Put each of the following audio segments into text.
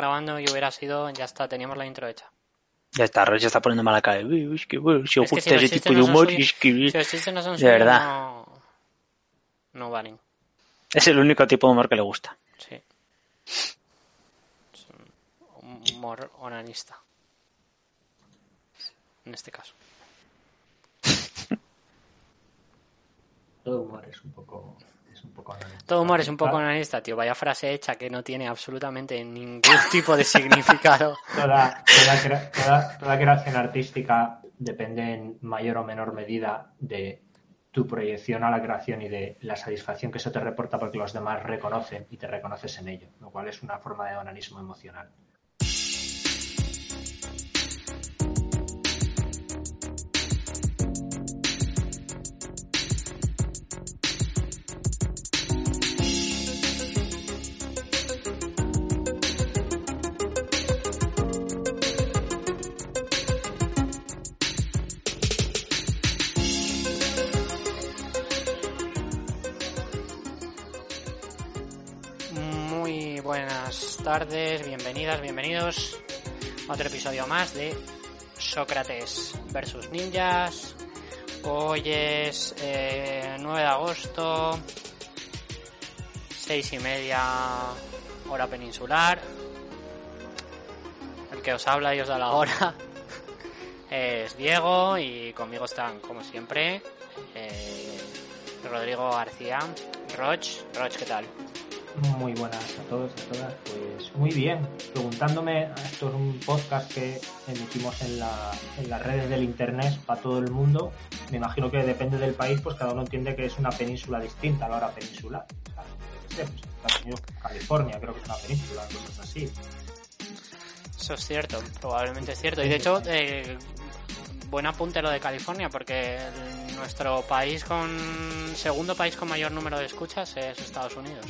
grabando y hubiera sido, ya está, teníamos la intro hecha. Ya está, Roy se está poniendo mala cara. Uy, uy, que bueno, si os Es gusta ese tipo de humor, es que- Si los chistes no son De verdad. no, no valen. es el único tipo de humor que le gusta. Sí. Es un humor onanista. En este caso. Todo humor es un poco. Es un poco analista. Todo humor es un poco onanista, tío. Vaya frase hecha que no tiene absolutamente ningún tipo de significado. Toda, toda, toda- toda creación artística depende en mayor o menor medida de tu proyección a la creación y de la satisfacción que eso te reporta porque los demás reconocen y te reconoces en ello, lo cual es una forma de onanismo emocional. Tardes, bienvenidas, bienvenidos a otro episodio más de Sócrates versus Ninjas. Hoy es eh, 9 de agosto, seis y media hora peninsular. El que os habla y os da la hora es Diego y conmigo están, como siempre, eh, Rodrigo García. Roch, Roch, ¿qué tal? Muy buenas a todos, a todas. Pues muy bien. Preguntándome, esto es un podcast que emitimos en, la, en las redes del internet para todo el mundo. Me imagino que depende del país, pues cada uno entiende que es una península distinta a la hora peninsular. Pues California, creo que es una península, cosas así. Eso es cierto, probablemente es cierto. Y de hecho, eh, buen apunte lo de California, porque nuestro país con segundo país con mayor número de escuchas es Estados Unidos.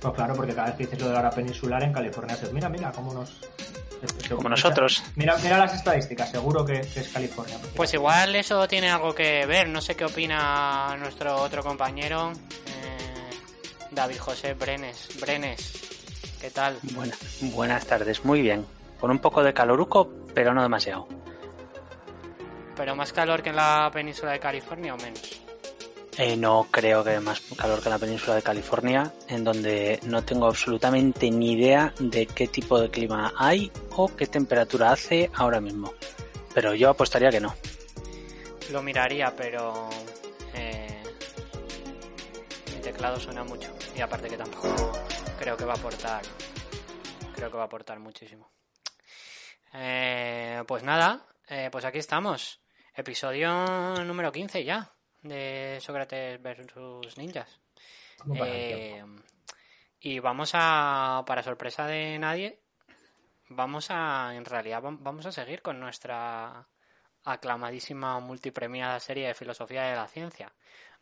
Pues claro, porque cada vez que dices lo de la hora peninsular en California, dices, mira, mira, cómo nos... Como nosotros. Mira, mira las estadísticas, seguro que, que es California. porque- Pues igual eso tiene algo que ver. No sé qué opina nuestro otro compañero, eh, David José Brenes. Brenes, ¿qué tal? Buena- buenas tardes, muy bien. Con un poco de caloruco, pero no demasiado. ¿Pero más calor que en la península de California o menos? Eh, no creo que más calor que la península de California, en donde no tengo absolutamente ni idea de qué tipo de clima hay o qué temperatura hace ahora mismo. Pero yo apostaría que no. Lo miraría, pero eh, mi teclado suena mucho y aparte que tampoco creo que va a aportar, creo que va a aportar muchísimo. Eh, pues nada, eh, pues aquí estamos, episodio número 15 ya de Sócrates versus Ninjas. ¿Cómo pasa el Eh, y vamos a, para sorpresa de nadie, vamos a, en realidad, vam- vamos a seguir con nuestra aclamadísima multipremiada serie de filosofía de la ciencia.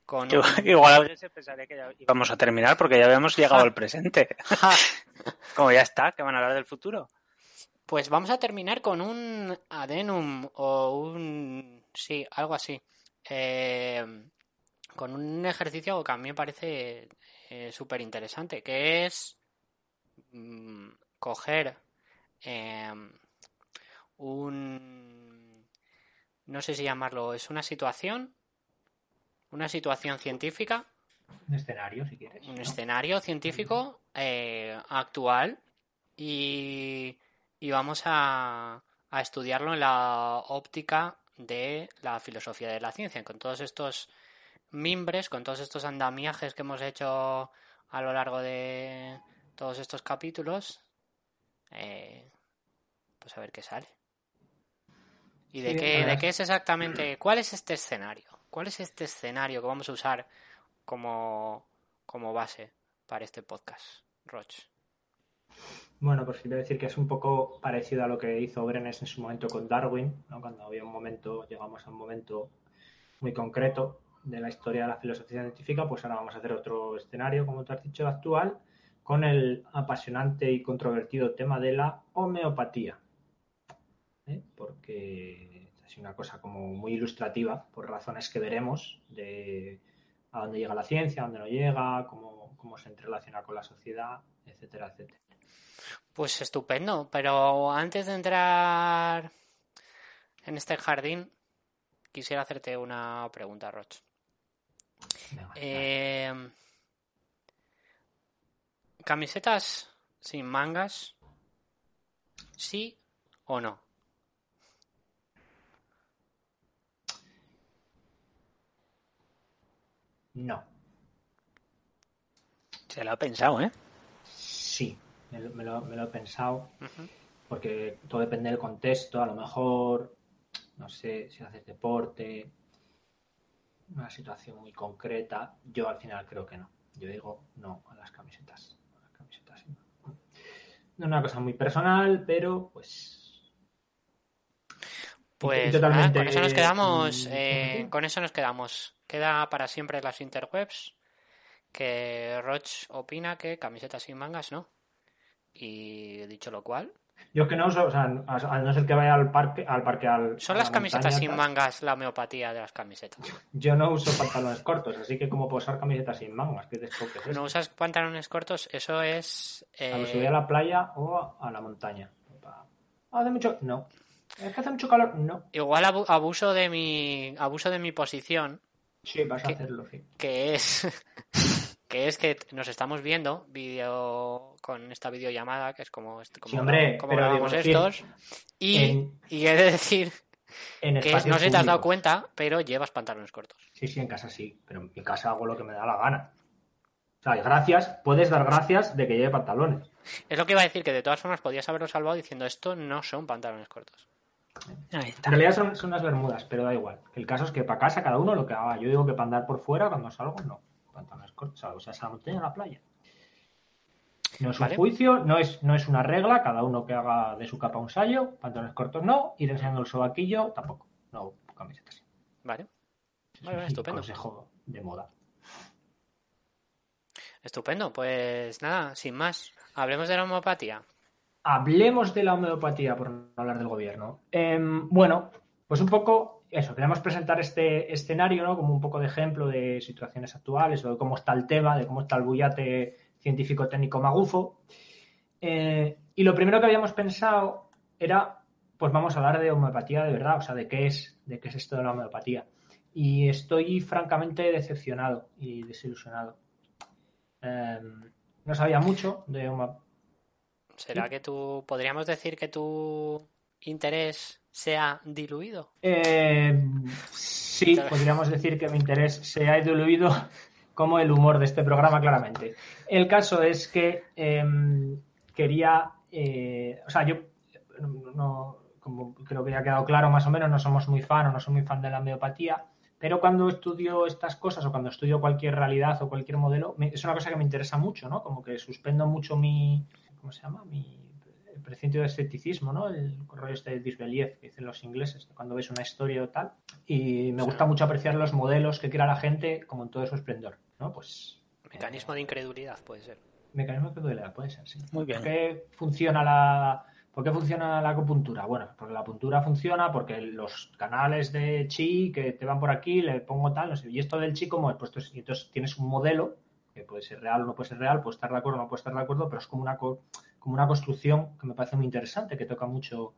Con Yo- un- igual se pensaría que ya íbamos a terminar porque ya habíamos llegado al presente. Como ya está, que van a hablar del futuro. Pues vamos a terminar con un adenum o un... sí, algo así. Eh, con un ejercicio que a mí me parece súper interesante, que es mm, coger eh, un... no sé si llamarlo, es una situación, una situación científica Un escenario, si quieres. un ¿no? escenario científico eh, actual y, y vamos a, a estudiarlo en la óptica de la filosofía de la ciencia, con todos estos mimbres, con todos estos andamiajes que hemos hecho a lo largo de todos estos capítulos, eh, pues a ver qué sale. ¿Y de Sí, qué, de qué es exactamente? ¿Cuál es este escenario? ¿Cuál es este escenario que vamos a usar como, como base para este podcast, Roch? Bueno, pues quiero decir que es un poco parecido a lo que hizo Brenes en su momento con Darwin, cuando había un momento, llegamos a un momento muy concreto de la historia de la filosofía científica, pues ahora vamos a hacer otro escenario, como tú has dicho, actual, con el apasionante y controvertido tema de la homeopatía. ¿eh? Porque es una cosa como muy ilustrativa, por razones que veremos, de a dónde llega la ciencia, a dónde no llega, cómo, cómo se entrerelaciona con la sociedad, etcétera, etcétera. Pues estupendo, pero antes de entrar en este jardín, quisiera hacerte una pregunta, Roch. Eh, ¿Camisetas sin mangas? ¿Sí o no? No. Se lo ha pensado, ¿eh? Sí, me lo, me lo, he pensado. Porque todo depende del contexto. A lo mejor, no sé, si haces deporte, una situación muy concreta, yo al final creo que no. Yo digo no a las camisetas. A las camisetas no. es una cosa muy personal, pero pues pues con eso nos quedamos. Eh, con eso nos quedamos. Queda para siempre las interwebs. Que Roch opina que camisetas sin mangas no. Y dicho lo cual. Yo es que no uso, o sea, a no ser que vaya al parque, al parque al. ¿Son las camisetas sin mangas la homeopatía de las camisetas? Yo no uso pantalones cortos, así que como puedo usar camisetas sin mangas, ¿qué ¿No usas pantalones cortos? Eso es. Eh... subir a la playa o a la montaña. ¿Hace mucho? No. ¿Es que hace mucho calor? No. Igual abuso de mi abuso de mi posición. Sí, vas a hacerlo, sí. Que es que es que nos estamos viendo vídeo con esta videollamada, que es como, como, sí, hombre, como grabamos estos. y, y he de decir que no sé si te has dado cuenta, pero llevas pantalones cortos. Sí, sí, en casa sí, pero en mi casa hago lo que me da la gana. O sea, gracias, puedes dar gracias de que lleve pantalones. Es lo que iba a decir, que de todas formas podías haberlo salvado diciendo esto no son pantalones cortos. En realidad son, son, unas bermudas, pero da igual. El caso es que para casa cada uno lo que haga. Yo digo que para andar por fuera cuando salgo, no. Pantalones cortos, o sea, esa montaña en la playa. No es un juicio, no es, no es una regla, cada uno que haga de su capa un sallo, pantalones cortos no, ir enseñando el sobaquillo tampoco. No, camisetas. Vale. Vale, estupendo. Consejo de moda. Estupendo, pues nada, sin más. Hablemos de la homopatía. Hablemos de la homeopatía, por no hablar del gobierno. Em, bueno, pues un poco eso, queremos presentar este escenario ¿no? como un poco de ejemplo de situaciones actuales o de cómo está el tema, de cómo está el bullate científico-técnico magufo. Eh, y lo primero que habíamos pensado era, pues vamos a hablar de homeopatía de verdad, o sea, de qué es, de qué es esto de la homeopatía. Y estoy francamente decepcionado y desilusionado. Em, no sabía mucho de homeopatía ¿Será que tú, podríamos decir que tu interés se ha diluido? Eh, sí, podríamos decir que mi interés se ha diluido como el humor de este programa, claramente. El caso es que em, quería, eh, o sea, yo no, como creo que ya ha quedado claro más o menos, no somos muy fan o no soy muy fan de la homeopatía, pero cuando estudio estas cosas o cuando estudio cualquier realidad o cualquier modelo, es una cosa que me interesa mucho, ¿no? Como que suspendo mucho mi, ¿cómo se llama? Mi precinto de escepticismo, ¿no? El rollo este de Disbelief que dicen los ingleses, cuando ves una historia o tal. Y me gusta mucho apreciar los modelos que crea la gente como en todo su esplendor, ¿no? Pues... Mecanismo de incredulidad, puede ser. Mecanismo de incredulidad, puede ser, sí. Muy bien. ¿Por qué funciona la... ¿Por qué funciona la acupuntura? Bueno, porque la acupuntura funciona porque los canales de chi que te van por aquí, le pongo tal, no sé. Y esto del chi, como he puesto, entonces tienes un modelo que puede ser real o no puede ser real, puede estar de acuerdo o no puede estar de acuerdo, pero es como una, como una construcción que me parece muy interesante, que toca mucho.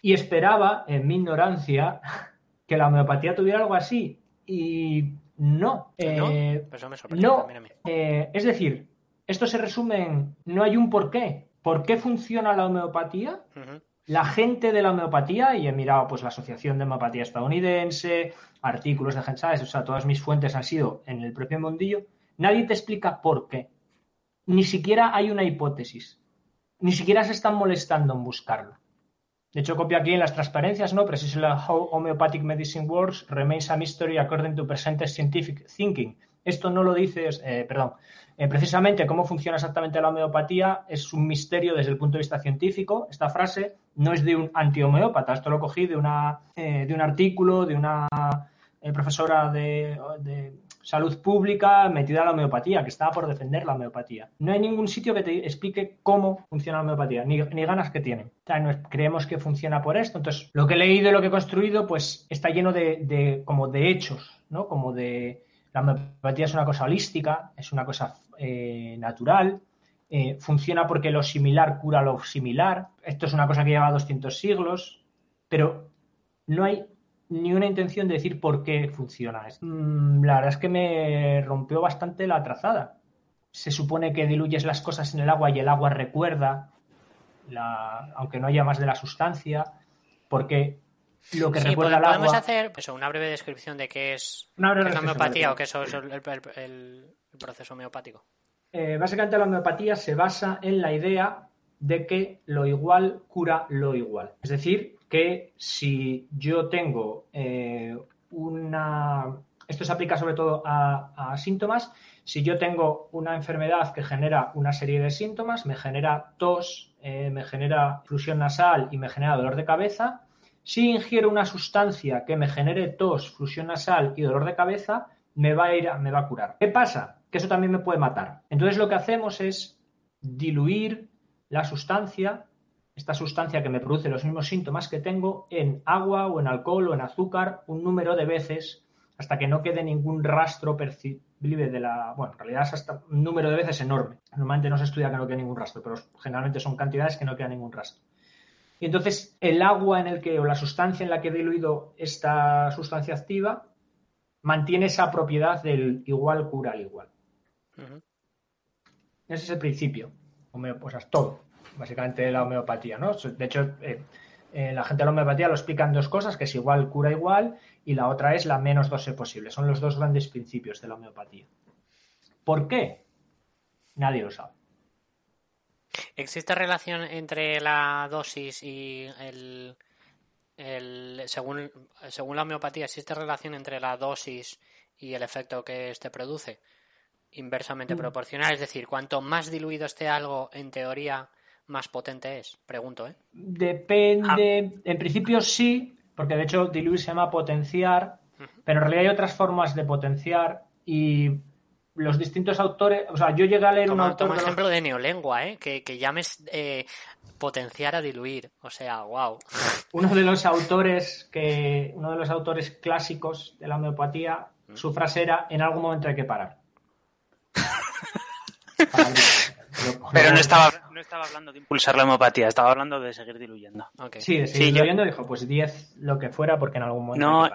Y esperaba, en mi ignorancia, que la homeopatía tuviera algo así. Y no. no, eh, eso me no eh, es decir, esto se resume en no hay un porqué. ¿Por qué funciona la homeopatía? La gente de la homeopatía, y he mirado pues la Asociación de Homeopatía Estadounidense, artículos de gente, O sea, todas mis fuentes han sido en el propio mundillo Nadie te explica por qué. Ni siquiera hay una hipótesis. Ni siquiera se están molestando en buscarlo. De hecho, copio aquí en las transparencias, ¿no? Precisely how homeopathic medicine works remains a mystery according to present scientific thinking. Esto no lo dices, eh, perdón, eh, precisamente cómo funciona exactamente la homeopatía es un misterio desde el punto de vista científico. Esta frase no es de un antihomeópata, esto lo cogí de, una, eh, de un artículo de una profesora de, salud pública metida a la homeopatía, que estaba por defender la homeopatía. No hay ningún sitio que te explique cómo funciona la homeopatía, ni, ganas que tiene. O sea, creemos que funciona por esto. Entonces, lo que he leído y lo que he construido, pues está lleno de, como de hechos, ¿no? Como de la homeopatía es una cosa holística, es una cosa eh, natural, eh, funciona porque lo similar cura lo similar. Esto es una cosa que lleva 200 siglos, pero no hay ni una intención de decir por qué funciona. Mm, la verdad es que me rompió bastante la trazada. Se supone que diluyes las cosas en el agua y el agua recuerda, aunque no haya más de la sustancia, porque lo que recuerda el agua... Podemos hacer pues, una breve descripción de qué es, la homeopatía o qué es el proceso homeopático. Eh, básicamente la homeopatía se basa en la idea de que lo igual cura lo igual. Es decir, que si yo tengo eh, una... Esto se aplica sobre todo a, síntomas. Si yo tengo una enfermedad que genera una serie de síntomas, me genera tos, eh, me genera flusión nasal y me genera dolor de cabeza, si ingiero una sustancia que me genere tos, flusión nasal y dolor de cabeza, me va a ir, me va a curar. ¿Qué pasa? que eso también me puede matar. Entonces lo que hacemos es diluir la sustancia, esta sustancia que me produce los mismos síntomas que tengo, en agua o en alcohol o en azúcar un número de veces hasta que no quede ningún rastro percibible de la... Bueno, en realidad es hasta un número de veces enorme. Normalmente no se estudia que no quede ningún rastro, pero generalmente son cantidades que no queda ningún rastro. Y entonces el agua en el que, o la sustancia en la que he diluido esta sustancia activa, mantiene esa propiedad del igual cura al igual. Ese es el principio. O sea, es todo, básicamente, la homeopatía, ¿no? De hecho, eh, eh, la gente de la homeopatía lo explica en dos cosas, que es igual cura igual y la otra es la menos dosis posible. Son los dos grandes principios de la homeopatía. ¿Por qué? Nadie lo sabe. ¿Existe relación entre la dosis y el, el según, según la homeopatía, existe relación entre la dosis y el efecto que éste produce? inversamente mm. proporcional, es decir, cuanto más diluido esté algo, en teoría, más potente es. Pregunto, ¿eh? Depende. Ah. En principio sí, porque de hecho diluir se llama potenciar, pero en realidad hay otras formas de potenciar y los distintos autores, o sea, yo llegué a leer un autor. Como ejemplo de neolengua, ¿eh? Que, que llames eh, potenciar a diluir, o sea, wow. Uno de los autores que, uno de los autores clásicos de la homeopatía, su frase era: en algún momento hay que parar. Pero no estaba, no estaba hablando de impulsar la hemopatía, estaba hablando de seguir diluyendo. Sí, de seguir diluyendo, dijo, pues 10 lo que fuera, porque en algún momento. No,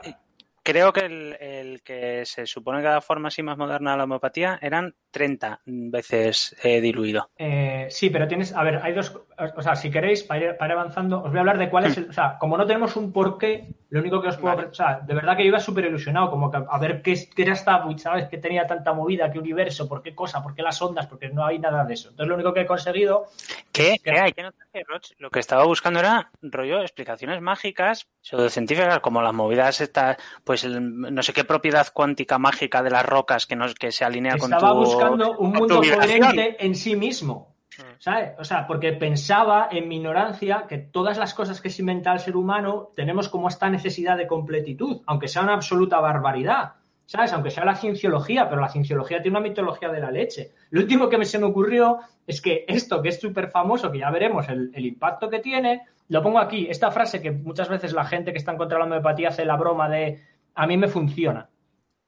creo que el, que se supone que da forma así más moderna a la homeopatía eran 30 veces eh, diluido. Eh, sí, pero tienes, a ver, hay dos, o sea, si queréis, para ir, avanzando, os voy a hablar de cuál es el, o sea, como no tenemos un porqué, lo único que os puedo, o sea, de verdad que yo iba súper ilusionado, como que a ver qué, qué era esta, ¿sabes? Que tenía tanta movida, qué universo, por qué cosa, por qué las ondas, porque no hay nada de eso. Entonces lo único que he conseguido... ¿Qué? ¿Qué hay? ¿Qué te Lo que estaba buscando era, rollo, explicaciones mágicas, científicas, como las movidas estas, pues no sé qué propiedad cuántica mágica de las rocas que, nos, que se alinea con tu... Estaba buscando un mundo coherente en sí mismo. ¿sabes? O sea, porque pensaba en mi ignorancia que todas las cosas que se inventa el ser humano tenemos como esta necesidad de completitud, aunque sea una absoluta barbaridad, ¿sabes? Aunque sea la cienciología, pero la cienciología tiene una mitología de la leche. Lo último que me se me ocurrió es que esto, que es súper famoso, que ya veremos el, el, impacto que tiene, lo pongo aquí, esta frase que muchas veces la gente que está en contra de la homeopatía hace la broma de a mí me funciona.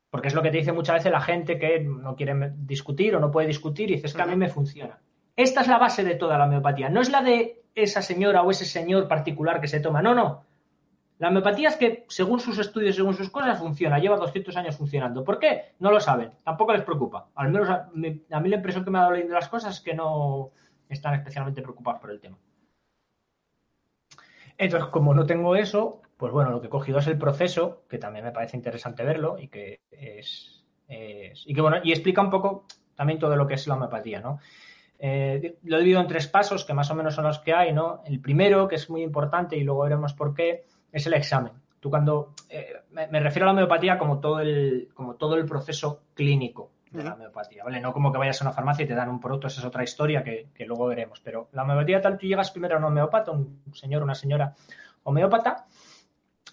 Porque es lo que te dice muchas veces la gente que no quiere discutir o no puede discutir y dices que a mí me funciona. Esta es la base de toda la homeopatía. No es la de esa señora o ese señor particular que se toma. No, no. La homeopatía es que, según sus estudios, según sus cosas, funciona. Lleva 200 años funcionando. ¿Por qué? No lo saben. Tampoco les preocupa. Al menos a, mí la impresión que me ha dado leyendo las cosas es que no están especialmente preocupados por el tema. Entonces, como no tengo eso, pues bueno, lo que he cogido es el proceso, que también me parece interesante verlo y que es, y que bueno, y explica un poco también todo lo que es la homeopatía, ¿no? Eh, lo he dividido en tres pasos, que más o menos son los que hay, ¿no? El primero, que es muy importante y luego veremos por qué, es el examen. Tú cuando eh, me, refiero a la homeopatía como todo el, como todo el proceso clínico de la homeopatía, ¿vale? No como que vayas a una farmacia y te dan un producto, esa es otra historia que, que luego veremos. Pero la homeopatía tal, tú llegas primero a un homeópata, un señor, una señora homeópata,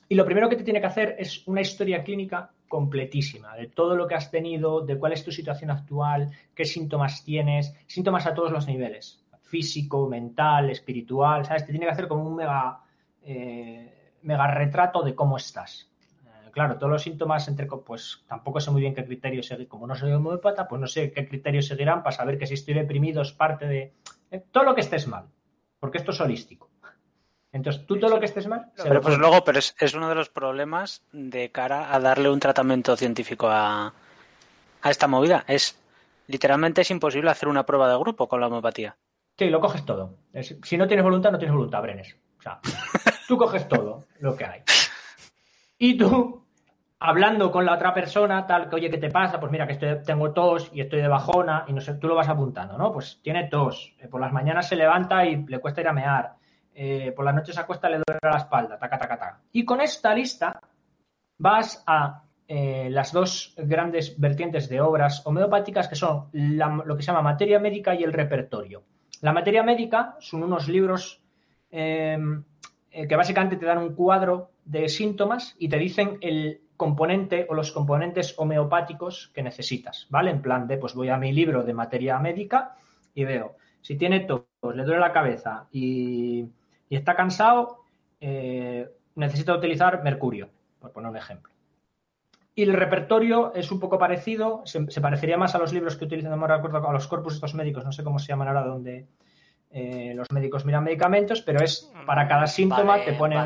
y lo primero que te tiene que hacer es una historia clínica completísima de todo lo que has tenido, de cuál es tu situación actual, qué síntomas tienes, síntomas a todos los niveles, físico, mental, espiritual, ¿sabes? Te tiene que hacer como un mega, eh, mega retrato de cómo estás. Eh, claro, todos los síntomas, entre pues tampoco sé muy bien qué criterio seguir. Como no soy homeópata, pues no sé qué criterio seguirán para saber que si estoy deprimido es parte de. Eh, todo lo que estés mal, porque esto es holístico. Entonces, tú todo lo que estés mal. Pero pues luego, pero es, es, uno de los problemas de cara a darle un tratamiento científico a, a esta movida. Es literalmente es imposible hacer una prueba de grupo con la homeopatía. Sí, lo coges todo. si no tienes voluntad, no tienes voluntad, Brenes. O sea, tú coges todo lo que hay. Y tú, hablando con la otra persona, tal, que oye, ¿qué te pasa? Pues mira, que estoy, tengo tos y estoy de bajona, y no sé, tú lo vas apuntando, ¿no? Pues tiene tos, eh, por las mañanas se levanta y le cuesta ir a mear, eh, por las noches se acuesta le duele la espalda, taca, taca, taca. Y con esta lista vas a eh, las dos grandes vertientes de obras homeopáticas que son lo que se llama materia médica y el repertorio. La materia médica son unos libros que básicamente te dan un cuadro de síntomas y te dicen el componente o los componentes homeopáticos que necesitas, ¿vale? En plan de, pues voy a mi libro de materia médica y veo, si tiene tos, le duele la cabeza y, está cansado, eh, necesita utilizar mercurio, por poner un ejemplo. Y el repertorio es un poco parecido, se, parecería más a los libros que utilizan, no me acuerdo, a los corpus estos médicos, no sé cómo se llaman ahora, donde eh, los médicos miran medicamentos, pero es para cada síntoma te pone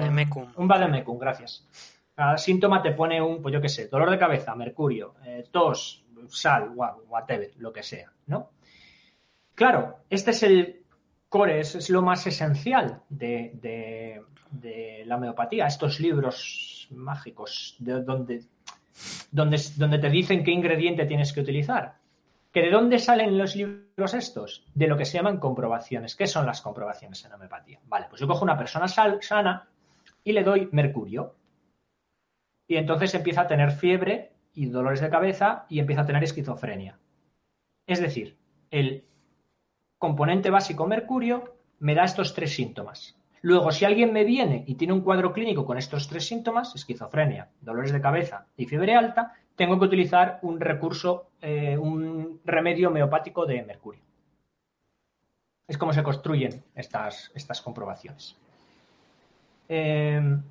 un vademecum, gracias. Cada síntoma te pone un, pues yo qué sé, dolor de cabeza, mercurio, eh, tos, sal, whatever, lo que sea, ¿no? Claro, este es el core, es, lo más esencial de, la homeopatía, estos libros mágicos de donde, donde, donde te dicen qué ingrediente tienes que utilizar. ¿Que de dónde salen los libros estos? De lo que se llaman comprobaciones. ¿Qué son las comprobaciones en homeopatía? Vale, pues yo cojo una persona sana y le doy mercurio. Y entonces empieza a tener fiebre y dolores de cabeza y empieza a tener esquizofrenia. Es decir, el componente básico mercurio me da estos tres síntomas. Luego, si alguien me viene y tiene un cuadro clínico con estos tres síntomas, esquizofrenia, dolores de cabeza y fiebre alta, tengo que utilizar un recurso, eh, un remedio homeopático de mercurio. Es como se construyen estas, estas comprobaciones. Em,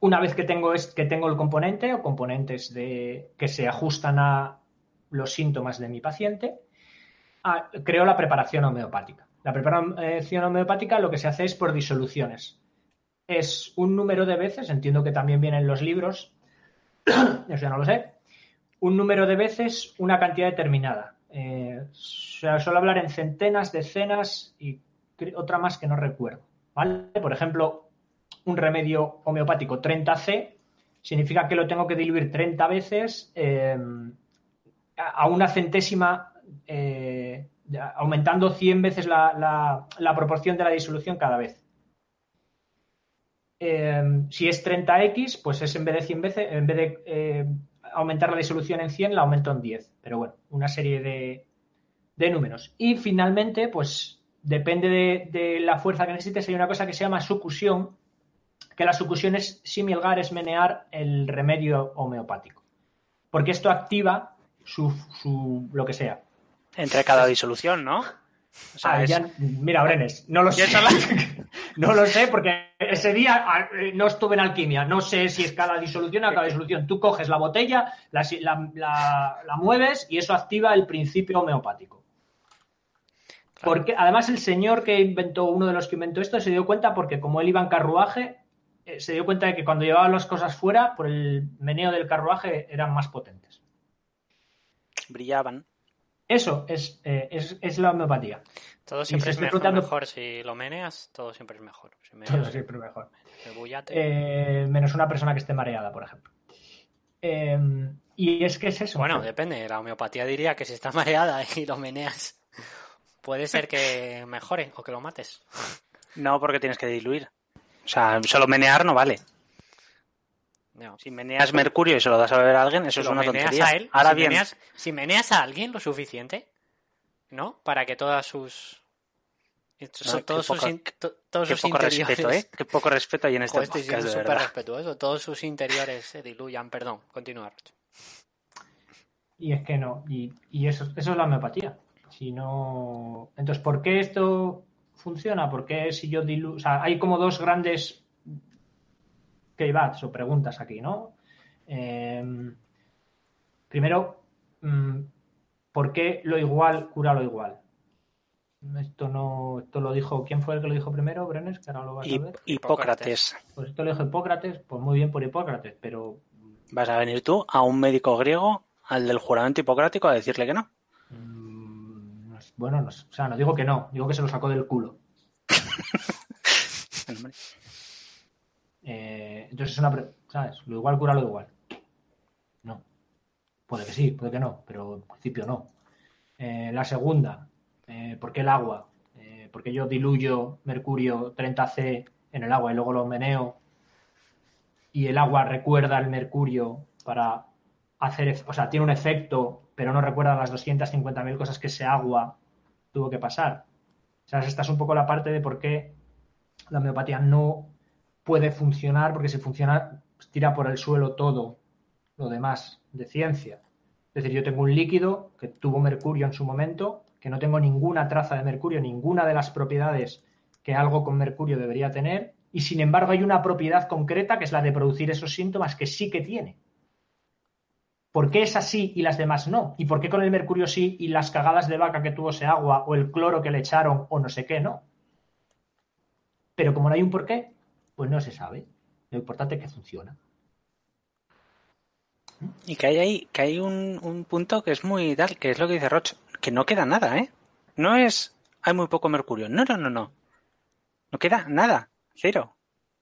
una vez que tengo, que tengo el componente o componentes de, que se ajustan a los síntomas de mi paciente, ah, creo la preparación homeopática. La preparación homeopática lo que se hace es por disoluciones. Es un número de veces, entiendo que también vienen los libros, eso ya no lo sé, un número de veces una cantidad determinada. Eh, suelo hablar en centenas, decenas y otra más que no recuerdo. Por ejemplo, un remedio homeopático 30C significa que lo tengo que diluir 30 veces em, a una centésima, eh, aumentando 100 veces la proporción de la disolución cada vez. Em, si es 30x, pues es en vez de 100 veces, en vez de eh, aumentar la disolución en 100, la aumento en 10. Pero bueno, una serie de, números. Y finalmente, pues depende de, la fuerza que necesites, hay una cosa que se llama sucusión, que la sucusión es similgar, es menear el remedio homeopático. Porque esto activa su, su lo que sea. Entre cada disolución, ¿no? Ah, mira, Brenes, no lo sé. no lo sé porque ese día ah, eh, no estuve en alquimia. No sé si es cada disolución o cada disolución. Tú coges la botella, la, mueves y eso activa el principio homeopático. Porque además el señor que inventó, uno de los que inventó esto, se dio cuenta porque como él iba en carruaje, eh, se dio cuenta de que cuando llevaba las cosas fuera, por el meneo del carruaje, eran más potentes. Brillaban. Eso es, eh, es, la homeopatía. Todo siempre es mejor, Si lo meneas, todo siempre es mejor. todo siempre es mejor. Eh, menos una persona que esté mareada, por ejemplo. Em, y es que es eso. Bueno, depende. La homeopatía diría que si está mareada y lo meneas, puede ser que mejore o que lo mates. No, porque tienes que diluir. O sea, solo menear no vale. Si meneas mercurio y se lo das a beber a alguien, eso es una tontería. A él, Ahora si bien, meneas, si meneas a alguien lo suficiente, ¿no? Para que todas sus todos sus, todos sus interiores. Respeto, ¿eh? Qué poco respeto hay en este Estoy siendo súper respetuoso. Todos sus interiores se diluyan. Perdón, continuar. Y es que no. Y, eso, eso es la homeopatía. Si no. Entonces, ¿por qué esto funciona? Porque si yo diluyo. O sea, hay como dos grandes que o preguntas aquí, ¿no? Em, primero, mm, ¿por qué lo igual cura lo igual? Esto no, esto lo dijo, ¿quién fue el que lo dijo primero, Brenes? Que ahora lo vas a ver. Hipócrates. Pues esto lo dijo Hipócrates, pues muy bien por Hipócrates, pero. ¿Vas a venir tú a un médico griego, al del juramento hipocrático, a decirle que no? Mm, bueno, o sea, no digo que no, digo que se lo sacó del culo. Eh, entonces es una. ¿Sabes? Lo igual cura lo igual. No. Puede que sí, puede que no, pero en principio no. Eh, la segunda, eh, ¿por qué el agua? ¿Por qué yo diluyo mercurio 30C en el agua y luego lo meneo y el agua recuerda el mercurio para hacer, o sea, tiene un efecto, pero no recuerda las 250.000 cosas que ese agua tuvo que pasar? O sea, esta es un poco la parte de por qué la homeopatía no puede funcionar, porque si funciona, pues, tira por el suelo todo lo demás de ciencia. Es decir, yo tengo un líquido que tuvo mercurio en su momento, que no tengo ninguna traza de mercurio, ninguna de las propiedades que algo con mercurio debería tener, y sin embargo hay una propiedad concreta que es la de producir esos síntomas que sí que tiene. ¿Por qué es así y las demás no? ¿Y por qué con el mercurio sí y las cagadas de vaca que tuvo ese agua o el cloro que le echaron o no sé qué no? Pero como no hay un por qué, pues no se sabe. Lo importante es que funciona. Y que hay ahí, que hay un, punto que es muy tal, que es lo que dice Roch, que no queda nada, ¿eh? No es hay muy poco mercurio. No, no, no, no. No queda nada. Cero.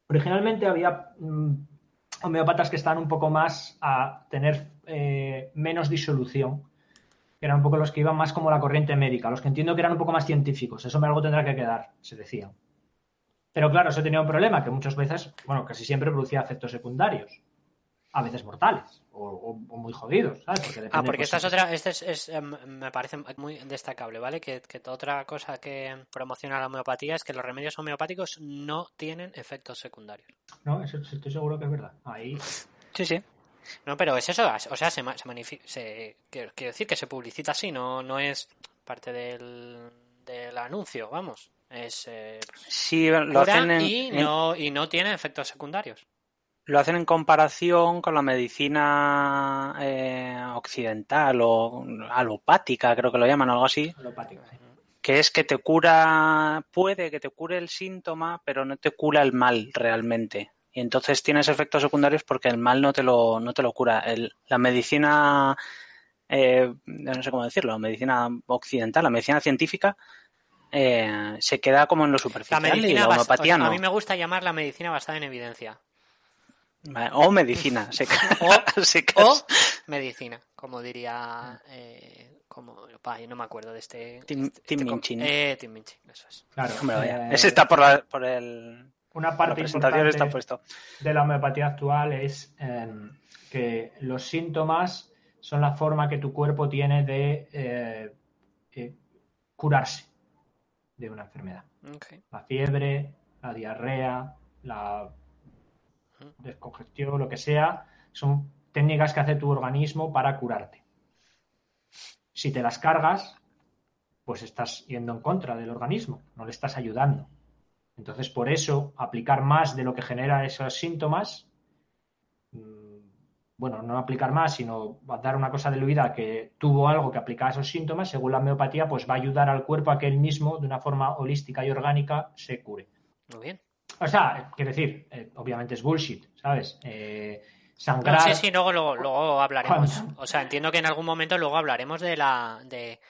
Originalmente había mm, homeópatas que estaban un poco más a tener eh, menos disolución. Que eran un poco los que iban más como la corriente médica, los que entiendo que eran un poco más científicos. Eso me algo tendrá que quedar, se decía. Pero claro, eso tenía un problema, que muchas veces, bueno, casi siempre producía efectos secundarios, a veces mortales o, muy jodidos, ¿sabes? Porque ah, porque esta es otra, este es, em, me parece muy destacable, ¿vale? Que, otra cosa que promociona la homeopatía es que los remedios homeopáticos no tienen efectos secundarios. No, eso, estoy seguro que es verdad. Ahí. Sí, sí. No, pero es eso, o sea, se, se, quiero, decir que se publicita así, no, no es parte del, del anuncio, vamos. Es, eh, sí, lo hacen y, no, y no tiene efectos secundarios. Lo hacen en comparación con la medicina eh, occidental o alopática, creo que lo llaman, o algo así. Alopática, Que es que te cura, puede que te cure el síntoma, pero no te cura el mal realmente. Y entonces tienes efectos secundarios porque el mal no te lo, no te lo cura. El, la medicina, eh, no sé cómo decirlo, la medicina occidental, la medicina científica, eh, se queda como en lo superficial la y la homeopatía A mí me gusta llamar la medicina basada en evidencia. O medicina, o, medicina, como diría... Eh, como, no me acuerdo de este... Tim, este, este Minchin. Eh, Tim Minchin, eso es. Claro. Eh, ese está por, por el... Una parte importante está puesto. de la homeopatía actual es em, que los síntomas son la forma que tu cuerpo tiene de curarse de una enfermedad. La fiebre, la diarrea, la descongestión, lo que sea, son técnicas que hace tu organismo para curarte. Si te las cargas, pues estás yendo en contra del organismo, no le estás ayudando. Entonces, por eso, aplicar más de lo que genera esos síntomas bueno, no aplicar más, sino dar una cosa diluida que tuvo algo que aplicaba esos síntomas, según la homeopatía, pues va a ayudar al cuerpo a que él mismo, de una forma holística y orgánica, se cure. Muy bien. O sea, quiero decir, eh, obviamente es bullshit, ¿sabes? Eh, sangrar. sí, sí, luego, luego, hablaremos. O sea, entiendo que en algún momento luego hablaremos de la. de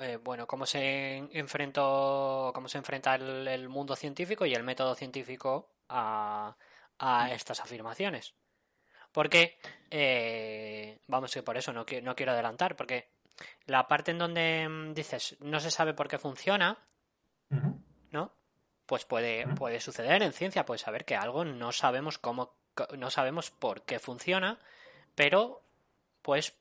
eh, bueno, cómo se enfrentó. cómo se enfrenta el, mundo científico y el método científico a, a estas afirmaciones. Porque, eh, vamos, que por eso no, no quiero adelantar, porque la parte en donde mm, dices no se sabe por qué funciona, ¿no? Pues puede, puede suceder en ciencia, puede saber que algo no sabemos cómo, no sabemos por qué funciona, pero pues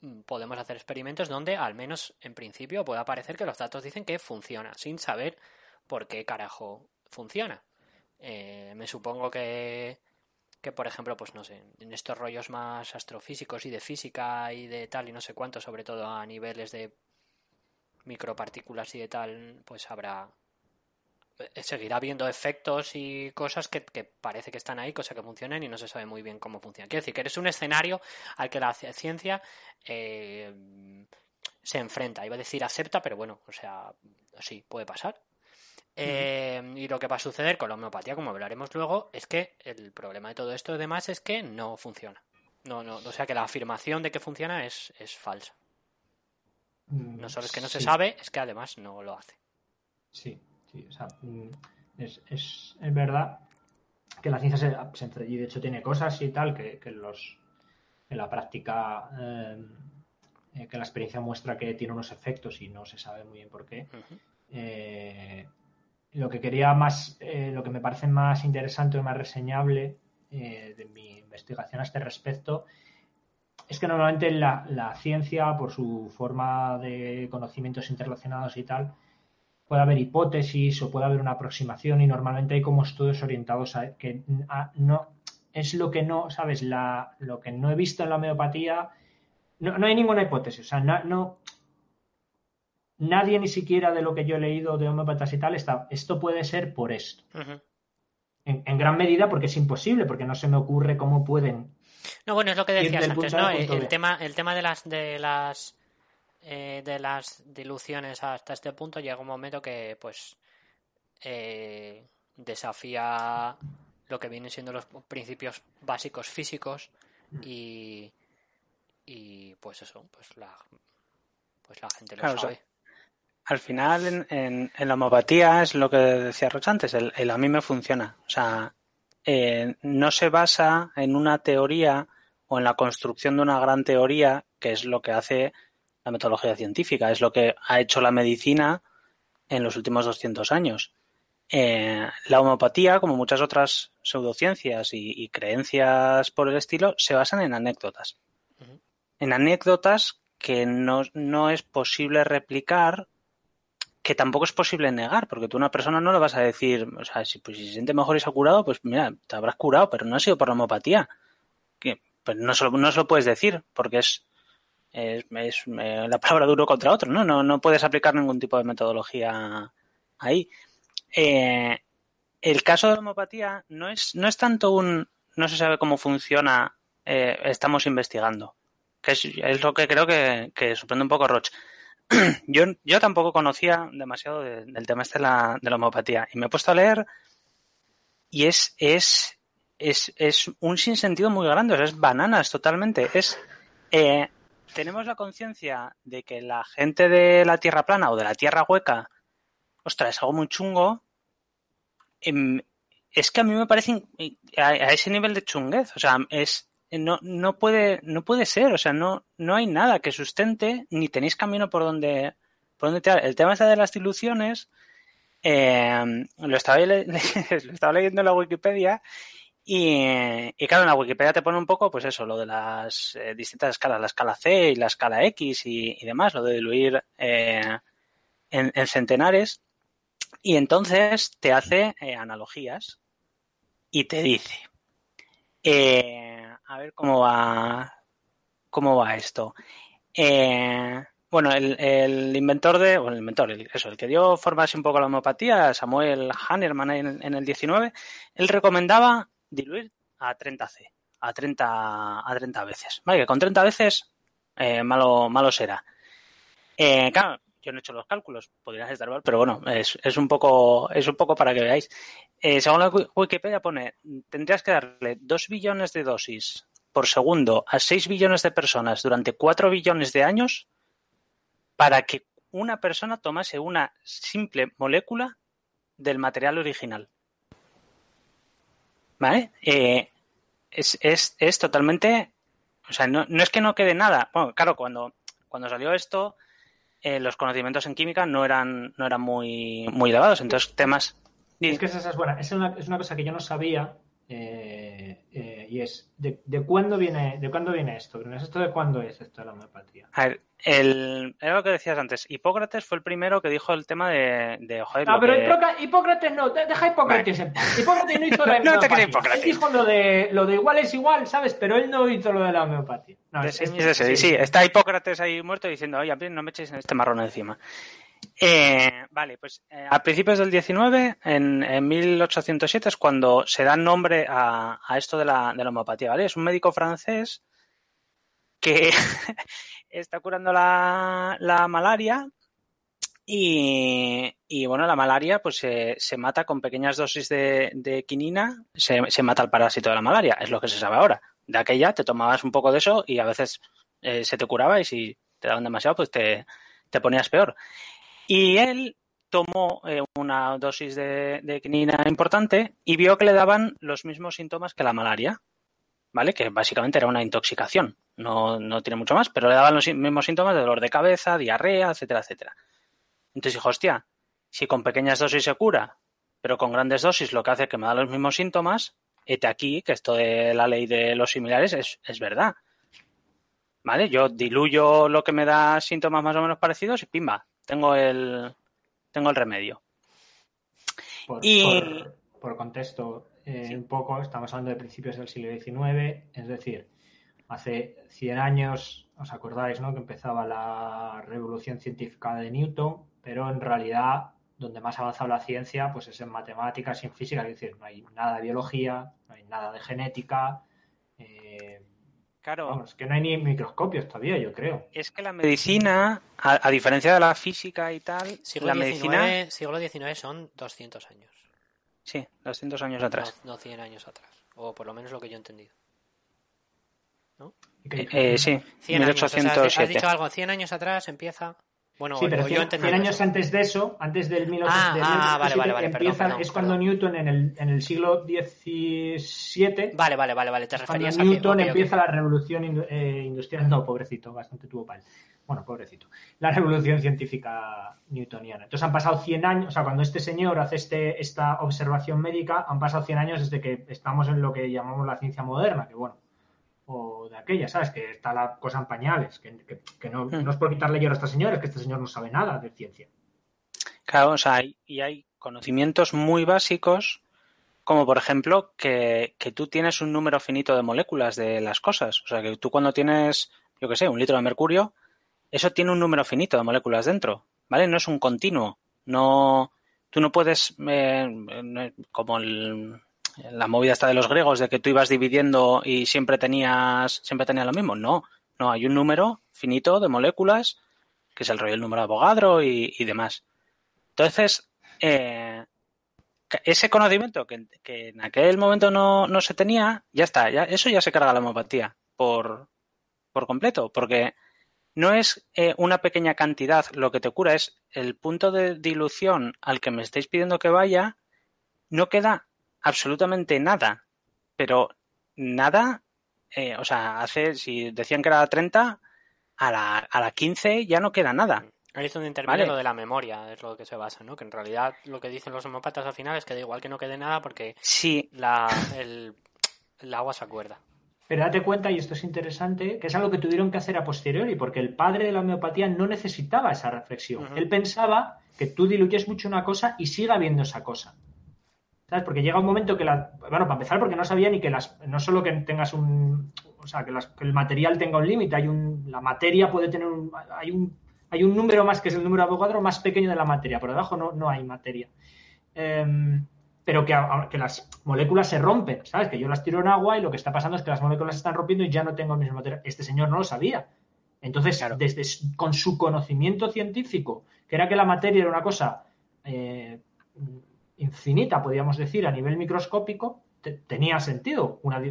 mm, podemos hacer experimentos donde al menos en principio pueda parecer que los datos dicen que funciona, sin saber por qué carajo funciona. Eh, me supongo que que por ejemplo, pues no sé, en estos rollos más astrofísicos y de física y de tal y no sé cuánto, sobre todo a niveles de micropartículas y de tal, pues habrá eh, seguirá habiendo efectos y cosas que, parece que están ahí, cosas que funcionan y no se sabe muy bien cómo funcionan. Quiero decir que eres un escenario al que la ciencia eh, se enfrenta. Iba a decir acepta, pero bueno, o sea, sí, puede pasar. Eh, y lo que va a suceder con la homeopatía, como hablaremos luego, es que el problema de todo esto, además, es que no funciona. No, no, o sea que la afirmación de que funciona es, es falsa. Mm, no solo es que no se sabe, es que además no lo hace. Sí, sí, o sea, mm, es, es, es verdad que la ciencia se, se, y de hecho tiene cosas y tal que, que los en la práctica eh, eh, que la experiencia muestra que tiene unos efectos y no se sabe muy bien por qué. eh, lo que quería más, eh, lo que me parece más interesante o más reseñable eh, de mi investigación a este respecto es que normalmente la, la, ciencia, por su forma de conocimientos interrelacionados y tal, puede haber hipótesis o puede haber una aproximación y normalmente hay como estudios orientados a que a, no es lo que no, sabes, la, lo que no he visto en la homeopatía, no, no hay ninguna hipótesis, o sea, no, no, nadie ni siquiera de lo que yo he leído de homeopatas y tal está, esto puede ser por esto. Uh -huh. en, en, gran medida porque es imposible, porque no se me ocurre cómo pueden. No, bueno, es lo que decías antes, ¿no? El, el, tema, el tema de las de las eh, de las diluciones hasta este punto llega un momento que pues eh, desafía lo que vienen siendo los principios básicos físicos y, y pues eso, pues la pues la gente lo claro, sabe. O sea, al final en, en, en, la homopatía es lo que decía Roch antes, el, el, a mí me funciona. O sea, eh, no se basa en una teoría o en la construcción de una gran teoría, que es lo que hace la metodología científica, es lo que ha hecho la medicina en los últimos 200 años. Eh, la homopatía, como muchas otras pseudociencias y, y, creencias por el estilo, se basan en anécdotas. Uh -huh. En anécdotas que no, no es posible replicar que tampoco es posible negar, porque tú a una persona no le vas a decir, o sea, si, pues, si se siente mejor y se ha curado, pues mira, te habrás curado, pero no ha sido por la homopatía. Que, pues no se, lo, no se lo puedes decir, porque es, es, eh, la palabra de uno contra otro, ¿no? ¿no? No puedes aplicar ningún tipo de metodología ahí. Eh, el caso de la homopatía no es, no es tanto un no se sabe cómo funciona, eh, estamos investigando, que es, lo que creo que, que sorprende un poco Roche yo, yo tampoco conocía demasiado de, del tema este de la, homopatía y me he puesto a leer y es, es, es, es un sinsentido muy grande, o sea, es bananas totalmente. Es, eh, tenemos la conciencia de que la gente de la tierra plana o de la tierra hueca, ostras, es algo muy chungo. Eh, es que a mí me parece a ese nivel de chunguez, o sea, es, no, no puede, no puede ser, o sea, no, no hay nada que sustente, ni tenéis camino por donde, por donde tirar. El tema este de las diluciones, eh, lo, estaba lo estaba leyendo en la Wikipedia y, y, claro, en la Wikipedia te pone un poco, pues eso, lo de las eh, distintas escalas, la escala C y la escala X y, y demás, lo de diluir eh, en, en, centenares. Y entonces te hace eh, analogías y te dice, eh, a ver cómo va, cómo va esto. Eh, bueno, el, inventor de, bueno, el inventor, el, eso, el que dio forma así un poco a la homeopatía, Samuel Hahnemann en, en, el 19, él recomendaba diluir a 30C, a 30, a 30 veces. Vale, que con 30 veces eh, malo, malo será. Eh, claro, yo no he hecho los cálculos, podrías estar mal, pero bueno, es, es, un poco, es un poco para que veáis. Eh, según la Wikipedia pone, tendrías que darle 2 billones de dosis por segundo a 6 billones de personas durante 4 billones de años para que una persona tomase una simple molécula del material original. ¿Vale? Eh, es, es, es totalmente... O sea, no, no es que no quede nada. Bueno, claro, cuando, cuando salió esto, eh, los conocimientos en química no eran, no eran muy, muy elevados. Entonces, temas. Es que esa es buena. Es una, es una cosa que yo no sabía. Eh, eh, y es de, de, cuándo viene de cuándo viene esto esto de cuándo es esto de la homeopatía. A ver el, era lo que decías antes Hipócrates fue el primero que dijo el tema de, de joder, no pero que... Hipócrates no deja Hipócrates vale. en paz. Hipócrates no hizo la no te crees Hipócrates. Él dijo lo de lo de igual es igual sabes pero él no hizo lo de la homeopatía. No, es, es, es, ese, sí, sí está Hipócrates ahí muerto diciendo oye no me echéis este marrón encima Eh, vale, pues eh, a principios del 19, en, en, 1807, es cuando se da nombre a, esto de la, de la, homeopatía, ¿vale? Es un médico francés que está curando la, la malaria y, bueno, la malaria pues se, mata con pequeñas dosis de, quinina, se, mata el parásito de la malaria, es lo que se sabe ahora. De aquella te tomabas un poco de eso y a veces eh, se te curaba y si te daban demasiado pues te ponías peor. Y él tomó eh, una dosis de, quinina importante y vio que le daban los mismos síntomas que la malaria, ¿vale? Que básicamente era una intoxicación. No, no tiene mucho más, pero le daban los mismos síntomas de dolor de cabeza, diarrea, etcétera, etcétera. Entonces dijo, hostia, si con pequeñas dosis se cura, pero con grandes dosis lo que hace es que me da los mismos síntomas, este aquí, que esto de la ley de los similares es, es verdad. ¿Vale? Yo diluyo lo que me da síntomas más o menos parecidos y pimba, tengo el, tengo el remedio. Por, y... por, por contexto, eh, sí. un poco, estamos hablando de principios del siglo XIX, es decir, hace 100 años, os acordáis, ¿no? Que empezaba la revolución científica de Newton, pero en realidad donde más ha avanzado la ciencia pues es en matemáticas y en física, es decir, no hay nada de biología, no hay nada de genética. Eh, claro. Vamos, que no hay ni microscopios todavía, yo creo. Es que la medicina, a, a diferencia de la física y tal, siglo la 19, medicina. Siglo XIX son 200 años. Sí, 200 años atrás. No, no 100 años atrás. O por lo menos lo que yo he entendido. ¿No? Eh, eh, sí, 100 1807. Años, o sea, has dicho algo, 100 años atrás empieza. Bueno, sí, pero o 100, yo entendí 100 años eso. antes de eso, antes del 1807, Ah, ah, vale, 1807, vale, vale, perdón, empieza, perdón, es cuando perdón. Newton en el, en el siglo XVII, Vale, vale, vale, vale. Te cuando referías a Newton que. ok, ok. empieza la revolución eh, industrial, no, pobrecito, bastante tuvo pal. Bueno, pobrecito. La revolución científica newtoniana. Entonces han pasado 100 años, o sea, cuando este señor hace este, esta observación médica, han pasado 100 años desde que estamos en lo que llamamos la ciencia moderna, que bueno, o de aquella, ¿sabes? Que está la cosa en pañales, que, que, que no, Hmm. no es por quitarle hierro a este señor, es que este señor no sabe nada de ciencia. Claro, o sea, hay, y hay conocimientos muy básicos, como por ejemplo que, que tú tienes un número finito de moléculas de las cosas. O sea, que tú cuando tienes, yo qué sé, un litro de mercurio, eso tiene un número finito de moléculas dentro, ¿vale? No es un continuo. No, tú no puedes, eh, eh, como el- la movida esta de los griegos, de que tú ibas dividiendo y siempre tenías, siempre tenías lo mismo. No, no, hay un número finito de moléculas, que es el rollo del número de Avogadro y, y demás. Entonces, eh, ese conocimiento que, que en aquel momento no, no se tenía, ya está, ya, eso ya se carga la homeopatía por, por completo, porque no es eh, una pequeña cantidad lo que te cura, es el punto de dilución al que me estáis pidiendo que vaya, no queda absolutamente nada, pero nada, eh, o sea, hace, si decían que era 30, a la, a la 15 ya no queda nada. Ahí es donde interviene Vale. lo de la memoria, es lo que se basa, ¿no? Que en realidad lo que dicen los homeópatas al final es que da igual que no quede nada porque Sí, la, el, el agua se acuerda. Pero date cuenta, y esto es interesante, que es algo que tuvieron que hacer a posteriori, porque el padre de la homeopatía no necesitaba esa reflexión. Él pensaba que tú diluyes mucho una cosa y siga habiendo esa cosa. ¿Sabes? Porque llega un momento que la. Bueno, para empezar, porque no sabía ni que las. No solo que tengas un. O sea, que, las- que el material tenga un límite, hay un. La materia puede tener un. Hay un. Hay un número más que es el número de Avogadro más pequeño de la materia. Por debajo no, no hay materia. Em, pero que, las moléculas se rompen, ¿sabes? Que yo las tiro en agua y lo que está pasando es que las moléculas se están rompiendo y ya no tengo el mismo material. Este señor no lo sabía. Entonces, Claro. desde con su conocimiento científico, que era que la materia era una cosa eh, infinita, podríamos decir, a nivel microscópico, te- tenía sentido. Una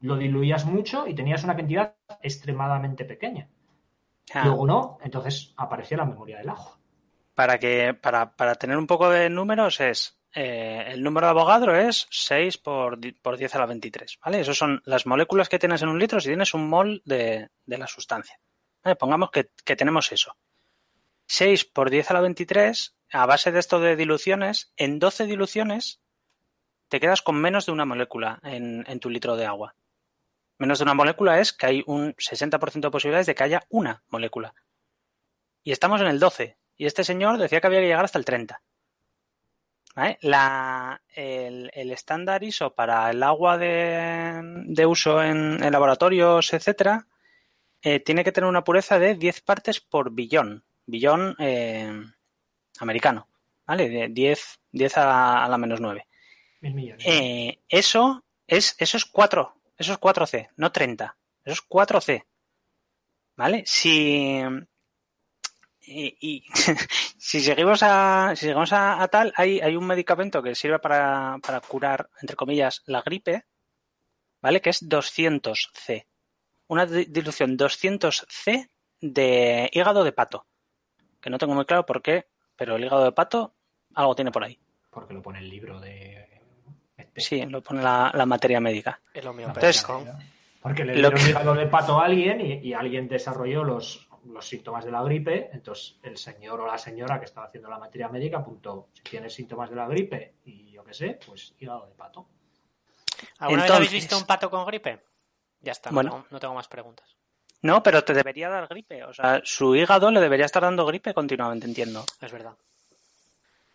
lo diluías mucho y tenías una cantidad extremadamente pequeña. Ah, Luego no, entonces aparecía la memoria del ajo. para que para, para tener un poco de números es eh, el número de Avogadro es 6 por, por 10 a la 23, ¿vale? Esas son las moléculas que tienes en un litro si tienes un mol de, de la sustancia. ¿Vale? Pongamos que, que tenemos eso. 6 por 10 a la 23, a base de esto de diluciones, en 12 diluciones te quedas con menos de una molécula en, tu litro de agua. Menos de una molécula es que hay un 60% de posibilidades de que haya una molécula. Y estamos en el 12. Y este señor decía que había que llegar hasta el 30. ¿Vale? La, el, estándar ISO para el agua de, uso en, en laboratorios, etcétera, eh, tiene que tener una pureza de 10 partes por billón. Billón, eh, americano, ¿vale? De 10, 10 a, la menos 9. Mil millones. Eh, eso, es, eso es 4, eso es 4C, no 30, eso es 4C. ¿Vale? Si, y, si seguimos a si seguimos a, tal hay, hay, un medicamento que sirve para, para, curar entre comillas la gripe vale que es 200c una dilución 200c de hígado de pato que no tengo muy claro por qué pero el hígado de pato algo tiene por ahí porque lo pone el libro de este. sí lo pone la, la materia médica entonces porque le dieron hígado de pato a alguien y, y alguien desarrolló los los síntomas de la gripe, entonces el señor o la señora que estaba haciendo la materia médica apuntó, si tienes síntomas de la gripe y yo qué sé, pues hígado de pato. ¿Alguna vez habéis visto un pato con gripe? Ya está, bueno, no, tengo más preguntas. No, pero te debería dar gripe. O sea, su hígado le debería estar dando gripe continuamente, entiendo. Es verdad.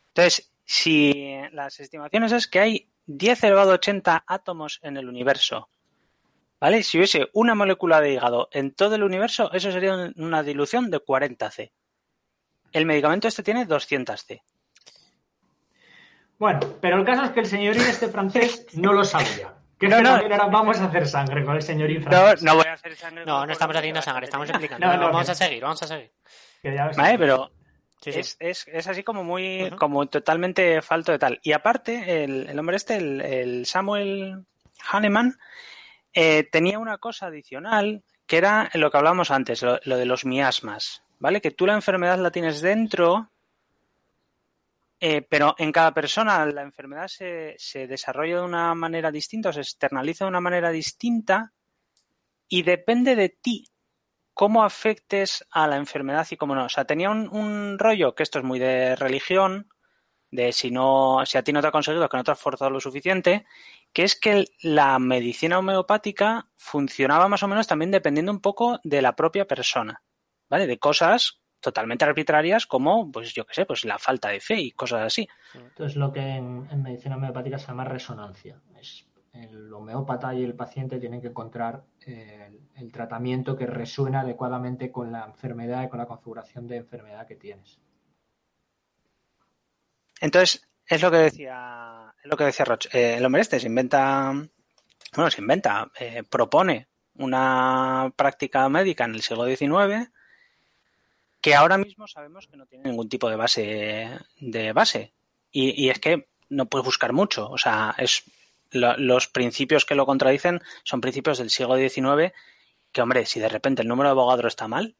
Entonces, si las estimaciones es que hay 10 elevado a 80 átomos en el universo ¿Vale? Si hubiese una molécula de hígado en todo el universo, eso sería una dilución de 40C. El medicamento este tiene 200C. Bueno, pero el caso es que el señorín este francés no lo sabía. Que no, no. Era, vamos a hacer sangre con el señorín francés. No, no voy a hacer sangre. No, no estamos haciendo sangre, estamos explicando. No, no, vamos a seguir, vamos a seguir. Vale, pero Es, es, es, así como muy, como totalmente falto de tal. Y aparte, el, el hombre este, el, el Samuel Hahnemann, eh, tenía una cosa adicional que era lo que hablábamos antes, lo, de los miasmas, ¿vale? Que tú la enfermedad la tienes dentro, eh, pero en cada persona la enfermedad se, se desarrolla de una manera distinta o se externaliza de una manera distinta y depende de ti cómo afectes a la enfermedad y cómo no. O sea, tenía un, un rollo que esto es muy de religión, de si no, si a ti no te ha conseguido, que no te has forzado lo suficiente, que es que la medicina homeopática funcionaba más o menos también dependiendo un poco de la propia persona, ¿vale? De cosas totalmente arbitrarias como, pues yo qué sé, pues la falta de fe y cosas así. Entonces lo que en, medicina homeopática se llama resonancia. Es el homeópata y el paciente tienen que encontrar el, el tratamiento que resuena adecuadamente con la enfermedad y con la configuración de enfermedad que tienes. Entonces, es lo que decía, es lo que decía Roch. Eh, el hombre este se inventa, bueno, se inventa, eh, propone una práctica médica en el siglo XIX que ahora mismo sabemos que no tiene ningún tipo de base de base. Y, y es que no puedes buscar mucho. O sea, es lo, los principios que lo contradicen son principios del siglo XIX que, hombre, si de repente el número de abogados está mal,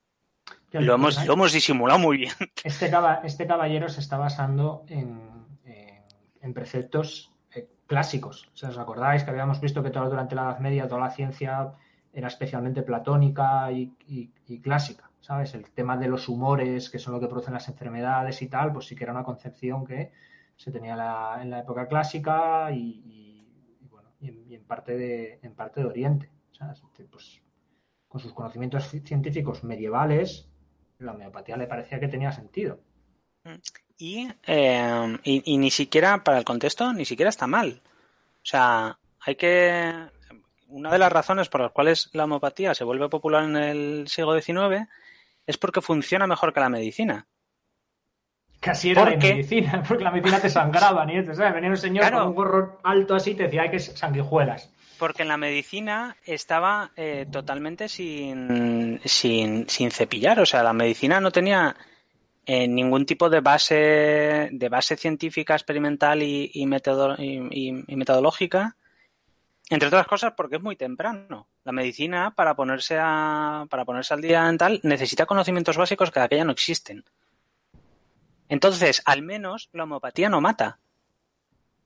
lo hemos, lo hemos disimulado muy bien. Este, este caballero se está basando en en preceptos eh, clásicos. ¿Os acordáis que habíamos visto que todo, durante la Edad Media toda la ciencia era especialmente platónica y, clásica? ¿Sabes? El tema de los humores, que son lo que producen las enfermedades y tal, pues sí que era una concepción que se tenía en la época clásica y, bueno, y en, parte de, en parte de Oriente. Pues, con sus conocimientos científicos medievales, la homeopatía le parecía que tenía sentido. Mm. Eh, y, y, ni siquiera para el contexto, ni siquiera está mal. O sea, hay que. Una de las razones por las cuales la homeopatía se vuelve popular en el siglo XIX es porque funciona mejor que la medicina. Casi era la medicina, porque la medicina te sangraba, ni esto, ¿sabes? Venía un señor con un gorro alto así y te decía, hay que sanguijuelas. Porque en la medicina estaba eh, totalmente sin, sin, sin cepillar, o sea, la medicina no tenía en ningún tipo de base, de base científica, experimental y, y, metodológica, entre otras cosas porque es muy temprano. La medicina, para ponerse, a, para ponerse al día en tal, necesita conocimientos básicos que aquella no existen. Entonces, al menos la homeopatía no mata,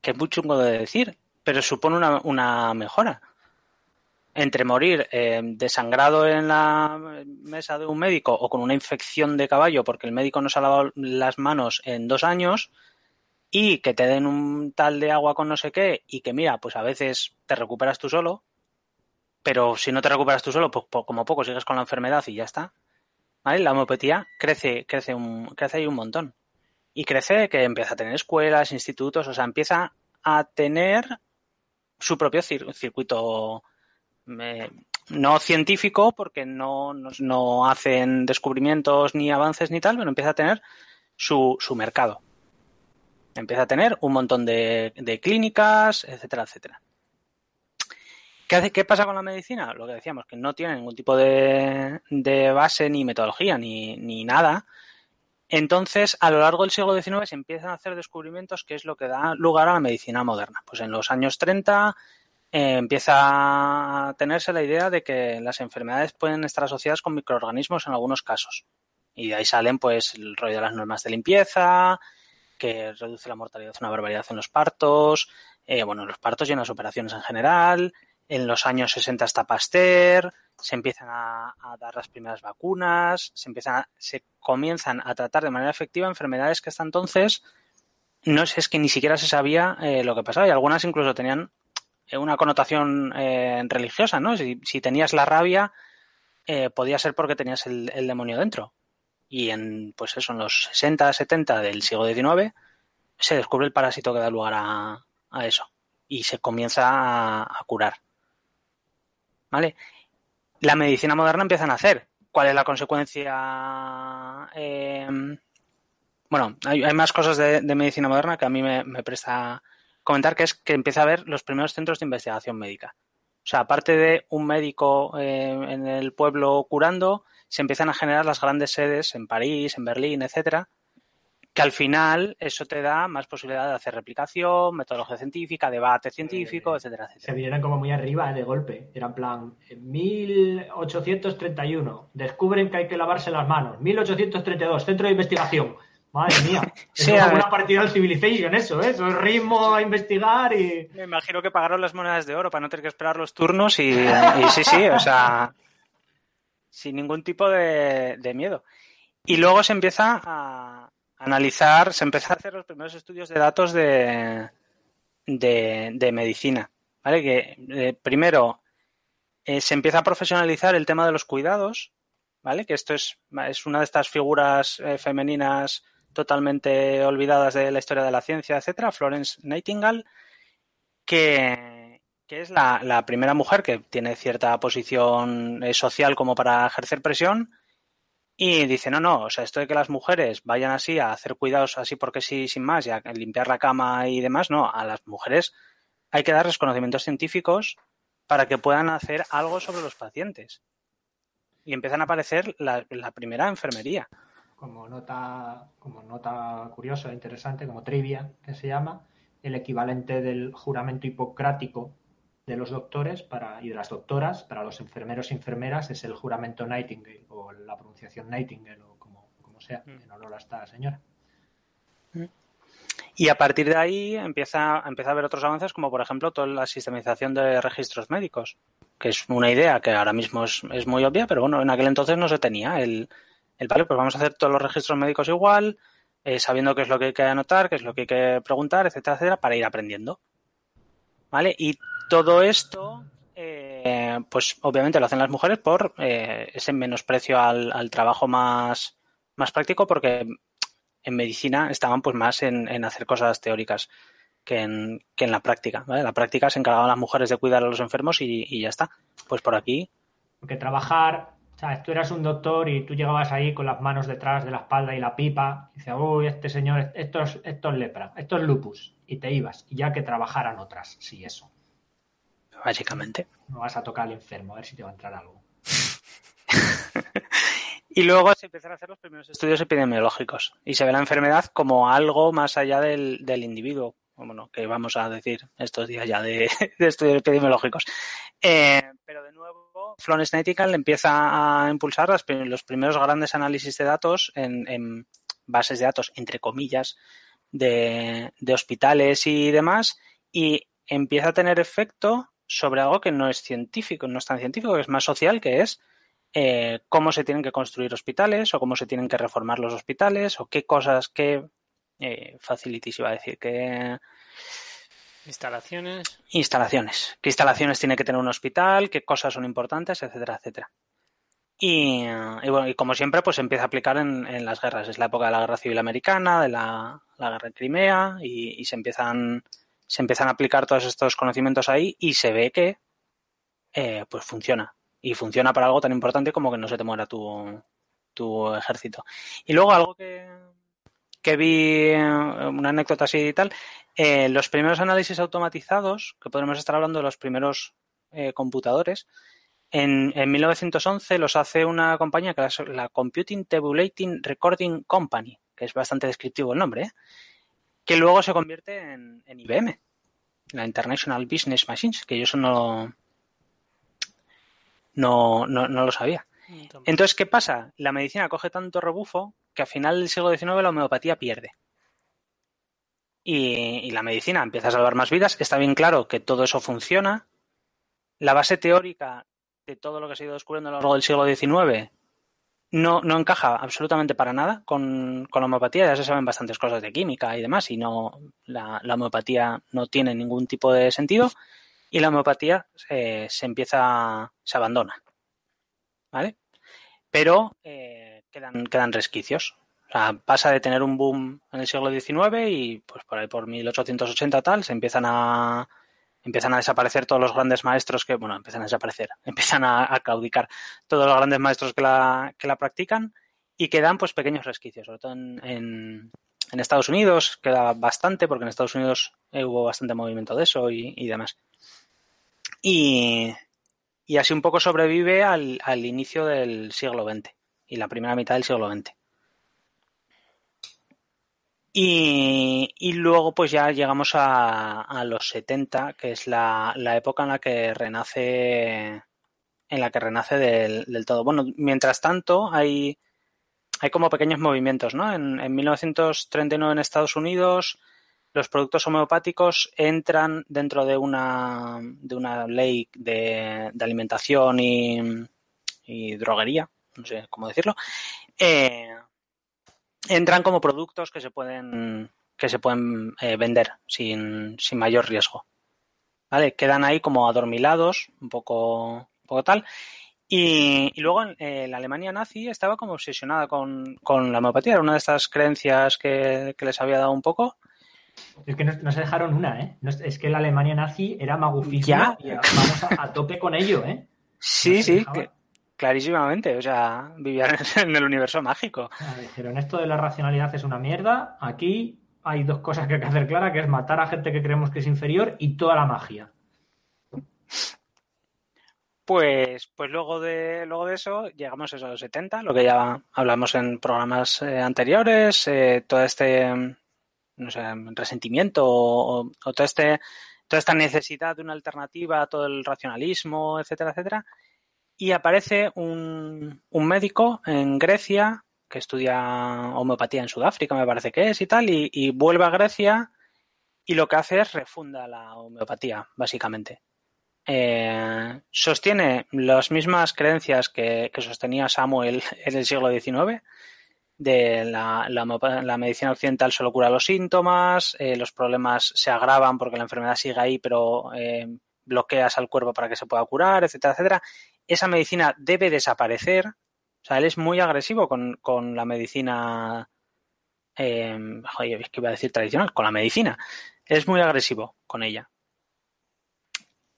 que es muy chungo de decir, pero supone una, una mejora entre morir eh, desangrado en la mesa de un médico o con una infección de caballo porque el médico no se ha lavado las manos en dos años y que te den un tal de agua con no sé qué y que mira, pues a veces te recuperas tú solo, pero si no te recuperas tú solo, pues como poco sigues con la enfermedad y ya está. ¿Vale? La homeopatía crece, crece, un, crece ahí un montón. Y crece que empieza a tener escuelas, institutos, o sea, empieza a tener su propio circuito no científico porque no, no, hacen descubrimientos ni avances ni tal, pero empieza a tener su, su mercado. Empieza a tener un montón de, de clínicas, etcétera, etcétera. ¿Qué, hace, ¿Qué pasa con la medicina? Lo que decíamos, que no tiene ningún tipo de, de base, ni metodología, ni, ni, nada. Entonces, a lo largo del siglo XIX se empiezan a hacer descubrimientos que es lo que da lugar a la medicina moderna. Pues en los años 30 eh, empieza a tenerse la idea de que las enfermedades pueden estar asociadas con microorganismos en algunos casos. Y de ahí salen pues el rollo de las normas de limpieza, que reduce la mortalidad una barbaridad en los partos, eh, bueno, en los partos y en las operaciones en general. En los años 60 está Pasteur, se empiezan a, dar las primeras vacunas, se empiezan a, se comienzan a tratar de manera efectiva enfermedades que hasta entonces no es, que ni siquiera se sabía eh, lo que pasaba y algunas incluso tenían una connotación eh, religiosa, ¿no? Si, tenías la rabia, eh, podía ser porque tenías el, demonio dentro. Y en, pues eso, en los 60, 70 del siglo XIX, se descubre el parásito que da lugar a, eso. Y se comienza a, curar. ¿Vale? La medicina moderna empieza a nacer. ¿Cuál es la consecuencia? Eh, bueno, hay, más cosas de, medicina moderna que a mí me, me presta comentar que es que empieza a haber los primeros centros de investigación médica. O sea, aparte de un médico eh, en el pueblo curando, se empiezan a generar las grandes sedes en París, en Berlín, etcétera, que al final eso te da más posibilidad de hacer replicación, metodología científica, debate científico, eh, etcétera, etcétera. Se vinieron como muy arriba de golpe. Era en plan, 1831, descubren que hay que lavarse las manos. 1832, centro de investigación. Madre mía, es sí, como una partida del Civilization eso, ¿eh? Eso es ritmo a investigar y... Me imagino que pagaron las monedas de oro para no tener que esperar los turnos y, y sí, sí, o sea, sin ningún tipo de, de, miedo. Y luego se empieza a analizar, se empieza a hacer los primeros estudios de datos de, de, de medicina, ¿vale? Que eh, primero eh, se empieza a profesionalizar el tema de los cuidados, ¿vale? Que esto es, es una de estas figuras eh, femeninas totalmente olvidadas de la historia de la ciencia, etcétera, Florence Nightingale, que, que es la, la, primera mujer que tiene cierta posición social como para ejercer presión y dice, no, no, o sea, esto de que las mujeres vayan así a hacer cuidados así porque sí, sin más, y a limpiar la cama y demás, no, a las mujeres hay que darles conocimientos científicos para que puedan hacer algo sobre los pacientes. Y empiezan a aparecer la, la primera enfermería como nota, como nota curiosa, interesante, como trivia, que se llama, el equivalente del juramento hipocrático de los doctores para, y de las doctoras para los enfermeros y enfermeras es el juramento Nightingale o la pronunciación Nightingale o como, como sea, en honor a esta señora. Y a partir de ahí empieza, empieza a haber otros avances, como por ejemplo toda la sistemización de registros médicos, que es una idea que ahora mismo es, es muy obvia, pero bueno, en aquel entonces no se tenía. El, el vale, pues vamos a hacer todos los registros médicos igual, eh, sabiendo qué es lo que hay que anotar, qué es lo que hay que preguntar, etcétera, etcétera, para ir aprendiendo. ¿Vale? Y todo esto, eh, pues obviamente lo hacen las mujeres por eh, ese menosprecio al, al, trabajo más, más práctico, porque en medicina estaban pues más en, en hacer cosas teóricas que en, que en la práctica. ¿vale? La práctica se encargaban las mujeres de cuidar a los enfermos y, y ya está. Pues por aquí. Porque trabajar tú eras un doctor y tú llegabas ahí con las manos detrás de la espalda y la pipa, y dices, uy, este señor, esto es, esto es lepra, esto es lupus, y te ibas, y ya que trabajaran otras, sí, eso. Básicamente. No vas a tocar al enfermo, a ver si te va a entrar algo. y luego se empiezan a hacer los primeros estudios epidemiológicos, y se ve la enfermedad como algo más allá del, del individuo, bueno, que vamos a decir estos días ya de, de estudios epidemiológicos. Eh, pero de nuevo, Florence Nightingale empieza a impulsar las, los primeros grandes análisis de datos en, en, bases de datos, entre comillas, de, hospitales y demás, y empieza a tener efecto sobre algo que no es científico, no es tan científico, que es más social, que es eh, cómo se tienen que construir hospitales o cómo se tienen que reformar los hospitales o qué cosas, qué eh, facilities iba a decir, que Instalaciones. Instalaciones. ¿Qué instalaciones tiene que tener un hospital? ¿Qué cosas son importantes? Etcétera, etcétera. Y, y, bueno, y como siempre, pues empieza a aplicar en, en, las guerras. Es la época de la guerra civil americana, de la, la guerra de Crimea, y, y, se empiezan se empiezan a aplicar todos estos conocimientos ahí y se ve que eh, pues funciona. Y funciona para algo tan importante como que no se te muera tu, tu ejército. Y luego algo que, que vi, una anécdota así y tal, eh, los primeros análisis automatizados, que podemos estar hablando de los primeros eh, computadores, en, en, 1911 los hace una compañía que es la Computing Tabulating Recording Company, que es bastante descriptivo el nombre, ¿eh? que luego se convierte en, en, IBM, la International Business Machines, que yo eso no, no, no, no lo sabía. Entonces, ¿qué pasa? La medicina coge tanto rebufo que a final del siglo XIX la homeopatía pierde. Y, la medicina empieza a salvar más vidas. Está bien claro que todo eso funciona. La base teórica de todo lo que se ha ido descubriendo a lo largo del siglo XIX no, no encaja absolutamente para nada con, con, la homeopatía. Ya se saben bastantes cosas de química y demás, y no la, la homeopatía no tiene ningún tipo de sentido. Y la homeopatía eh, se empieza, se abandona. ¿Vale? Pero eh, quedan, quedan resquicios. Sea, pasa de tener un boom en el siglo XIX y pues por ahí por 1880 tal se empiezan a empiezan a desaparecer todos los grandes maestros que, bueno, empiezan a desaparecer, empiezan a, a claudicar todos los grandes maestros que la, que la practican y quedan pues pequeños resquicios, sobre todo en, en, en Estados Unidos queda bastante, porque en Estados Unidos eh, hubo bastante movimiento de eso y, y demás. Y, y, así un poco sobrevive al, al inicio del siglo XX y la primera mitad del siglo XX. Y, y, luego pues ya llegamos a, los 70, que es la, época en la que renace en la que renace del, del, todo. Bueno, mientras tanto hay, hay como pequeños movimientos, ¿no? En, en 1939 en Estados Unidos los productos homeopáticos entran dentro de una, de una ley de, alimentación y, y, droguería, no sé cómo decirlo, eh, entran como productos que se pueden que se pueden eh, vender sin, sin, mayor riesgo. ¿Vale? Quedan ahí como adormilados, un poco, un poco tal. Y, y luego eh, la Alemania nazi estaba como obsesionada con, con, la homeopatía, era una de estas creencias que, que les había dado un poco. Es que no, no se dejaron una, ¿eh? No, es que la Alemania nazi era magufismo ¿Ya? y vamos a, a, tope con ello, ¿eh? Sí, no sí, que, clarísimamente, o sea, vivían en el universo mágico. Dijeron, esto de la racionalidad es una mierda, aquí hay dos cosas que hay que hacer clara, que es matar a gente que creemos que es inferior y toda la magia. Pues, pues luego de luego de eso llegamos a los 70, lo que ya hablamos en programas eh, anteriores, eh, todo este no sé, resentimiento o, o todo este toda esta necesidad de una alternativa a todo el racionalismo, etcétera, etcétera, y aparece un, un, médico en Grecia que estudia homeopatía en Sudáfrica, me parece que es y tal, y, vuelve a Grecia y lo que hace es refunda la homeopatía, básicamente. Eh, sostiene las mismas creencias que, que, sostenía Samuel en el siglo XIX, de la, la, la, medicina occidental solo cura los síntomas, eh, los problemas se agravan porque la enfermedad sigue ahí, pero eh, bloqueas al cuerpo para que se pueda curar, etcétera, etcétera esa medicina debe desaparecer. O sea, él es muy agresivo con, con la medicina. Eh, joder, es que iba a decir tradicional, con la medicina. Es muy agresivo con ella.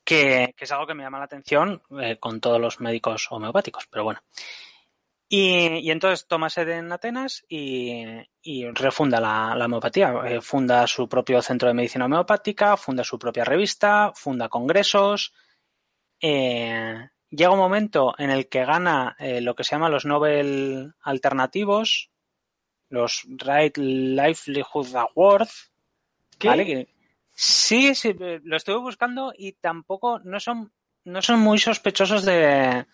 Que, que es algo que me llama la atención eh, con todos los médicos homeopáticos, pero bueno. Y, y, entonces toma sede en Atenas y, y refunda la, la homeopatía. Eh, funda su propio centro de medicina homeopática, funda su propia revista, funda congresos. Eh, llega un momento en el que gana eh, lo que se llama los Nobel alternativos, los Right Livelihood Awards. ¿Qué? ¿vale? Sí, sí, lo estuve buscando y tampoco no son, no son muy sospechosos de,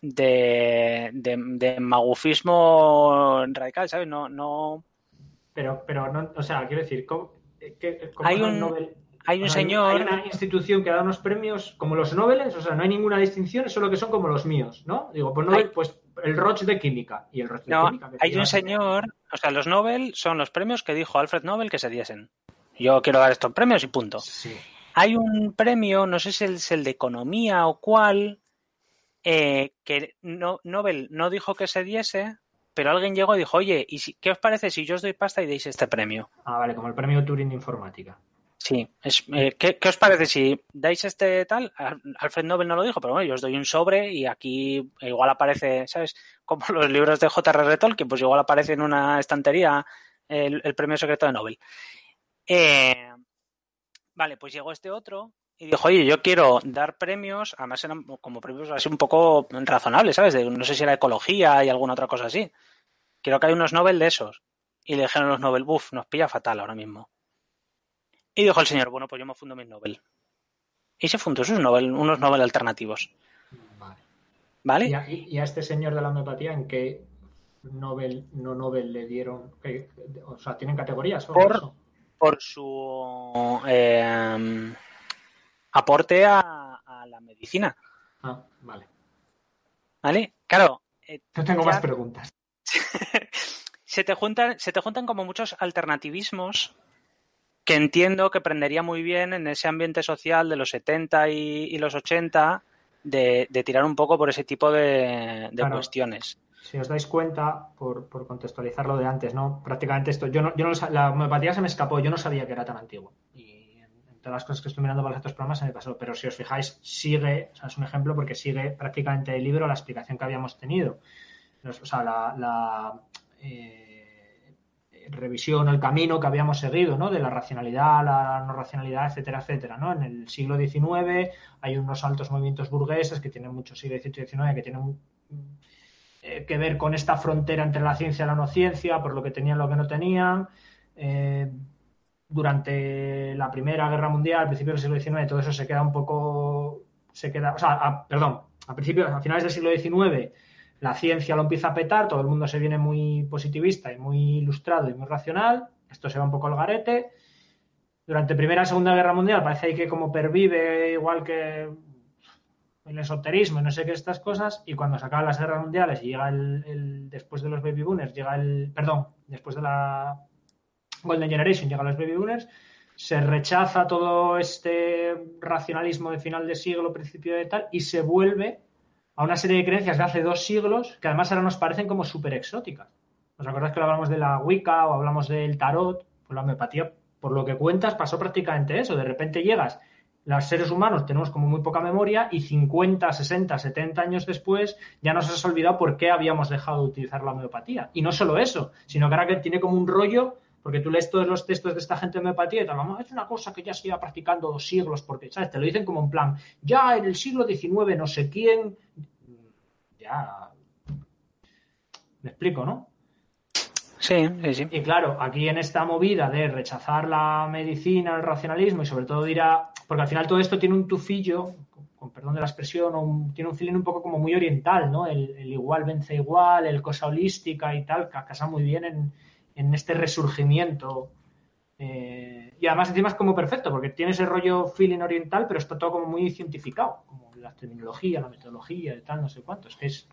de, de, de magufismo radical, ¿sabes? No, no. Pero, pero no, o sea, quiero decir, ¿cómo, qué, cómo hay un Nobel? hay un señor. Hay una institución que da unos premios como los Nobel, o sea, no hay ninguna distinción, solo que son como los míos, ¿no? Digo, pues Nobel, hay... pues el Roche de Química y el Roche no, de Química. hay un señor, o sea, los Nobel son los premios que dijo Alfred Nobel que se diesen. Yo quiero dar estos premios y punto. Sí. Hay un premio, no sé si es el de economía o cuál, eh, que no, Nobel no dijo que se diese, pero alguien llegó y dijo, oye, ¿y si, qué os parece si yo os doy pasta y deis este premio? Ah, vale, como el premio Turing de informática. Sí, es, eh, ¿qué, ¿qué, os parece si dais este tal? Alfred Nobel no lo dijo, pero bueno, yo os doy un sobre y aquí igual aparece, ¿sabes? Como los libros de J.R.R. Tolkien, pues igual aparece en una estantería el, premio secreto de Nobel. Eh, vale, pues llegó este otro y dijo, oye, yo quiero dar premios, además eran como premios así un poco razonables, ¿sabes? no sé si era ecología y alguna otra cosa así. Quiero que haya unos Nobel de esos. Y le dijeron los Nobel, buf, nos pilla fatal ahora mismo. Y dijo el señor, bueno, pues yo me fundo mis Nobel. Y se fundó sus Nobel, unos Nobel alternativos. Vale. ¿Vale? ¿Y a, este señor de la homeopatía en qué Nobel, no Nobel le dieron? o sea, ¿tienen categorías? Por, por su eh, aporte a, la medicina. Ah, vale. ¿Vale? Claro. Eh, no tengo más preguntas. se, te juntan, se te juntan como muchos alternativismos que entiendo que prendería muy bien en ese ambiente social de los 70 y, los 80 de, tirar un poco por ese tipo de, cuestiones. Si os dais cuenta, por, por, contextualizar de antes, ¿no? Prácticamente esto, yo no, yo no, la homeopatía se me escapó, yo no sabía que era tan antiguo. Y entre las cosas que estoy mirando para los otros programas se me pasó. Pero si os fijáis, sigue, es un ejemplo porque sigue prácticamente el libro la explicación que habíamos tenido. O sea, la, eh, revisión, el camino que habíamos seguido, ¿no? De la racionalidad, la no racionalidad, etcétera, etcétera, ¿no? En el siglo XIX hay unos altos movimientos burgueses que tienen mucho siglo XVIII XIX, que tienen eh, que ver con esta frontera entre la ciencia y la no ciencia, por lo que tenían, lo que no tenían. Eh, durante la Primera Guerra Mundial, al principio del siglo XIX, todo eso se queda un poco, se queda, o sea, perdón, a principios, a finales del siglo XIX la ciencia lo empieza a petar, todo el mundo se viene muy positivista y muy ilustrado y muy racional, esto se va un poco al garete. Durante Primera y Segunda Guerra Mundial parece que como pervive igual que el esoterismo y no sé qué estas cosas, y cuando se acaban las guerras mundiales y llega el, después de los baby boomers, llega el, perdón, después de la Golden Generation, llega los baby boomers, se rechaza todo este racionalismo de final de siglo, principio de tal, y se vuelve a una serie de creencias de hace dos siglos que además ahora nos parecen como súper exóticas. ¿Os acordáis que hablamos de la Wicca o hablamos del tarot? Pues la homeopatía, por lo que cuentas, pasó prácticamente eso. De repente llegas, los seres humanos tenemos como muy poca memoria y 50, 60, 70 años después ya nos has olvidado por qué habíamos dejado de utilizar la homeopatía. Y no solo eso, sino que ahora que tiene como un rollo porque tú lees todos los textos de esta gente de homeopatía y tal, vamos, es una cosa que ya se iba practicando dos siglos, porque, ¿sabes? Te lo dicen como en plan, ya en el siglo XIX no sé quién, ya... Me explico, ¿no? Sí, sí, sí. Y claro, aquí en esta movida de rechazar la medicina, el racionalismo y sobre todo dirá, porque al final todo esto tiene un tufillo, con perdón de la expresión, tiene un feeling un poco como muy oriental, ¿no? El, igual vence igual, el cosa holística y tal, que casa muy bien en, en este resurgimiento. Eh, y además encima es como perfecto, porque tiene ese rollo feeling oriental, pero está todo como muy cientificado, como la terminología, la metodología y tal, no sé cuánto. Es que es,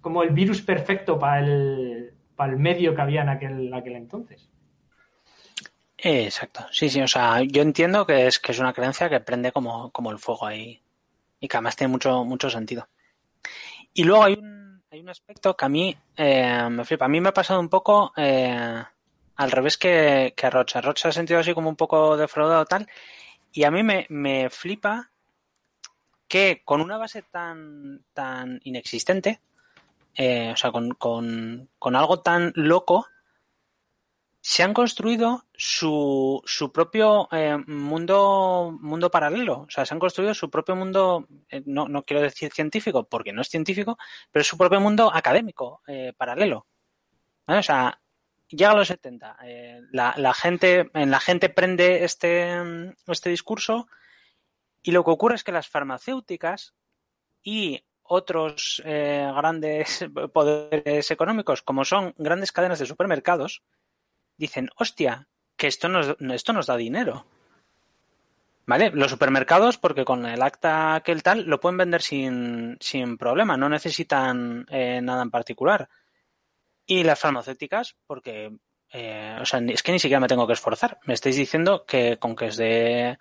como el virus perfecto para el, para el medio que había en aquel, aquel entonces. Exacto, sí, sí, o sea, yo entiendo que es que es una creencia que prende como, como el fuego ahí y que además tiene mucho, mucho sentido. Y luego hay un hay un aspecto que a mí eh, me flipa. A mí me ha pasado un poco eh, al revés que, que, a Rocha. Rocha ha sentido así como un poco defraudado tal. Y a mí me, me flipa que con una base tan, tan inexistente, eh, o sea, con, con, con algo tan loco, se han construido su, su propio eh, mundo, mundo paralelo. O sea, se han construido su propio mundo, eh, no, no, quiero decir científico, porque no es científico, pero su propio mundo académico eh, paralelo. O sea, llega a los 70. la, la, gente, en la gente prende este, este discurso y lo que ocurre es que las farmacéuticas y otros grandes poderes económicos, como son grandes cadenas de supermercados, dicen, hostia, que esto nos, esto nos da dinero. ¿Vale? Los supermercados, porque con el acta que el tal, lo pueden vender sin, sin problema, no necesitan eh, nada en particular. Y las farmacéuticas, porque, eh, o sea, es que ni siquiera me tengo que esforzar. Me estáis diciendo que con que es de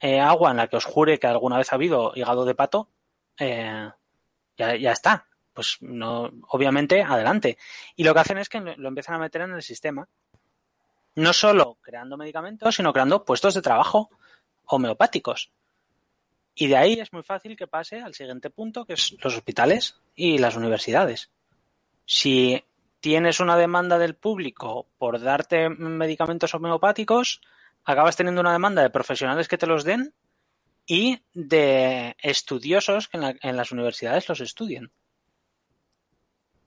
eh, agua en la que os jure que alguna vez ha habido hígado de pato, ya, ya está. Pues no, obviamente, adelante. Y lo que hacen es que lo empiezan a meter en el sistema no solo creando medicamentos, sino creando puestos de trabajo homeopáticos. Y de ahí es muy fácil que pase al siguiente punto, que es los hospitales y las universidades. Si tienes una demanda del público por darte medicamentos homeopáticos, acabas teniendo una demanda de profesionales que te los den y de estudiosos que en, las universidades los estudien.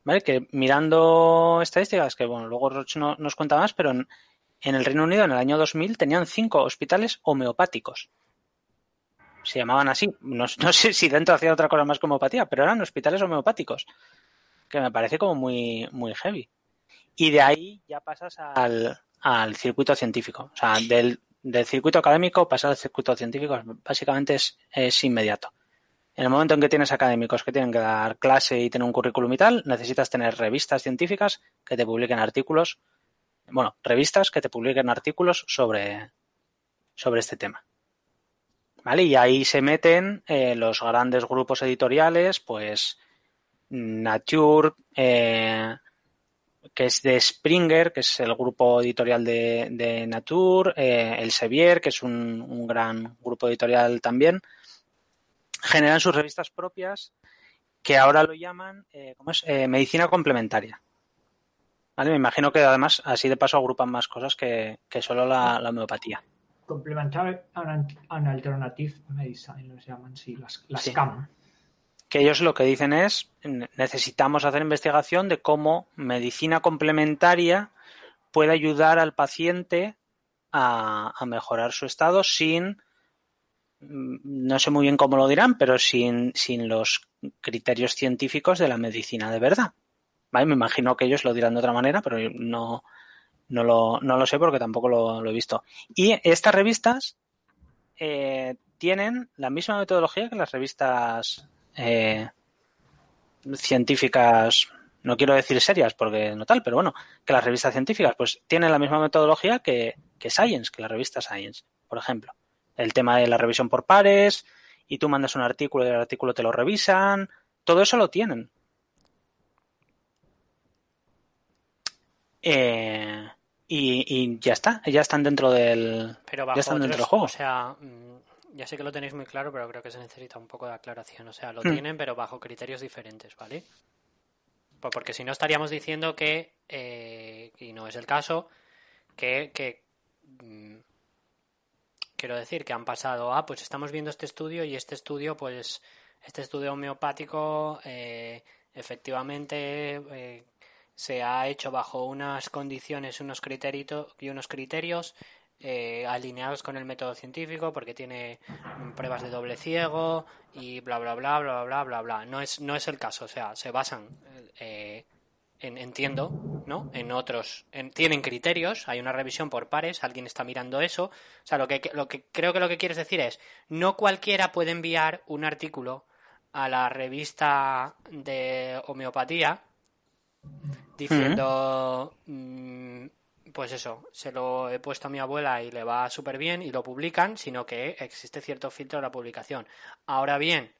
¿Vale? Que mirando estadísticas, que bueno, luego Roche no, nos cuenta más, pero en, en el Reino Unido en el año 2000 tenían cinco hospitales homeopáticos se llamaban así. No, sé si dentro hacía otra cosa más que homeopatía, pero eran hospitales homeopáticos, que me parece como muy, muy heavy. Y de ahí ya pasas al, al circuito científico. O sea, del, del circuito académico pasar al circuito científico básicamente es, es inmediato. En el momento en que tienes académicos que tienen que dar clase y tener un currículum y tal, necesitas tener revistas científicas que te publiquen artículos, bueno, revistas que te publiquen artículos sobre, sobre este tema. ¿Vale? Y ahí se meten eh, los grandes grupos editoriales, pues Nature, eh, que es de Springer, que es el grupo editorial de, Nature, eh, el Sevier, que es un, gran grupo editorial también, generan sus revistas propias que ahora lo llaman ¿cómo es? medicina complementaria. ¿Vale? Me imagino que además así de paso agrupan más cosas que, solo la homeopatía. Complementary and Alternative Medicine, los llaman, sí, las, las CAM. Que ellos lo que dicen es, necesitamos hacer investigación de cómo medicina complementaria puede ayudar al paciente a, mejorar su estado sin, mm, no sé muy bien cómo lo dirán, pero sin, sin los criterios científicos de la medicina de verdad. Me imagino que ellos lo dirán de otra manera, pero no, no lo, no lo sé porque tampoco lo, he visto. Y estas revistas eh, tienen la misma metodología que las revistas eh, científicas, no quiero decir serias porque no tal, pero bueno, que las revistas científicas pues tienen la misma metodología que, que Science, que la revista Science, por ejemplo. El tema de la revisión por pares y tú mandas un artículo y el artículo te lo revisan, todo eso lo tienen. Eh, y, ya está, ya están dentro del, pero ya están dentro del juego. O sea, mm, ya sé que lo tenéis muy claro, pero creo que se necesita un poco de aclaración. O sea, lo hmm. tienen, pero bajo criterios diferentes, ¿vale? Pues porque si no estaríamos diciendo que, eh, y no es el caso, que, que mm, quiero decir que han pasado, ah, pues estamos viendo este estudio y este estudio, pues, este estudio homeopático, eh, efectivamente, eh, se ha hecho bajo unas condiciones unos criterios y unos criterios eh, alineados con el método científico porque tiene pruebas de doble ciego y bla bla bla bla bla bla bla. No es no es el caso o sea se basan eh, en, entiendo no en otros tienen criterios hay una revisión por pares alguien está mirando eso. O sea lo que lo que creo que lo que quieres decir es no cualquiera puede enviar un artículo a la revista de homeopatía diciendo, mm, pues eso, se lo he puesto a mi abuela y le va súper bien y lo publican, sino que existe cierto filtro de la publicación. Ahora bien,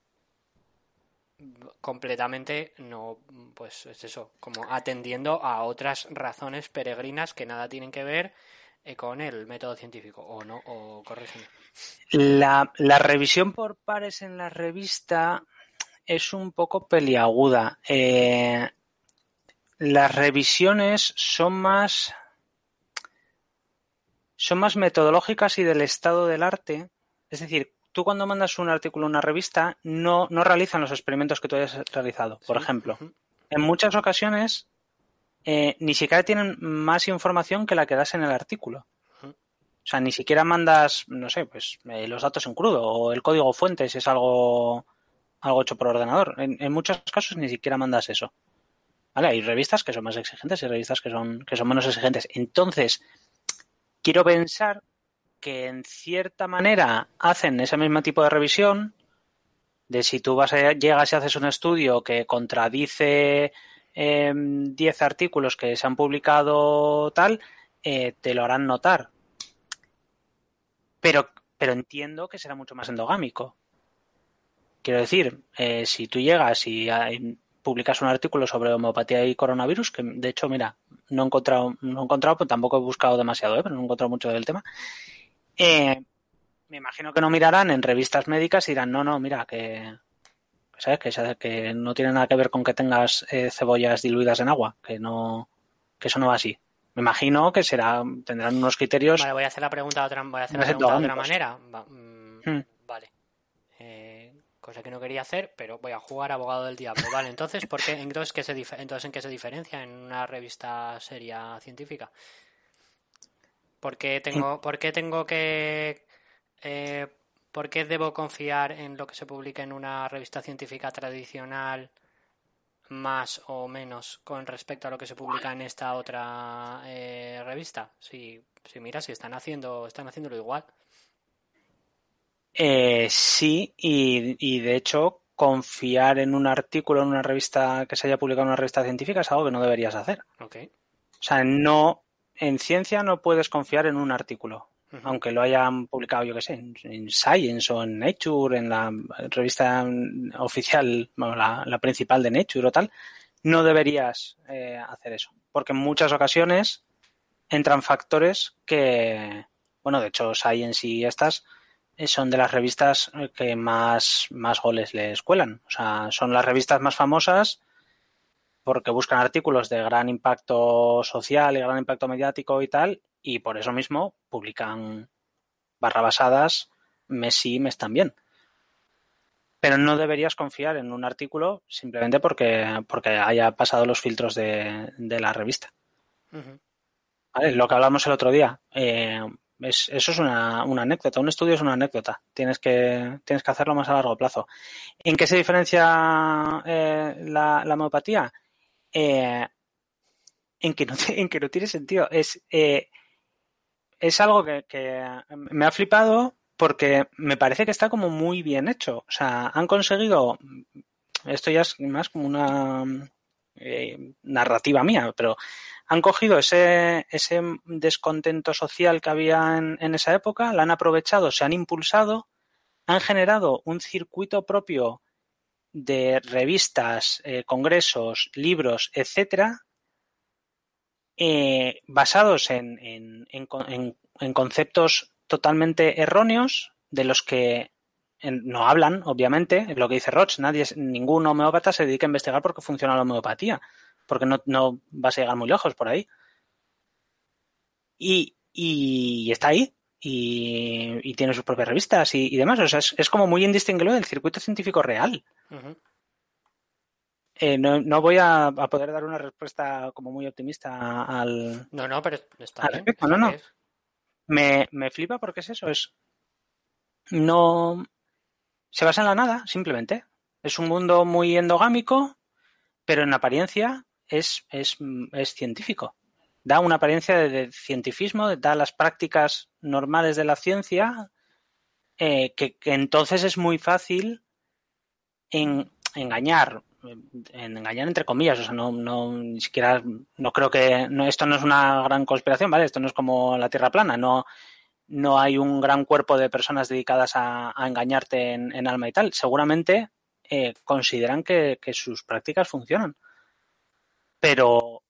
completamente no, pues es eso, como atendiendo a otras razones peregrinas que nada tienen que ver eh, con el método científico, o no, o corrección. La, la revisión por pares en la revista es un poco peliaguda. Eh, las revisiones son más son más metodológicas y del estado del arte. Es decir, tú cuando mandas un artículo a una revista no, no realizan los experimentos que tú hayas realizado. Por ejemplo, en muchas ocasiones eh, ni siquiera tienen más información que la que das en el artículo. O sea, ni siquiera mandas, no sé, pues eh, los datos en crudo o el código fuente si es algo, algo hecho por ordenador. en muchos casos ni siquiera mandas eso. Hay revistas que son más exigentes y revistas que son, que son menos exigentes. Entonces, quiero pensar que en cierta manera hacen ese mismo tipo de revisión de si tú vas a, llegas y haces un estudio que contradice eh, 10 artículos que se han publicado tal, eh, te lo harán notar. Pero, pero entiendo que será mucho más endogámico. Quiero decir, eh, si tú llegas y publicas un artículo sobre homeopatía y coronavirus, que de hecho, mira, no he encontrado, no he encontrado, pues tampoco he buscado demasiado, ¿eh? pero no he encontrado mucho del tema. Eh, me imagino que no mirarán en revistas médicas y dirán, no, no, mira, que ¿sabes? Que, que no tiene nada que ver con que tengas eh, cebollas diluidas en agua, que no, que eso no va así. Me imagino que será, tendrán unos criterios. Vale, voy a hacer la pregunta de otra, voy a hacer la pregunta de otra manera. Mm, hmm. Vale. Eh, cosa que no quería hacer, pero voy a jugar abogado del diablo. Vale, entonces, ¿por qué, entonces, ¿qué se entonces ¿en qué se diferencia en una revista seria científica? ¿Por qué tengo, ¿por qué tengo que... Eh, ¿Por qué debo confiar en lo que se publica en una revista científica tradicional más o menos con respecto a lo que se publica en esta otra eh, revista? Si, si mira, si están haciendo, están haciéndolo igual. Eh, sí, y, y, de hecho, confiar en un artículo en una revista que se haya publicado en una revista científica es algo que no deberías hacer. Okay. O sea, no, en ciencia no puedes confiar en un artículo aunque lo hayan publicado, yo que sé, en, Science o en Nature, en la revista oficial, la, principal de Nature o tal, no deberías eh, hacer eso. Porque en muchas ocasiones entran factores que, bueno, de hecho, Science y estas son de las revistas que más, más goles les cuelan. O sea, son las revistas más famosas porque buscan artículos de gran impacto social y gran impacto mediático y tal, y por eso mismo publican barra basadas mes sí, mes también. Pero no deberías confiar en un artículo simplemente porque, porque haya pasado los filtros de, la revista. Lo que hablamos el otro día. Eh, eso es una, anécdota. Un estudio es una anécdota. Tienes que, tienes que hacerlo más a largo plazo. ¿En qué se diferencia eh, la, la, homeopatía? Eh, en, que no, en que no tiene sentido. Es es algo que, me ha flipado porque me parece que está como muy bien hecho. O sea, han conseguido, esto ya es más como una eh, narrativa mía, pero han cogido ese, descontento social que había en, esa época, la han aprovechado, se han impulsado, han generado un circuito propio de revistas, eh, congresos, libros, etcétera, eh, basados en, conceptos totalmente erróneos de los que no hablan, obviamente, es lo que dice Roch, nadie, ningún homeópata se dedica a investigar porque funciona la homeopatía, porque no, no vas a llegar muy lejos por ahí. Y, y está ahí, y, tiene sus propias revistas y, demás. O sea, es, como muy indistinguible del circuito científico real. Eh, no, no, voy a, poder dar una respuesta como muy optimista al. No, no, pero está bien. No, no. Me, me flipa porque es eso, es. No. Se basa en la nada, simplemente. Es un mundo muy endogámico, pero en apariencia es, es, es científico. Da una apariencia de, cientifismo, da las prácticas normales de la ciencia, eh, que, que entonces es muy fácil en engañar en engañar entre comillas, o sea, no, no ni siquiera, no creo que, no, esto no es una gran conspiración, ¿vale? Esto no es como la Tierra plana, no, no hay un gran cuerpo de personas dedicadas a, engañarte en, alma y tal. Seguramente eh, consideran que, sus prácticas funcionan. Pero,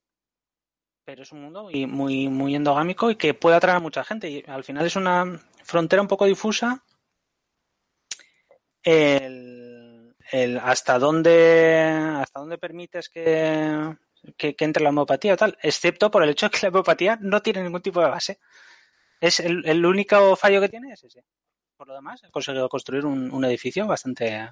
pero es un mundo muy, muy, muy endogámico y que puede atraer a mucha gente. Y al final es una frontera un poco difusa. El, el hasta dónde hasta dónde permites que, que, entre la homeopatía o tal, excepto por el hecho de que la homeopatía no tiene ningún tipo de base. Es el, el único fallo que tiene es ese. Por lo demás, he conseguido construir un, edificio bastante.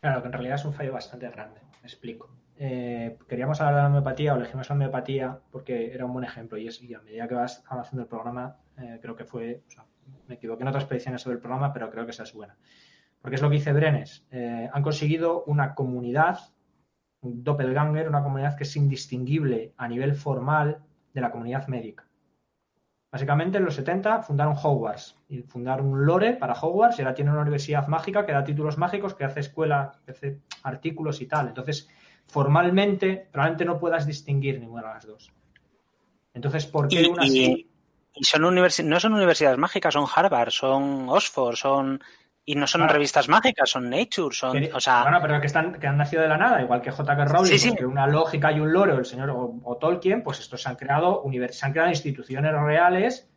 Claro, que en realidad es un fallo bastante grande. Me explico. Eh, queríamos hablar de la homeopatía o elegimos la homeopatía porque era un buen ejemplo y, es, y a medida que vas avanzando el programa, eh, creo que fue, o sea, me equivoqué en otras predicciones sobre el programa, pero creo que esa es buena porque es lo que dice Brenes, eh, han conseguido una comunidad, un doppelganger, una comunidad que es indistinguible a nivel formal de la comunidad médica. Básicamente en los 70 fundaron Hogwarts y fundaron un lore para Hogwarts y ahora tiene una universidad mágica que da títulos mágicos, que hace escuela, que hace artículos y tal. Entonces, formalmente, probablemente no puedas distinguir ninguna de las dos. Entonces, ¿por qué una y, son no son universidades mágicas, son Harvard, son Oxford, son y no son revistas mágicas, son Nature, son. o sea... Bueno, pero que, están, que han nacido de la nada, igual que J.K. Rowling, sí, una lógica y un lore, o el señor o, Tolkien, pues estos se han creado, se han creado instituciones reales.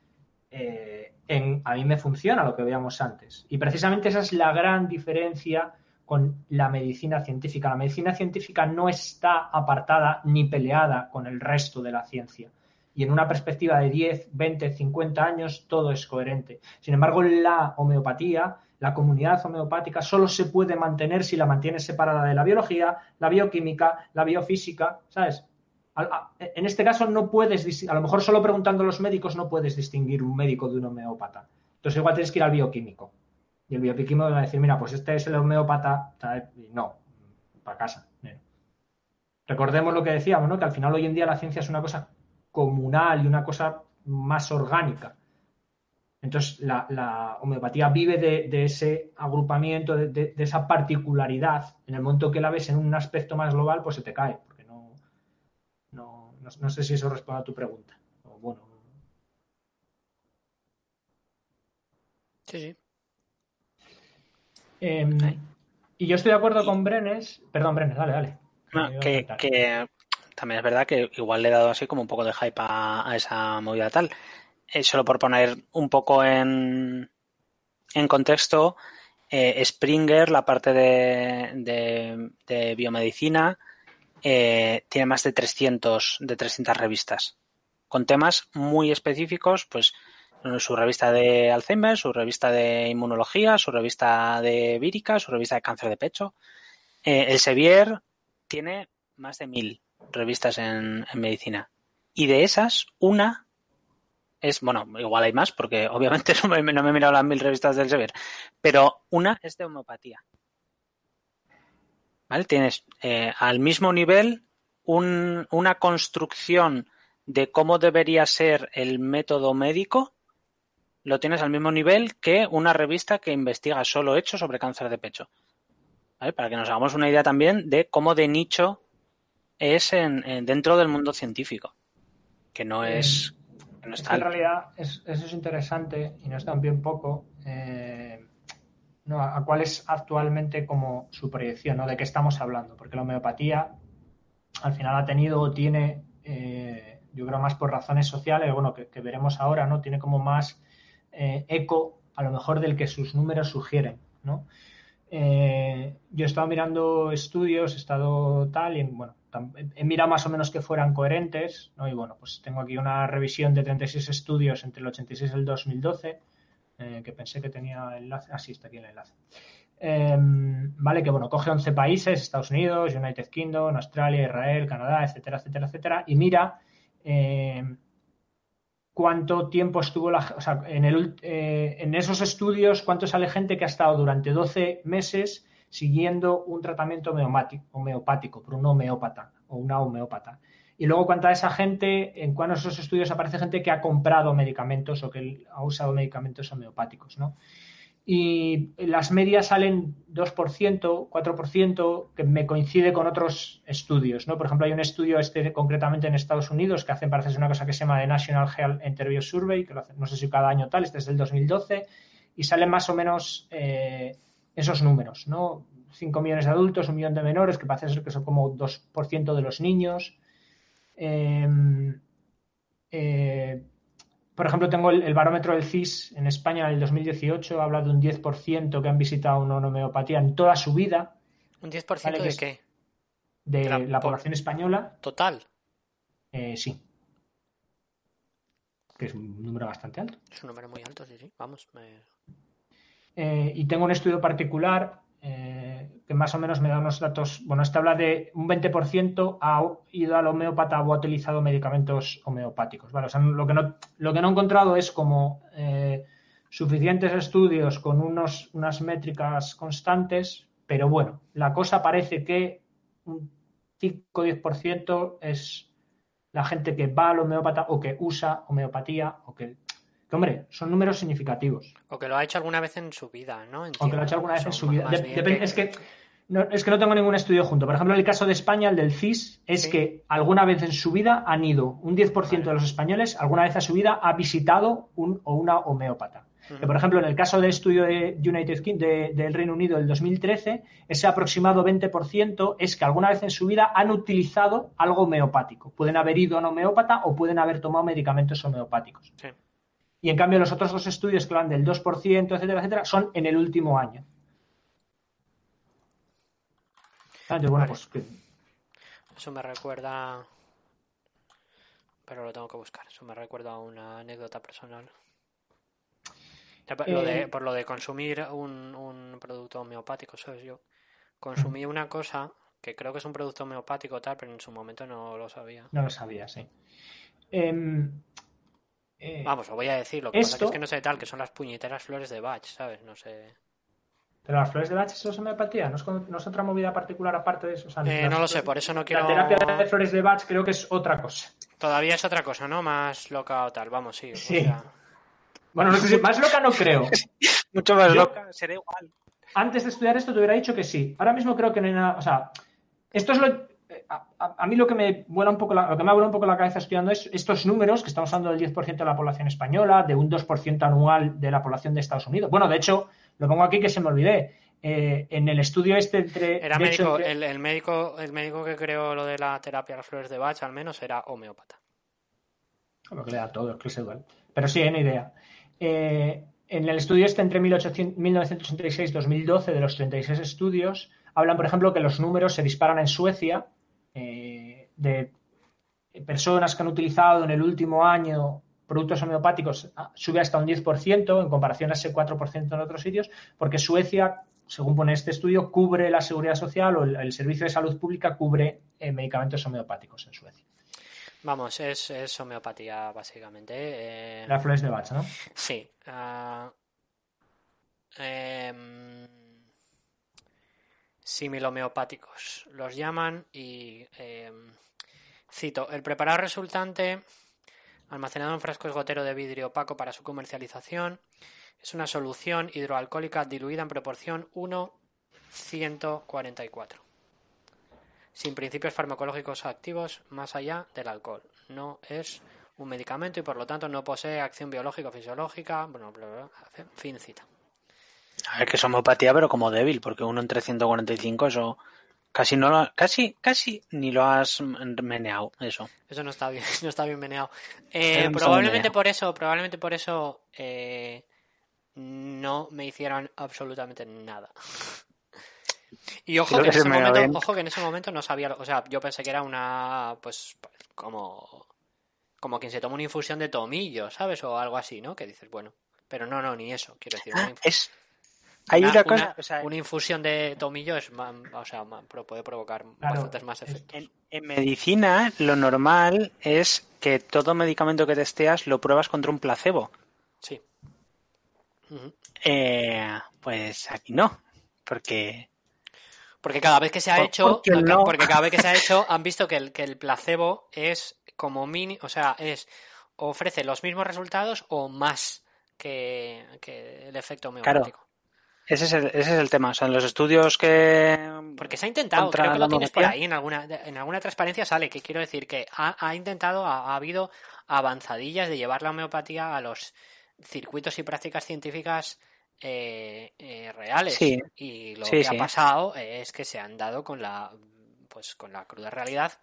Eh, en, a mí me funciona lo que veíamos antes. Y precisamente esa es la gran diferencia con la medicina científica. La medicina científica no está apartada ni peleada con el resto de la ciencia. Y en una perspectiva de 10, 20, 50 años, todo es coherente. Sin embargo, la homeopatía, la comunidad homeopática, solo se puede mantener si la mantienes separada de la biología, la bioquímica, la biofísica, ¿sabes? En este caso no puedes, a lo mejor solo preguntando a los médicos no puedes distinguir un médico de un homeópata. Entonces igual tienes que ir al bioquímico. Y el bioquímico va a decir, mira, pues este es el homeópata, y no, para casa. Recordemos lo que decíamos, ¿no? Que al final hoy en día la ciencia es una cosa comunal y una cosa más orgánica. Entonces, la, homeopatía vive de, ese agrupamiento, de, esa particularidad. En el momento que la ves en un aspecto más global, pues se te cae, porque no, no, no, sé si eso responde a tu pregunta. bueno. Sí, sí. Em, y yo estoy de acuerdo con Brenes. Perdón, Brenes, dale, dale. que, también es verdad que igual le he dado así como un poco de hype a, esa movida tal. Eh, solo por poner un poco en, en contexto, eh, Springer, la parte de, de, biomedicina, eh, tiene más de 300, de 300 revistas con temas muy específicos, pues su revista de Alzheimer, su revista de inmunología, su revista de vírica, su revista de cáncer de pecho. el Sevier tiene más de mil revistas en, medicina. Y de esas, una es, bueno, igual hay más, porque obviamente no me, he mirado las mil revistas del Sever, pero una es de homeopatía. ¿Vale? Tienes eh, al mismo nivel una construcción de cómo debería ser el método médico, lo tienes al mismo nivel que una revista que investiga solo hechos sobre cáncer de pecho. Para que nos hagamos una idea también de cómo de nicho es en, dentro del mundo científico, que no es... no está en realidad eso es interesante y no es también poco. Eh, no, a, cuál es actualmente como su proyección, ¿no? De qué estamos hablando, porque la homeopatía al final ha tenido o tiene, eh, yo creo más por razones sociales, bueno, que, veremos ahora, ¿no? Tiene como más eco a lo mejor del que sus números sugieren, ¿no? yo he estado mirando estudios, he estado tal, y bueno, he mirado más o menos que fueran coherentes, ¿no? Y bueno, pues tengo aquí una revisión de 36 estudios entre el 86 y el 2012, eh, que pensé que tenía enlace. Ah, sí, está aquí el enlace. Em, vale, que bueno, coge 11 países, Estados Unidos, United Kingdom, Australia, Israel, Canadá, etcétera, etcétera, etcétera, y mira em, cuánto tiempo estuvo la, o sea, en, el, eh, en esos estudios, cuánto sale gente que ha estado durante 12 meses siguiendo un tratamiento homeopático por un homeópata o una homeópata. Y luego, cuánta esa gente, en cuáles esos estudios aparece gente que ha comprado medicamentos o que ha usado medicamentos homeopáticos, ¿no? Y las medias salen 2%, 4%, que me coincide con otros estudios, ¿no? Por ejemplo, hay un estudio este concretamente en Estados Unidos que hacen, parece una cosa que se llama The National Health Interview Survey, que lo hacen, no sé si cada año tal, este es del 2012, y salen más o menos eh, esos números, ¿no? 5 millones de adultos, un millón de menores, que parece ser que son como 2% de los niños. Em, eh, por ejemplo, tengo el, barómetro del CIS en España en el 2018, habla de un 10% que han visitado una homeopatía en toda su vida. ¿Un 10% de qué? De, la, población española. ¿Total? Eh, sí. Que es un número bastante alto. Es un número muy alto, sí, sí. Vamos. Eh, y tengo un estudio particular eh, que más o menos me da unos datos. Bueno, este habla de un 20% ha ido al homeópata o ha utilizado medicamentos homeopáticos. Vale, o sea, lo que no, lo que no he encontrado es como eh, suficientes estudios con unos, unas métricas constantes, pero bueno, la cosa parece que un 5-10% es la gente que va al homeópata o que usa homeopatía o que que, hombre, son números significativos. O que lo ha hecho alguna vez en su vida, ¿no? o que lo ha hecho alguna vez en su vida. Es que no, es que no tengo ningún estudio junto. Por ejemplo, en el caso de España, el del CIS, es que alguna vez en su vida han ido, un 10% de los españoles, alguna vez en su vida ha visitado un o una homeópata. Que, por ejemplo, en el caso del estudio de United Kingdom del Reino Unido del 2013, ese aproximado 20% es que alguna vez en su vida han utilizado algo homeopático. Pueden haber ido a un homeópata o pueden haber tomado medicamentos homeopáticos. Sí. Y en cambio los otros dos estudios que van del 2%, etcétera, etcétera, son en el último año. bueno, pues Eso me recuerda... Pero lo tengo que buscar. Eso me recuerda a una anécdota personal. Eh, por lo de consumir un, un producto homeopático, ¿sabes? Yo consumí una cosa que creo que es un producto homeopático tal, pero en su momento no lo sabía. No lo sabía, sí. Em, eh, Vamos, lo voy a decir, lo que pasa es que no sé tal, que son las puñeteras flores de Bach, ¿sabes? No sé. Pero las flores de Bach, ¿eso es homeopatía? ¿No es, otra movida particular aparte de eso? Eh, no lo sé, por eso no quiero... La terapia de flores de Bach creo que es otra cosa. Todavía es otra cosa, ¿no? Más loca o tal, vamos, sí. Sí. Bueno, no sé si más loca no creo. Mucho más loca, será igual. Antes de estudiar esto te hubiera dicho que sí. Ahora mismo creo que no hay nada... O sea, esto es lo a, mí lo que me vuela un poco la, lo que me vuela un poco la cabeza estudiando es estos números que estamos hablando del 10% de la población española, de un 2% anual de la población de Estados Unidos. Bueno, de hecho, lo pongo aquí que se me olvidé. Eh, en el estudio este entre. Era médico, el, médico, el médico que creó lo de la terapia de las flores de Bach, al menos, era homeópata. Lo que le da todo, es que es igual. Pero sí, hay una idea. Eh, en el estudio este entre 1986 y 2012, de los 36 estudios, hablan, por ejemplo, que los números se disparan en Suecia eh, de personas que han utilizado en el último año productos homeopáticos ah, sube hasta un 10% en comparación a ese 4% en otros sitios, porque Suecia, según pone este estudio, cubre la seguridad social o el, servicio de salud pública cubre eh, medicamentos homeopáticos en Suecia. Vamos, es, homeopatía básicamente. Eh... Las flores de Bach, ¿no? Sí. Uh, similomeopáticos. Los llaman y em, cito, el preparado resultante, almacenado en frascos gotero de vidrio opaco para su comercialización, es una solución hidroalcohólica diluida en proporción 1-144, sin principios farmacológicos activos más allá del alcohol. No es un medicamento y por lo tanto no posee acción biológica o fisiológica. Bueno, fin cita. A ver, que es homeopatía, pero como débil, porque uno entre 145, eso casi no lo, casi, casi ni lo has meneado, eso. Eso no está bien, no está bien meneado. Eh, probablemente por eso, probablemente por eso eh, no me hicieron absolutamente nada. Y ojo que, en ese momento, ojo que en ese momento no sabía, o sea, yo pensé que era una, pues, como, como quien se toma una infusión de tomillo, ¿sabes? O algo así, ¿no? Que dices, bueno, pero no, no, ni eso, quiero decir. Ah, es, hay una, cosa. Una, infusión de tomillo es o sea, puede provocar bastantes más efectos. En, medicina, lo normal es que todo medicamento que testeas lo pruebas contra un placebo. Sí. Eh, pues aquí no, porque. Porque cada vez que se ha hecho, porque cada vez que se ha hecho, han visto que el, que el placebo es como mini, o sea, es ofrece los mismos resultados o más que, el efecto homeopático. Ese es, el, ese es el tema. O sea, en los estudios que. Porque se ha intentado, creo que lo tienes por ahí, en alguna, en alguna transparencia sale, que quiero decir que ha, intentado, ha, habido avanzadillas de llevar la homeopatía a los circuitos y prácticas científicas eh, eh, reales. Y lo que ha pasado es que se han dado con la, pues, con la cruda realidad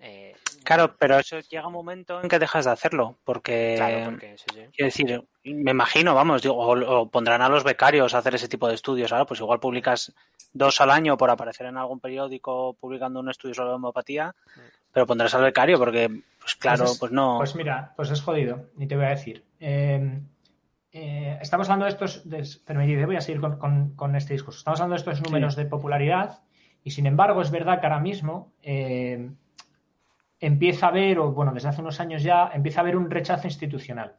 eh, claro, pero eso llega un momento en que dejas de hacerlo, porque, quiero decir, me imagino, vamos, digo, o, pondrán a los becarios a hacer ese tipo de estudios, ahora pues igual publicas dos al año por aparecer en algún periódico publicando un estudio sobre homeopatía, mm. pero pondrás al becario porque, pues claro, pues, pues, no. Pues mira, pues es jodido, ni te voy a decir. Em, eh, estamos hablando de estos, de, voy a seguir con, este discurso, estamos hablando de estos números de popularidad y sin embargo es verdad que ahora mismo... Eh, empieza a haber, o bueno, desde hace unos años ya, empieza a haber un rechazo institucional.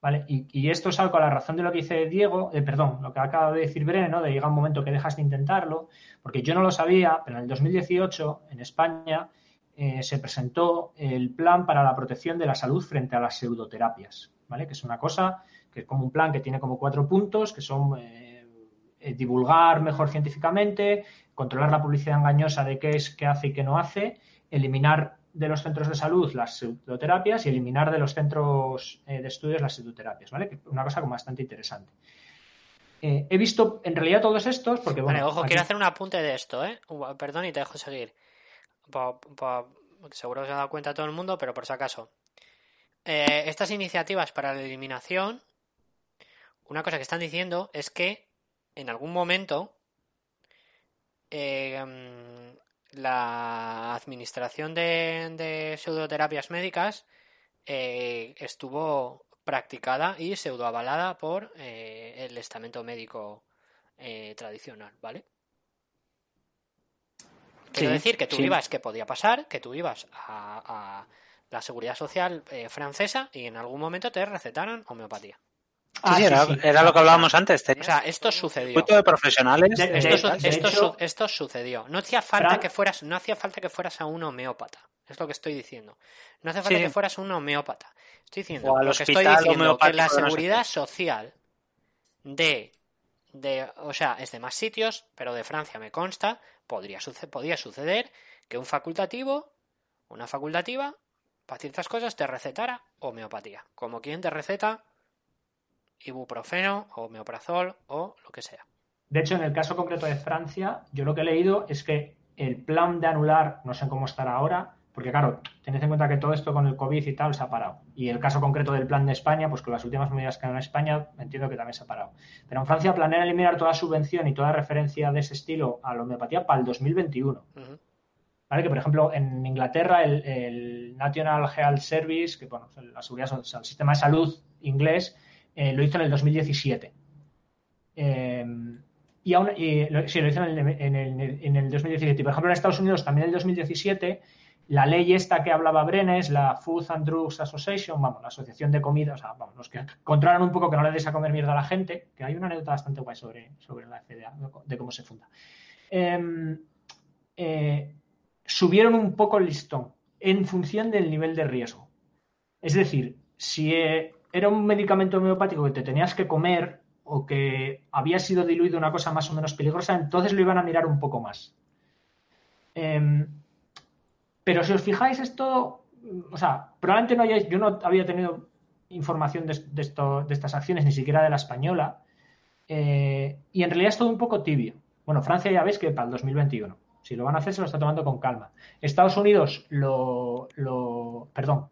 ¿Vale? Y, esto es algo a la razón de lo que dice Diego, eh, perdón, lo que acaba de decir Brene, ¿no? De llega un momento que dejas de intentarlo, porque yo no lo sabía, pero en el 2018 en España eh, se presentó el plan para la protección de la salud frente a las pseudoterapias, ¿vale? Que es una cosa que es como un plan que tiene como cuatro puntos, que son eh, divulgar mejor científicamente, controlar la publicidad engañosa de qué es, qué hace y qué no hace, eliminar de los centros de salud las pseudoterapias y eliminar de los centros eh, de estudios las pseudoterapias, ¿vale? Una cosa como bastante interesante. Eh, he visto en realidad todos estos porque, bueno... Vale, ojo, quiero hacer un apunte de esto, ¿eh? Perdón y te dejo seguir. seguro que se ha dado cuenta todo el mundo, pero por si acaso. Eh, estas iniciativas para la eliminación, una cosa que están diciendo es que en algún momento eh, la administración de, de pseudoterapias médicas eh, estuvo practicada y pseudoavalada por eh, el estamento médico eh, tradicional, ¿vale? Quiero Sí, decir que tú sí. ibas, que podía pasar, que tú ibas a, a la seguridad social eh, francesa y en algún momento te recetaran homeopatía. Ah, sí, era, sí. era lo que hablábamos antes. O sea, esto sucedió. un de profesionales. De- de- Esto, de- su- de esto hecho- su- esto sucedió. No hacía falta que fueras, no hacía falta que fueras a un homeópata. Es lo que estoy diciendo. No hace falta Sí. que fueras a un homeópata. Estoy diciendo, lo que estoy hospital diciendo que la de no sé seguridad social de, de, o sea, es de más sitios, pero de Francia me consta, podría suce- podía suceder que un facultativo, una facultativa, para ciertas cosas te recetara homeopatía. Como quien te receta ibuprofeno, o homeoprazol o lo que sea. De hecho, en el caso concreto de Francia, yo lo que he leído es que el plan de anular, no sé cómo estará ahora, porque claro, tened en cuenta que todo esto con el COVID y tal se ha parado. Y el caso concreto del plan de España, pues con las últimas medidas que han en España, entiendo que también se ha parado. Pero en Francia planean eliminar toda subvención y toda referencia de ese estilo a la homeopatía para el 2021. Ujú. ¿Vale? Que, por ejemplo, en Inglaterra el, el National Health Service, que bueno, la seguridad, o sea, el sistema de salud inglés, eh, lo hizo en el 2017. Eh, y aún, lo- sí, lo hizo en el, en, el, en el 2017. Y, por ejemplo, en Estados Unidos también en el 2017, la ley esta que hablaba Brenes, la Food and Drugs Association, vamos, la asociación de comida, o sea, vamos, los que controlan un poco que no le des a comer mierda a la gente, que hay una anécdota bastante guay sobre, sobre la FDA, de cómo se funda. Em, eh, subieron un poco el listón en función del nivel de riesgo. Es decir, si eh, era un medicamento homeopático que te tenías que comer o que había sido diluido una cosa más o menos peligrosa, entonces lo iban a mirar un poco más. Em, pero si os fijáis, esto, o sea, probablemente no hayáis, yo no había tenido información de, esto- de estas acciones, ni siquiera de la española, eh, y en realidad es todo un poco tibio. Bueno, Francia ya veis que para el 2021. Si lo van a hacer, se lo está tomando con calma. Estados Unidos lo, lo- perdón,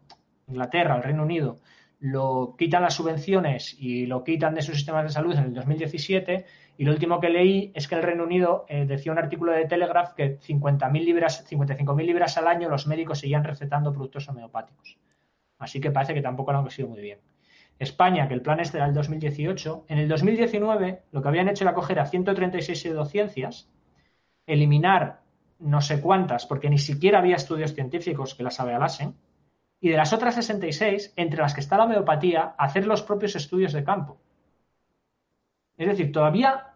Inglaterra, el Reino Unido, lo quitan las subvenciones y lo quitan de sus sistemas de salud en el 2017. Y lo último que leí es que el Reino Unido eh, decía un artículo de Telegraph que 50.000 libras, 55.000 libras al año los médicos seguían recetando productos homeopáticos. Así que parece que tampoco lo han conseguido muy bien. España, que el plan este era el 2018, en el 2019 lo que habían hecho era coger a 136 pseudociencias, eliminar no sé cuántas, porque ni siquiera había estudios científicos que las avalasen, y de las otras 66, entre las que está la homeopatía, hacer los propios estudios de campo. Es decir, todavía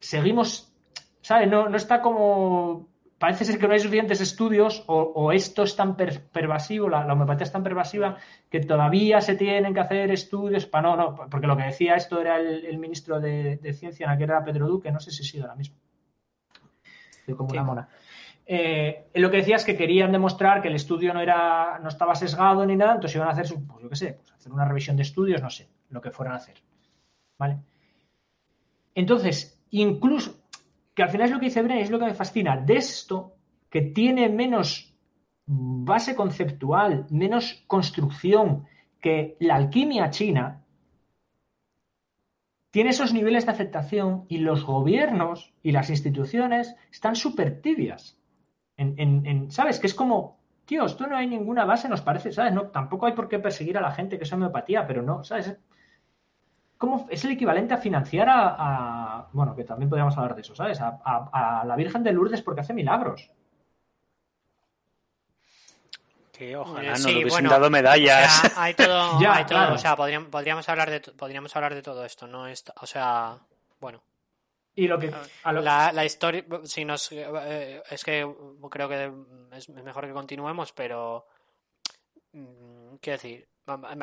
seguimos, ¿sabes? No, no está como... Parece ser que no hay suficientes estudios o, o esto es tan per- pervasivo, la, la homeopatía es tan pervasiva que todavía se tienen que hacer estudios para... No, no, porque lo que decía esto era el, el ministro de, de Ciencia en aquel era Pedro Duque, no sé si sigue ahora mismo. Estoy como Sí. una mona. Eh, lo que decía es que querían demostrar que el estudio no era no estaba sesgado ni nada, entonces iban a hacer, pues yo qué sé, pues hacer una revisión de estudios, no sé, lo que fueran a hacer. ¿Vale? Entonces, incluso, que al final es lo que dice Bren, es lo que me fascina, de esto que tiene menos base conceptual, menos construcción que la alquimia china, tiene esos niveles de aceptación y los gobiernos y las instituciones están súper tibias. En, en- en- ¿Sabes? Que es como, tío, esto no hay ninguna base, nos parece, ¿sabes? No, tampoco hay por qué perseguir a la gente que es homeopatía, pero no, ¿sabes? ¿Cómo es el equivalente a financiar a, a- bueno, que también podríamos hablar de eso, ¿sabes? A, a- a la Virgen de Lourdes porque hace milagros. Que ojalá Eh, nos sí, hubiesen bueno, dado medallas. O sea, hay todo, Ya, hay todo, claro. o sea, podríamos, podríamos hablar de podríamos hablar de todo esto, no es, o sea, bueno, Y lo que... a lo- la, la historia, si nos, eh, es que creo que es mejor que continuemos, pero mm, quiero decir,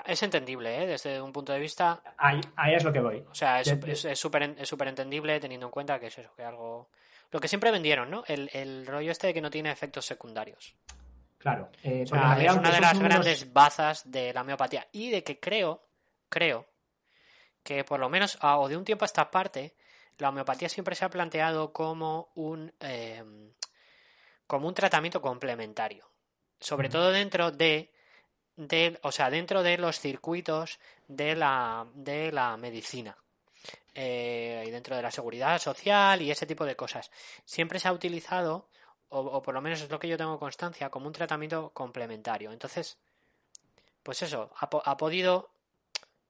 es entendible, ¿eh? Desde un punto de vista, ahí, ahí es lo que voy. o sea, es es- es súper es súper entendible teniendo en cuenta que es eso, que algo, lo que siempre vendieron, ¿no? El, el rollo este de que no tiene efectos secundarios. Claro. eh, O sea, es una de las grandes bazas de la homeopatía. Y de que creo, creo, que por lo menos, o de un tiempo a esta parte, la homeopatía siempre se ha planteado como un, eh, como un tratamiento complementario. Sobre todo dentro de, de, o sea, dentro de los circuitos de la, de la medicina. Eh, y dentro de la seguridad social y ese tipo de cosas. Siempre se ha utilizado, o, por lo menos es lo que yo tengo constancia, como un tratamiento complementario. Entonces, pues eso, ha, ha podido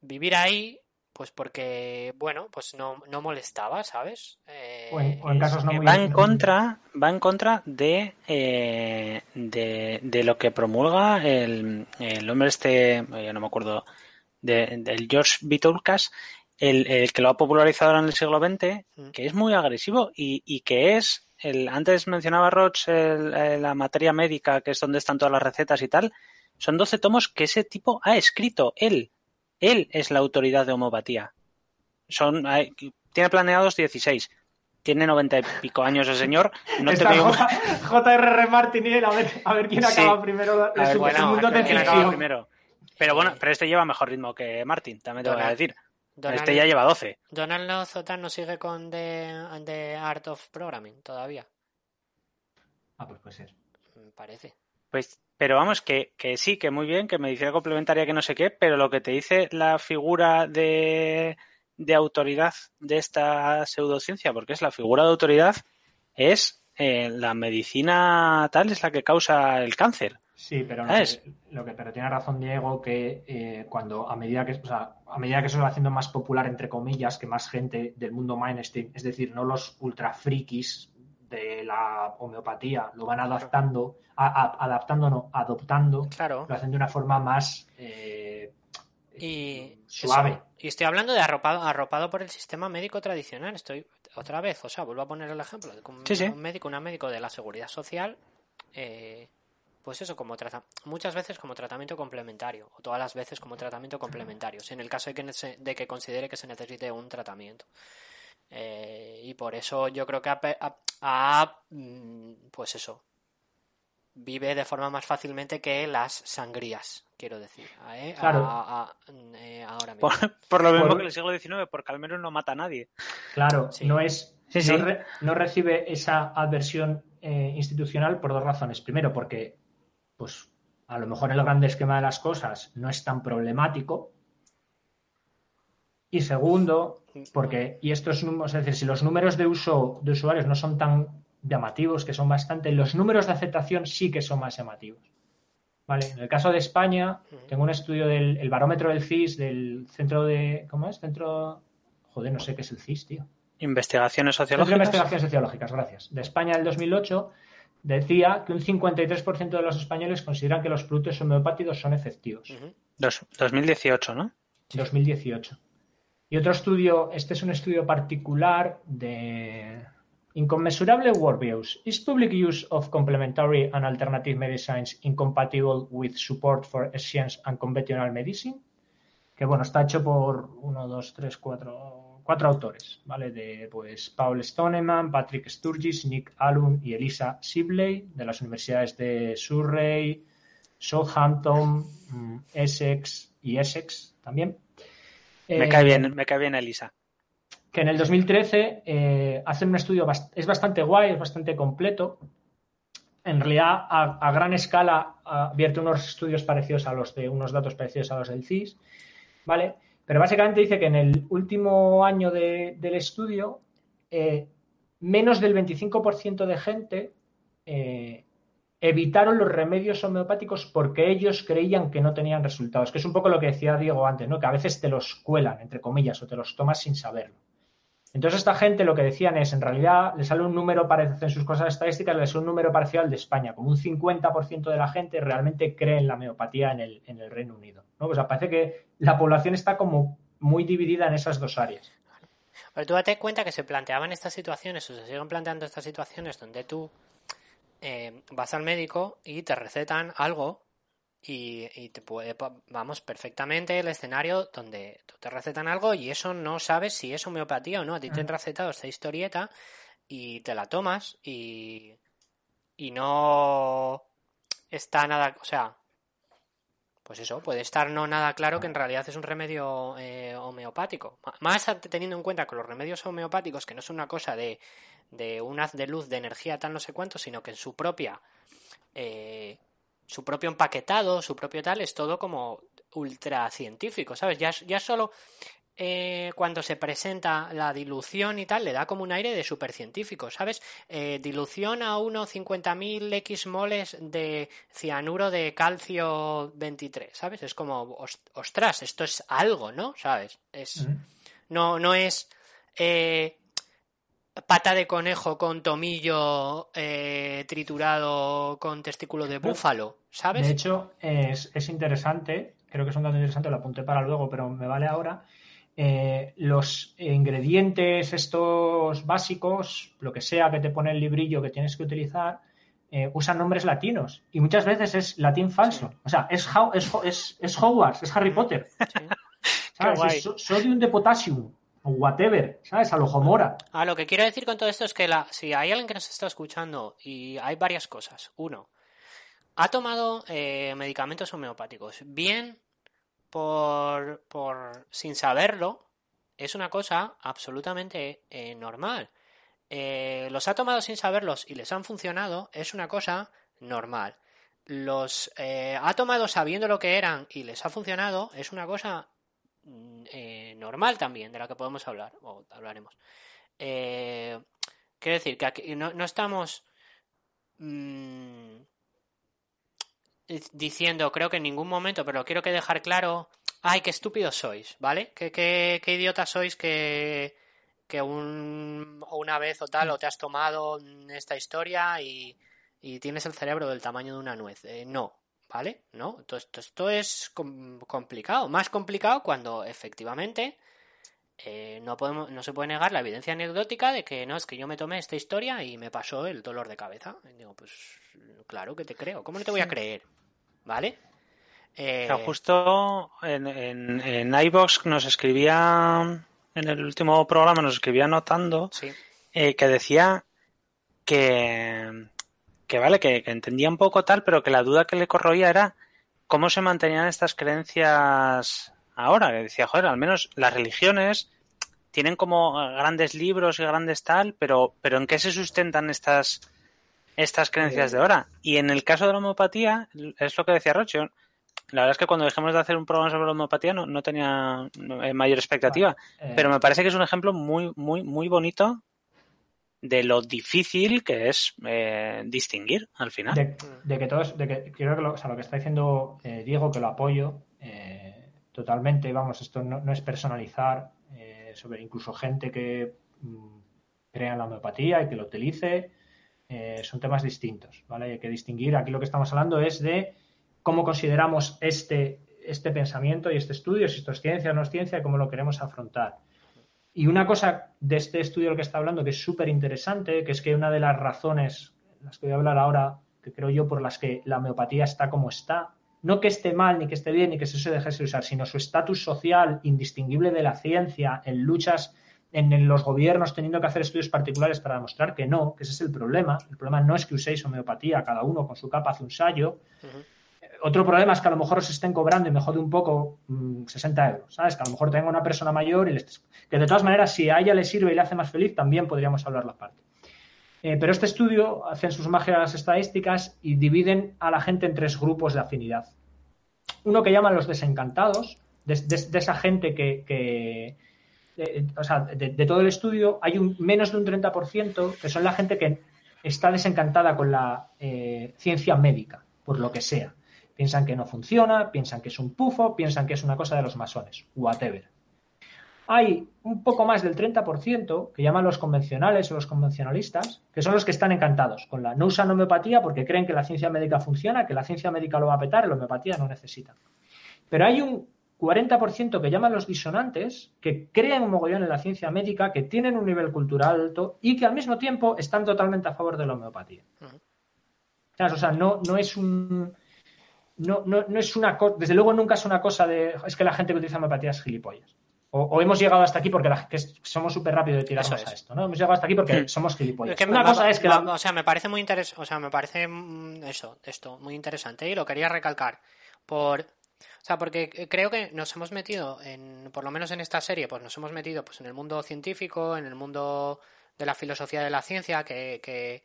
vivir ahí pues porque, bueno, pues no, no molestaba, ¿sabes? Eh, o, en, casos no muy... Va en contra, va en contra de, eh, de, lo que promulga el, el hombre este, ya no me acuerdo, del de, George Vitulcas, el, el, que lo ha popularizado ahora en el siglo XX, mm. que es muy agresivo y, y que es, el antes mencionaba Roch la materia médica, que es donde están todas las recetas y tal, son 12 tomos que ese tipo ha escrito él él es la autoridad de homopatía. Son, tiene planeados 16. Tiene 90 y pico años el señor. No te veo... J.R.R. Martin y él, a ver, a ver quién acaba primero. primero. Pero bueno, pero este lleva mejor ritmo que Martin, también te voy a decir. este ya lleva 12. Donald Nozotan no sigue con the, Art of Programming todavía. Ah, pues puede ser. Me parece. Pues pero vamos, que, que sí, que muy bien, que medicina complementaria, que no sé qué, pero lo que te dice la figura de, de autoridad de esta pseudociencia, porque es la figura de autoridad, es eh, la medicina tal es la que causa el cáncer. Sí, pero, no lo que, pero tiene razón Diego que eh, cuando a medida que, o sea, a medida que se va haciendo más popular, entre comillas, que más gente del mundo mainstream, es decir, no los ultra frikis de la homeopatía lo van adaptando, adaptando no, adoptando, claro. lo hacen de una forma más eh, y suave. Y estoy hablando de arropado, arropado por el sistema médico tradicional. Estoy otra vez, o sea, vuelvo a poner el ejemplo de un, médico, una médico de la seguridad social, eh, pues eso, como trata, muchas veces como tratamiento complementario, o todas las veces como tratamiento complementario, en el caso de que, de que considere que se necesite un tratamiento. Eh, y por eso yo creo que a, mm, pues eso, vive de forma más fácilmente que las sangrías, quiero decir. ¿eh? eh ahora mismo. Por, lo mismo que el siglo XIX, porque al menos no mata a nadie. Claro, no es. no, recibe esa adversión eh, institucional por dos razones. Primero, porque, pues, a lo mejor el grande esquema de las cosas no es tan problemático. Y segundo, porque, y estos números, es decir, si los números de uso de usuarios no son tan llamativos, que son bastante, los números de aceptación sí que son más llamativos. Vale, en el caso de España, tengo un estudio del barómetro del CIS, del centro de. ¿Cómo es? Centro. Joder, no sé qué es el CIS, tío. Investigaciones sociológicas. Centro de Investigaciones sociológicas, gracias. De España del 2008 decía que un 53% de los españoles consideran que los productos homeopáticos son efectivos. 2018, ¿no? 2018. Y otro estudio, este es un estudio particular de Incommensurable Worldviews. Is public use of complementary and alternative medicines incompatible with support for science and conventional medicine? Que bueno, está hecho por uno, dos, tres, cuatro, cuatro autores, ¿vale? De pues Paul Stoneman, Patrick Sturgis, Nick Allen y Elisa Sibley, de las universidades de Surrey, Southampton, mm, Essex y Essex también. Me cae bien, me cae bien Elisa. Que en el 2013 eh, hacen un estudio, es bastante guay, es bastante completo. En realidad, a, gran escala, vierte unos estudios parecidos a los de unos datos parecidos a los del CIS, ¿vale? Pero básicamente dice que en el último año del estudio, eh, menos del 25% de gente eh, evitaron los remedios homeopáticos porque ellos creían que no tenían resultados, que es un poco lo que decía Diego antes, ¿no? que a veces te los cuelan, entre comillas, o te los tomas sin saberlo. Entonces esta gente lo que decían es, en realidad, le sale un número parecido en sus cosas estadísticas, le sale un número parecido al de España, como un 50% de la gente realmente cree en la homeopatía en el, en el Reino Unido. ¿no? O sea, parece que la población está como muy dividida en esas dos áreas. Pero tú date cuenta que se planteaban estas situaciones, o se siguen planteando estas situaciones donde tú eh, vas al médico y te recetan algo y, te puede, vamos, perfectamente el escenario donde te recetan algo y eso no sabes si es homeopatía o no. A ti te han recetado esta historieta y te la tomas y, y no está nada, o sea, pues eso, puede estar no nada claro que en realidad es un remedio eh, homeopático. Más teniendo en cuenta que los remedios homeopáticos, que no es una cosa de de un haz de luz de energía tal no sé cuánto, sino que en su propia eh, su propio empaquetado, su propio tal, es todo como ultra científico, ¿sabes? Ya, ya solo eh, cuando se presenta la dilución y tal, le da como un aire de supercientífico, ¿sabes? Eh, dilución a 1,50.000 X moles de cianuro de calcio 23, ¿sabes? Es como, ostras, esto es algo, ¿no? ¿Sabes? Es, no, no es eh, pata de conejo con tomillo triturado con testículo de búfalo, ¿sabes? De hecho, es, es interesante, creo que es un dato interesante, lo apunté para luego, pero me vale ahora eh, los ingredientes estos básicos, lo que sea que te pone el librillo que tienes que utilizar, eh, usan nombres latinos y muchas veces es latín falso. O sea, es, es, es, Hogwarts, es Harry Potter. ¿Sabes? sodium de potassium whatever, ¿sabes? A lo Homora. Ah, lo que quiero decir con todo esto es que la, si hay alguien que nos está escuchando y hay varias cosas. Uno, ha tomado eh, medicamentos homeopáticos. Bien por, por sin saberlo, es una cosa absolutamente eh, normal. Eh, los ha tomado sin saberlos y les han funcionado, es una cosa normal. Los ha tomado sabiendo lo que eran y les ha funcionado, es una cosa mm, normal también, de la que podemos hablar, o hablaremos. quiero decir que aquí no, no estamos mm, diciendo, creo que en ningún momento, pero quiero que dejar claro, ay, qué estúpidos sois, ¿vale? Qué, qué, qué sois que, que un, una vez o tal, o te has tomado esta historia y, y tienes el cerebro del tamaño de una nuez. Eh, no, ¿vale? No, esto, esto, es complicado, más complicado cuando efectivamente eh, no, podemos, no se puede negar la evidencia anecdótica de que no, es que yo me tomé esta historia y me pasó el dolor de cabeza. digo, pues claro que te creo, ¿cómo no te voy a creer? ¿Vale? Eh... justo en, en, en iVox nos escribía, en el último programa nos escribía notando eh, que decía que, que vale, que, que, entendía un poco tal, pero que la duda que le corroía era cómo se mantenían estas creencias ahora, que decía, joder, al menos las religiones tienen como grandes libros y grandes tal, pero, pero ¿en qué se sustentan estas, estas creencias de ahora? Y en el caso de la homeopatía, es lo que decía Roche, la verdad es que cuando dejemos de hacer un programa sobre la homeopatía no, no tenía mayor expectativa, eh, pero me parece que es un ejemplo muy, muy, muy bonito de lo difícil que es eh, distinguir al final. De, que todos, de que creo que lo, o sea, lo que está diciendo eh, Diego, que lo apoyo, totalmente, vamos, esto no, es personalizar eh, sobre incluso gente que mm, crea la homeopatía y que lo utilice, eh, son temas distintos, ¿vale? Hay que distinguir, aquí lo que estamos hablando es de cómo consideramos este, este pensamiento y este estudio, si esto es ciencia o no es ciencia, cómo lo queremos afrontar. Y una cosa de este estudio lo que está hablando que es súper interesante, que es que una de las razones, las que voy a hablar ahora, que creo yo por las que la homeopatía está como está, no que esté mal, ni que esté bien, ni que se dejase de usar, sino su estatus social indistinguible de la ciencia, en luchas en, los gobiernos teniendo que hacer estudios particulares para demostrar que no, que ese es el problema. El problema no es que uséis homeopatía, cada uno con su capa hace un sallo. Otro problema es que a lo mejor os estén cobrando y me jode un poco 60 mm, euros, ¿sabes? Que a lo mejor tenga una persona mayor y les... que de todas maneras si a ella le sirve y le hace más feliz, también podríamos hablar la parte. Eh, pero este estudio hacen sus magias estadísticas y dividen a la gente en tres grupos de afinidad. Uno que llaman los desencantados, de, esa gente que, o sea, de, todo el estudio, hay un, menos de un 30% que son la gente que está desencantada con la eh, ciencia médica, por lo que sea. Piensan que no funciona, piensan que es un pufo, piensan que es una cosa de los masones, whatever hay un poco más del 30% que llaman los convencionales o los convencionalistas, que son los que están encantados con la no usan homeopatía porque creen que la ciencia médica funciona, que la ciencia médica lo va a petar y la homeopatía no necesita. Pero hay un 40% que llaman los disonantes, que creen un mogollón en la ciencia médica, que tienen un nivel cultural alto y que al mismo tiempo están totalmente a favor de la homeopatía. O sea, no, no es un. No, no, no es una desde luego nunca es una cosa de es que la gente que utiliza homeopatía es gilipollas. O, hemos llegado hasta aquí porque somos súper rápidos de tirarnos a esto, ¿no? Hemos llegado hasta aquí porque hmm. somos gilipollas. Una cosa es que O sea, me parece muy interesante, o sea, me parece mm, eso, esto, muy interesante y lo quería recalcar por... O sea, porque creo que nos hemos metido, en, por lo menos en esta serie, pues nos hemos metido pues en el mundo científico, en el mundo de la filosofía de la ciencia, que, que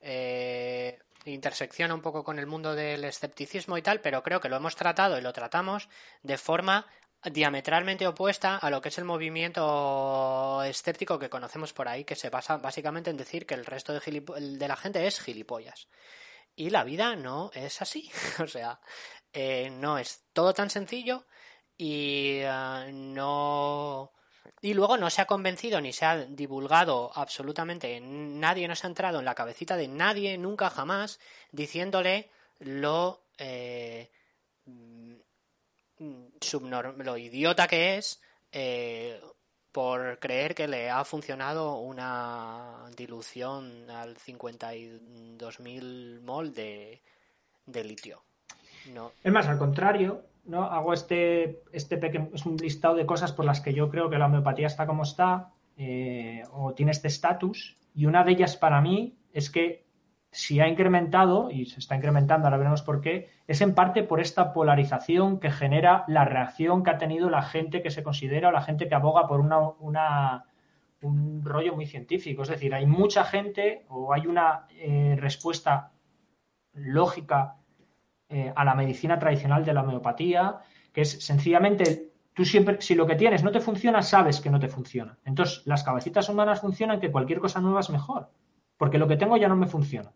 eh, intersecciona un poco con el mundo del escepticismo y tal, pero creo que lo hemos tratado y lo tratamos de forma diametralmente opuesta a lo que es el movimiento escéptico que conocemos por ahí, que se basa básicamente en decir que el resto de, de la gente es gilipollas. Y la vida no es así. o sea, eh, no es todo tan sencillo y eh, no. Y luego no se ha convencido ni se ha divulgado absolutamente, nadie nos ha entrado en la cabecita de nadie, nunca jamás, diciéndole lo eh, lo idiota que es eh, por creer que le ha funcionado una dilución al 52.000 mol de, de litio. No. Es más, al contrario, ¿no? Hago este, este pequeño, es un listado de cosas por las que yo creo que la homeopatía está como está, eh, o tiene este estatus, y una de ellas para mí es que si ha incrementado, y se está incrementando, ahora veremos por qué, es en parte por esta polarización que genera la reacción que ha tenido la gente que se considera o la gente que aboga por una, un rollo muy científico. Es decir, hay mucha gente o hay una eh, respuesta lógica eh, a la medicina tradicional de la homeopatía, que es sencillamente tú siempre, si lo que tienes no te funciona, sabes que no te funciona. Entonces, las cabecitas humanas funcionan que cualquier cosa nueva es mejor, porque lo que tengo ya no me funciona.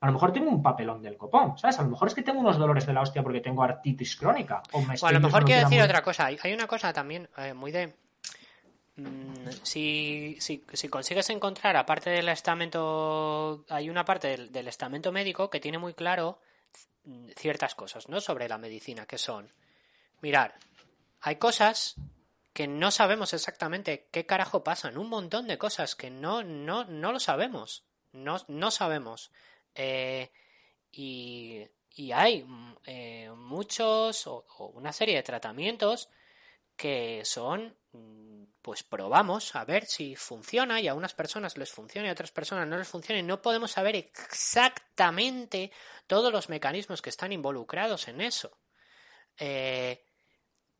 A lo mejor tengo un papelón del copón, ¿sabes? A lo mejor es que tengo unos dolores de la hostia porque tengo artritis crónica. O, a lo mejor quiero decir otra cosa. Hay una cosa también eh, muy de... Mm, si, si, consigues encontrar, aparte del estamento, hay una parte del, estamento médico que tiene muy claro ciertas cosas, ¿no? Sobre la medicina, que son, mirar, hay cosas que no sabemos exactamente qué carajo pasan, un montón de cosas que no, no, no lo sabemos, no, no sabemos. Eh, y, hay mm, eh, muchos o, una serie de tratamientos que son, pues probamos a ver si funciona y a unas personas les funciona y a otras personas no les funciona y no podemos saber exactamente todos los mecanismos que están involucrados en eso. Eh,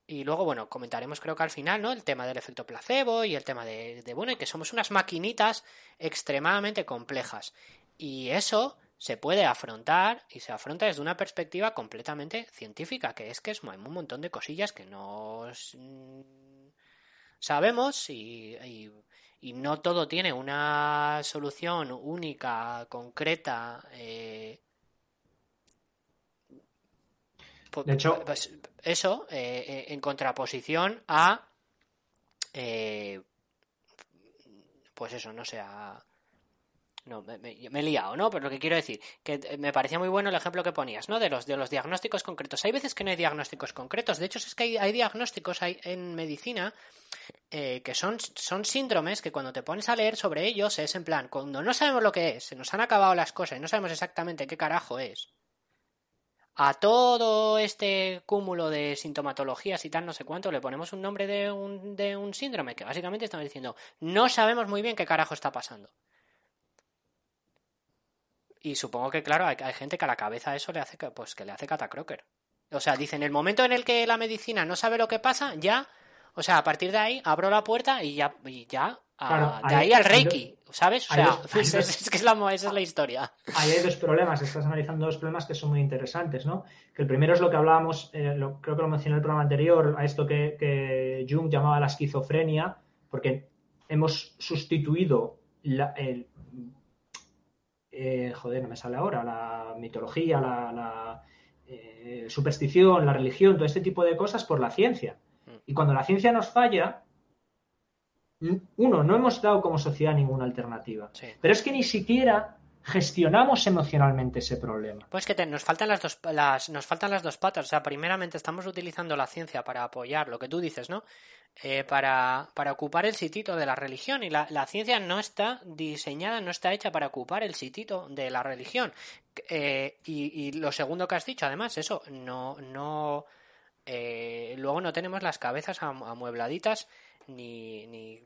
y luego, bueno, comentaremos creo que al final, ¿no? El tema del efecto placebo y el tema de, bueno, que somos unas maquinitas extremadamente complejas. Y eso se puede afrontar y se afronta desde una perspectiva completamente científica, que es que es, un montón de cosillas que no sabemos y, no todo tiene una solución única, concreta. Eh, de hecho, pues, eso eh, eh, en contraposición a pues eso, no sé, a, no, me, he liado, ¿no? Pero lo que quiero decir, que me parecía muy bueno el ejemplo que ponías, ¿no? De los, de los diagnósticos concretos. Hay veces que no hay diagnósticos concretos. De hecho, es que hay, diagnósticos hay, en medicina eh, que son, son síndromes que cuando te pones a leer sobre ellos es en plan, cuando no sabemos lo que es, se nos han acabado las cosas y no sabemos exactamente qué carajo es. A todo este cúmulo de sintomatologías y tal, no sé cuánto, le ponemos un nombre de un, de un síndrome que básicamente estamos diciendo, no sabemos muy bien qué carajo está pasando. Y supongo que, claro, hay, gente que a la cabeza eso le hace, pues, que le hace catacroker. O sea, dice, en el momento en el que la medicina no sabe lo que pasa, ya, o sea, a partir de ahí abro la puerta y ya, y ya de ahí al Reiki, ¿sabes? O sea, es, que es la, esa es la historia. Ahí hay dos problemas, estás analizando dos problemas que son muy interesantes, ¿no? Que el primero es lo que hablábamos, eh, creo que lo mencioné en el programa anterior, a esto que, que Jung llamaba la esquizofrenia, porque hemos sustituido la, el, eh, joder, no me sale ahora, la mitología, la, eh, superstición, la religión, todo este tipo de cosas por la ciencia. Mm. Y cuando la ciencia nos falla, uno, no hemos dado como sociedad ninguna alternativa. Pero es que ni siquiera gestionamos emocionalmente ese problema. Pues que nos faltan las dos las, nos faltan las dos patas. O sea, primeramente estamos utilizando la ciencia para apoyar lo que tú dices, ¿no? Eh, para, para, ocupar el sitito de la religión. Y la, la, ciencia no está diseñada, no está hecha para ocupar el sitito de la religión. Eh, y, y, lo segundo que has dicho, además, eso, no, no, eh, luego no tenemos las cabezas amuebladitas ni, ni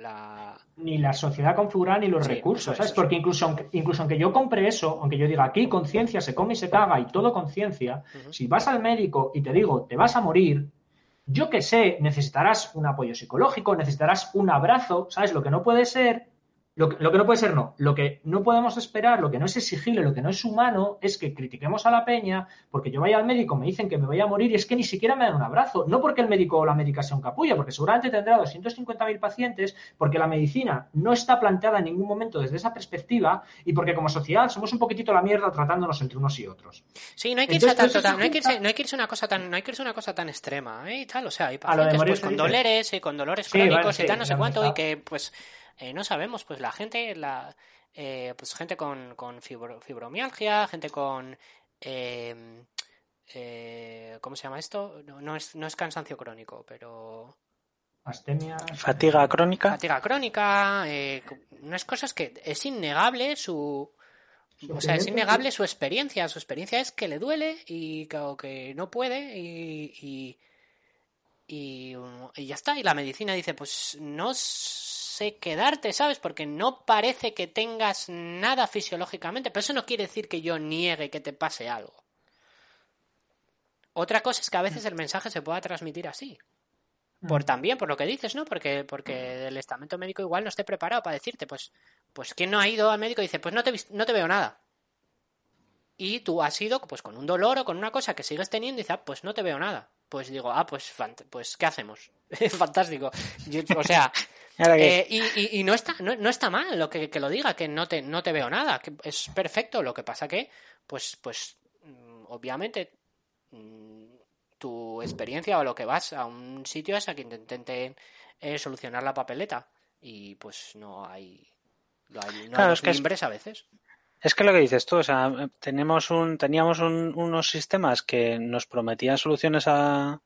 la... Ni la sociedad configurada ni los recursos, ¿sabes? Porque incluso aunque, incluso aunque yo compre eso, aunque yo diga aquí conciencia se come y se caga y todo conciencia, si vas al médico y te digo te vas a morir, yo que sé, necesitarás un apoyo psicológico, necesitarás un abrazo, ¿sabes? Lo que no puede ser lo que, no puede ser no. Lo que no podemos esperar, lo que no es exigible, lo que no es humano, es que critiquemos a la peña porque yo vaya al médico, me dicen que me voy a morir y es que ni siquiera me dan un abrazo. No porque el médico o la médica sea un capullo, porque seguramente tendrá 250.000 pacientes, porque la medicina no está planteada en ningún momento desde esa perspectiva y porque como sociedad somos un poquitito la mierda tratándonos entre unos y otros. Sí, no hay que irse, tanto, no hay que irse, no hay que irse una cosa tan, no hay que irse una cosa tan extrema, ¿eh? Y tal, o sea, hay pacientes pues, con dolores y con dolores crónicos y tal, no sé cuánto, y que pues eh, no sabemos, pues la gente, la, eh, pues gente con, con fibromialgia, gente con... Em, eh, ¿Cómo se llama esto? No, no, es, no es cansancio crónico, pero... Astemia. Fatiga crónica. Fatiga crónica. Eh, unas cosas que es innegable su. O sea, es innegable su experiencia. Su experiencia es que le duele y que, que no puede y, y, y, y, ya está. Y la medicina dice, pues no sé quedarte, ¿sabes? Porque no parece que tengas nada fisiológicamente, pero eso no quiere decir que yo niegue que te pase algo. Otra cosa es que a veces el mensaje se pueda transmitir así. Por mm. también, por lo que dices, ¿no? Porque, porque el estamento médico igual no esté preparado para decirte, pues, pues ¿quién no ha ido al médico y dice, pues no te, no te veo nada? Y tú has ido pues con un dolor o con una cosa que sigues teniendo y dices, ah, pues no te veo nada. Pues digo, ah, pues, pues ¿qué hacemos? Fantástico. o sea, eh, y, y, no está no, no, está mal lo que, que, lo diga, que no te, no te veo nada, que es perfecto. Lo que pasa que, pues, pues, mm, obviamente, mm, tu experiencia o lo que vas a un sitio es a que intenten eh, solucionar la papeleta. Y pues no hay, no hay, no a veces. Es que lo que dices tú, o sea, tenemos un, teníamos unos sistemas que nos prometían soluciones a,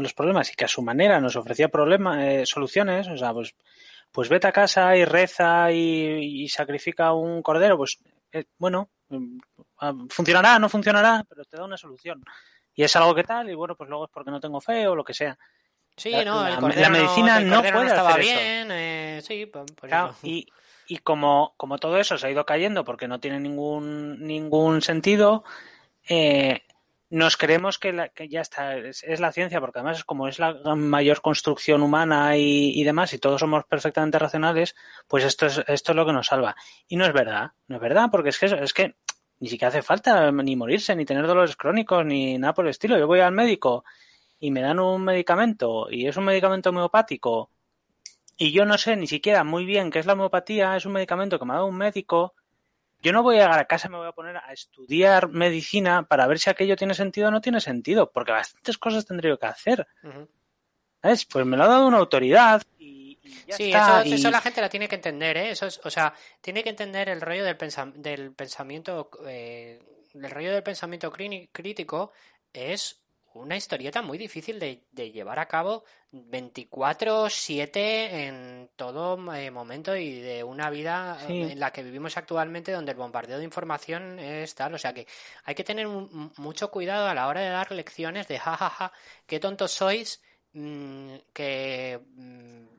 a los problemas y que a su manera nos ofrecía problemas, eh, soluciones, o sea, pues, pues vete a casa y reza y, sacrifica un cordero, pues eh, bueno, mm, ah, funcionará, no funcionará, pero te da una solución. Y es algo que tal, y bueno, pues luego es porque no tengo fe o lo que sea. Sí, no, la, medicina no, puede estaba hacer bien, eh, sí, por, y, y como, como todo eso se ha ido cayendo porque no tiene ningún, ningún sentido, eh, nos creemos que, ya está, es, la ciencia, porque además es como es la mayor construcción humana y, demás, y todos somos perfectamente racionales, pues esto es, esto es lo que nos salva. Y no es verdad, no es verdad, porque es que, es que ni siquiera hace falta ni morirse, ni tener dolores crónicos, ni nada por el estilo. Yo voy al médico y me dan un medicamento, y es un medicamento homeopático, y yo no sé ni siquiera muy bien qué es la homeopatía, es un medicamento que me ha dado un médico, yo no voy a llegar a casa me voy a poner a estudiar medicina para ver si aquello tiene sentido o no tiene sentido, porque bastantes cosas tendría que hacer. ¿Sabes? Pues me lo ha dado una autoridad y, ya sí, está. Eso, eso, la gente la tiene que entender, ¿eh? Eso es, o sea, tiene que entender el rollo del, del pensamiento, eh, el rollo del pensamiento crítico es una historieta muy difícil de, llevar a cabo 24/7 en todo eh, momento y de una vida eh, en la que vivimos actualmente donde el bombardeo de información es tal. O sea que hay que tener mucho cuidado a la hora de dar lecciones de jajaja, ja, ja, qué tontos sois, mm, que mm,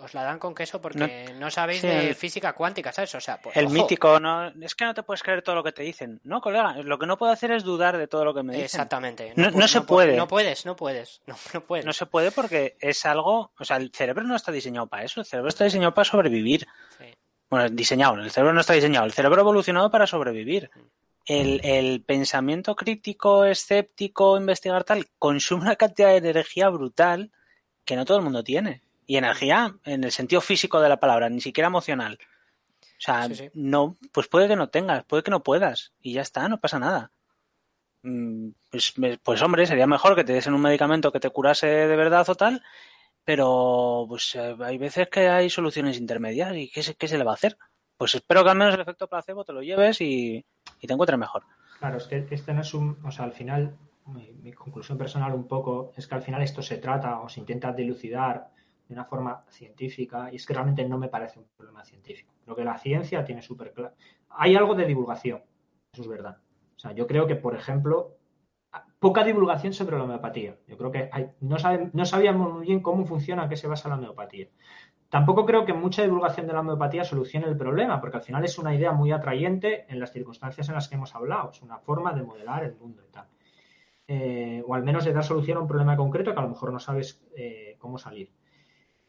os la dan con queso porque no, sabéis de física cuántica, ¿sabes? O sea, pues, el mítico, no, es que no te puedes creer todo lo que te dicen. No, colega, lo que no puedo hacer es dudar de todo lo que me dicen. Exactamente. No, se puede. No puedes, no puedes. No, puedes. No se puede porque es algo, o sea, el cerebro no está diseñado para eso, el cerebro está diseñado para sobrevivir. Bueno, diseñado, el cerebro no está diseñado, el cerebro ha evolucionado para sobrevivir. Mm. El, el, pensamiento crítico, escéptico, investigar tal, consume una cantidad de energía brutal que no todo el mundo tiene. Y energía en el sentido físico de la palabra, ni siquiera emocional. O sea, no, pues puede que no tengas, puede que no puedas. Y ya está, no pasa nada. Mm, pues, pues hombre, sería mejor que te des un medicamento que te curase de verdad o tal, pero pues eh, hay veces que hay soluciones intermedias y ¿qué se, qué se le va a hacer? Pues espero que al menos el efecto placebo te lo lleves y, te encuentres mejor. Claro, es que este no es un, o sea, al final, mi, mi conclusión personal un poco es que al final esto se trata o se intenta dilucidar una forma científica y es que realmente no me parece un problema científico. Lo que la ciencia tiene súper claro. Hay algo de divulgación, eso es verdad. O sea, yo creo que, por ejemplo, poca divulgación sobre la homeopatía. Yo creo que no, no sabíamos muy bien cómo funciona, qué se basa la homeopatía. Tampoco creo que mucha divulgación de la homeopatía solucione el problema, porque al final es una idea muy atrayente en las circunstancias en las que hemos hablado. Es una forma de modelar el mundo y tal. Eh, o al menos de dar solución a un problema concreto que a lo mejor no sabes eh, cómo salir.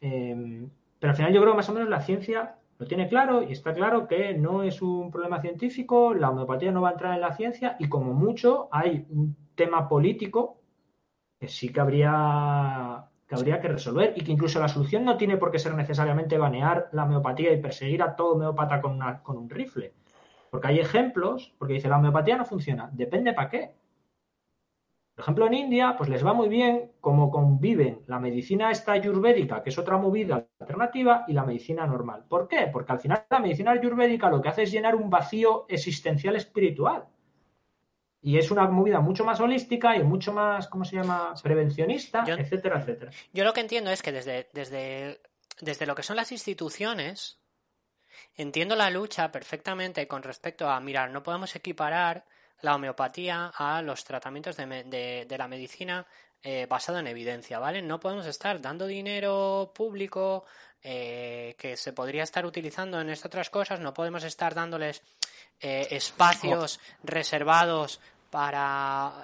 Em, pero al final yo creo que más o menos la ciencia Lo tiene claro y está claro que no es un problema científico, la homeopatía no va a entrar en la ciencia y como mucho hay un tema político que sí que habría que habría que resolver y que incluso la solución no tiene por qué ser necesariamente banear la homeopatía y perseguir a todo homeópata con, con un rifle. Porque hay ejemplos, porque dice la homeopatía no funciona, depende para qué. Por ejemplo, en India, pues les va muy bien cómo conviven la medicina esta ayurvédica, que es otra movida alternativa, y la medicina normal. ¿Por qué? Porque al final la medicina ayurvédica lo que hace es llenar un vacío existencial espiritual. Y es una movida mucho más holística y mucho más, ¿cómo se llama? Prevencionista, etcétera, etcétera. Yo lo que entiendo es que desde, desde, desde lo que son las instituciones, entiendo la lucha perfectamente con respecto a, mirar, no podemos equiparar la homeopatía a los tratamientos de, la medicina eh, basado en evidencia, ¿vale? No podemos estar dando dinero público eh, que se podría estar utilizando en estas otras cosas, no podemos estar dándoles eh, espacios reservados para,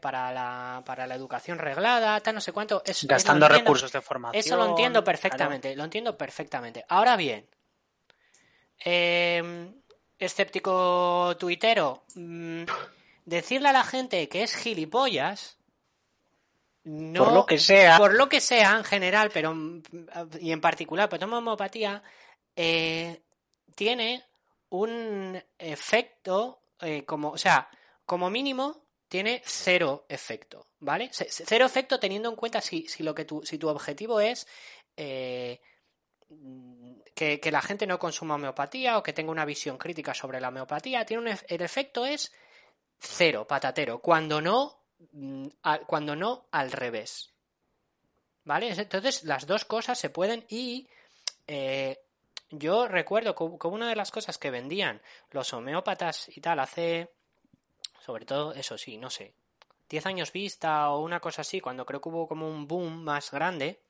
para, la, para la educación reglada, tal, no sé cuánto. Gastando recursos de formación. Eso lo entiendo perfectamente, lo entiendo perfectamente. Ahora bien, eh, escéptico tuitero, mm, decirle a la gente que es gilipollas. No, por lo que sea. Por lo que sea en general, pero y en particular, pero toma homopatía, eh, tiene un efecto eh, como, o sea, como mínimo tiene cero efecto, ¿vale? Cero efecto teniendo en cuenta si, si lo que tu, si tu objetivo es eh, que, la gente no consuma homeopatía o que tenga una visión crítica sobre la homeopatía, tiene un, el efecto es cero, patatero, cuando no, mm, cuando no al revés. ¿Vale? Entonces las dos cosas se pueden y eh, yo recuerdo como una de las cosas que vendían los homeópatas y tal hace, sobre todo, eso sí, no sé, 10 años vista o una cosa así, cuando creo que hubo como un boom más grande,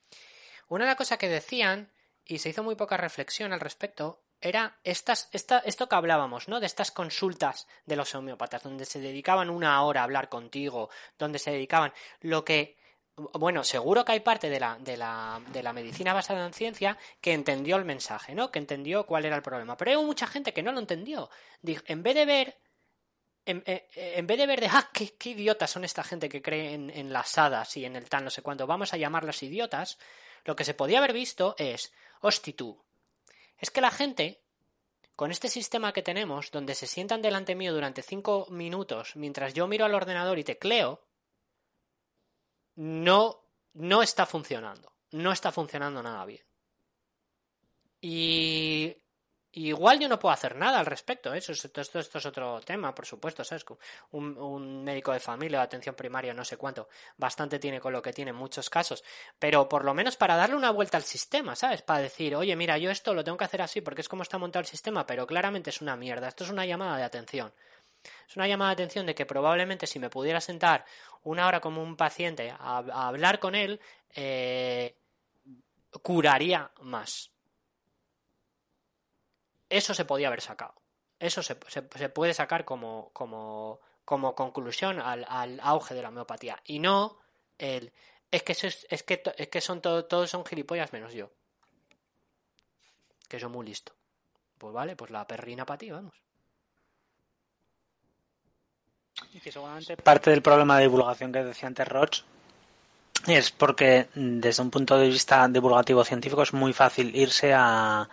una de las cosas que decían y se hizo muy poca reflexión al respecto, era estas, esta, esto que hablábamos, ¿no? De estas consultas de los homeópatas, donde se dedicaban una hora a hablar contigo, donde se dedicaban lo que bueno, seguro que hay parte de la, de la, de la medicina basada en ciencia que entendió el mensaje, ¿no? Que entendió cuál era el problema. Pero hay mucha gente que no lo entendió. En vez de ver en, eh, en, vez de ver de, ah, qué, qué, idiotas son esta gente que cree en, las hadas y en el tal no sé cuánto, vamos a llamarlas idiotas, lo que se podía haber visto es, hosti tú, es que la gente, con este sistema que tenemos, donde se sientan delante mío durante cinco minutos mientras yo miro al ordenador y tecleo, no, no está funcionando. No está funcionando nada bien. Y igual yo no puedo hacer nada al respecto. ¿eh? Eso, esto, esto, es otro tema, por supuesto. ¿sabes? Un, un, médico de familia de atención primaria, no sé cuánto, bastante tiene con lo que tiene en muchos casos. Pero por lo menos para darle una vuelta al sistema, ¿sabes? Para decir, oye, mira, yo esto lo tengo que hacer así porque es como está montado el sistema, pero claramente es una mierda. Esto es una llamada de atención. Es una llamada de atención de que probablemente si me pudiera sentar una hora como un paciente a, hablar con él, eh, curaría más. Eso se podía haber sacado. Eso se, puede sacar como, como, como conclusión al, al, auge de la homeopatía. Y no el. Es que, es, que, es que son todos son gilipollas menos yo. Que soy muy listo. Pues vale, pues la perrina para ti, vamos. Y que seguramente parte del problema de divulgación que decía antes Roch es porque desde un punto de vista divulgativo científico es muy fácil irse a,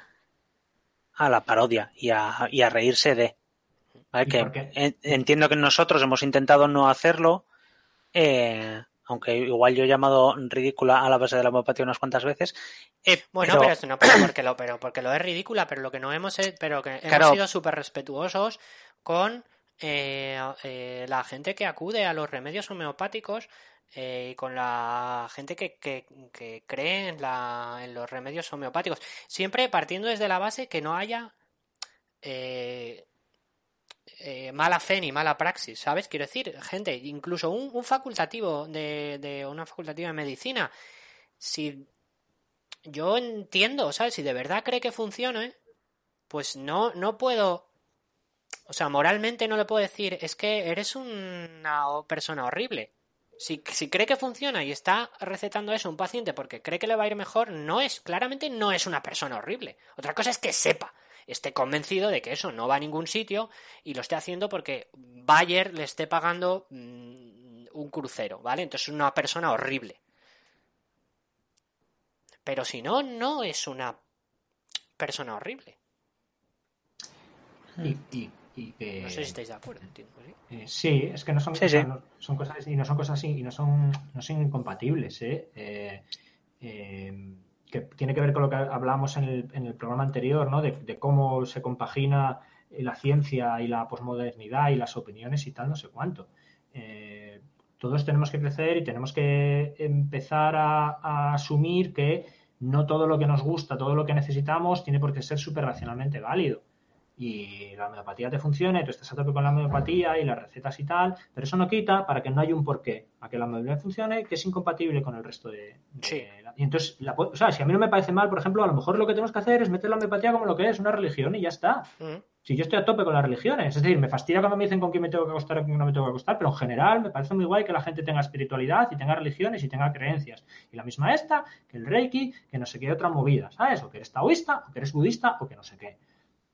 a la parodia y a, y a reírse de. Que entiendo que nosotros hemos intentado no hacerlo, eh, aunque igual yo he llamado ridícula a la base de la homeopatía unas cuantas veces. Eh, bueno, pero, no, pero porque lo, pero porque lo es ridícula, pero lo que no hemos, pero que hemos sido súper respetuosos con eh, la gente que acude a los remedios homeopáticos eh, con la gente que, que, cree en, la, en, los remedios homeopáticos. Siempre partiendo desde la base que no haya eh, eh, mala fe ni mala praxis, ¿sabes? Quiero decir, gente, incluso un, facultativo de, de, una facultativa de medicina, si yo entiendo, ¿sabes? Si de verdad cree que funciona, pues no, no puedo o sea, moralmente no le puedo decir, es que eres una persona horrible Si, si, cree que funciona y está recetando eso a un paciente porque cree que le va a ir mejor, no es, claramente no es una persona horrible. Otra cosa es que sepa, esté convencido de que eso no va a ningún sitio y lo esté haciendo porque Bayer le esté pagando mmm, un crucero, ¿vale? Entonces es una persona horrible. Pero si no, no es una persona horrible. Y que... No sé si estáis de acuerdo, entiendo. ¿sí? Eh, sí, es que no son, Sí, sí. no- son cosas y no son cosas y no son no son incompatibles, ¿eh? Eh, eh, que tiene que ver con lo que hablábamos en el, en el programa anterior, ¿no? De, de cómo se compagina la ciencia y la posmodernidad y las opiniones y tal, no sé cuánto. Eh, todos tenemos que crecer y tenemos que empezar a, a asumir que no todo lo que nos gusta, todo lo que necesitamos, tiene por qué ser súper racionalmente válido y la homeopatía te funcione, tú estás a tope con la homeopatía y las recetas y tal, pero eso no quita para que no haya un porqué, a que la homeopatía funcione, que es incompatible con el resto de... de Sí. la- y entonces, la o sea, si a mí no me parece mal, por ejemplo, a lo mejor lo que tenemos que hacer es meter la homeopatía como lo que es, una religión y ya está. Mm. Si yo estoy a tope con las religiones, es decir, me fastidia cuando me dicen con quién me tengo que acostar o con quién no me tengo que acostar, pero en general me parece muy guay que la gente tenga espiritualidad y tenga religiones y tenga creencias. Y la misma esta, que el Reiki, que no sé qué otra movida, ¿sabes? O que eres taoísta, o que eres budista, o que no sé qué.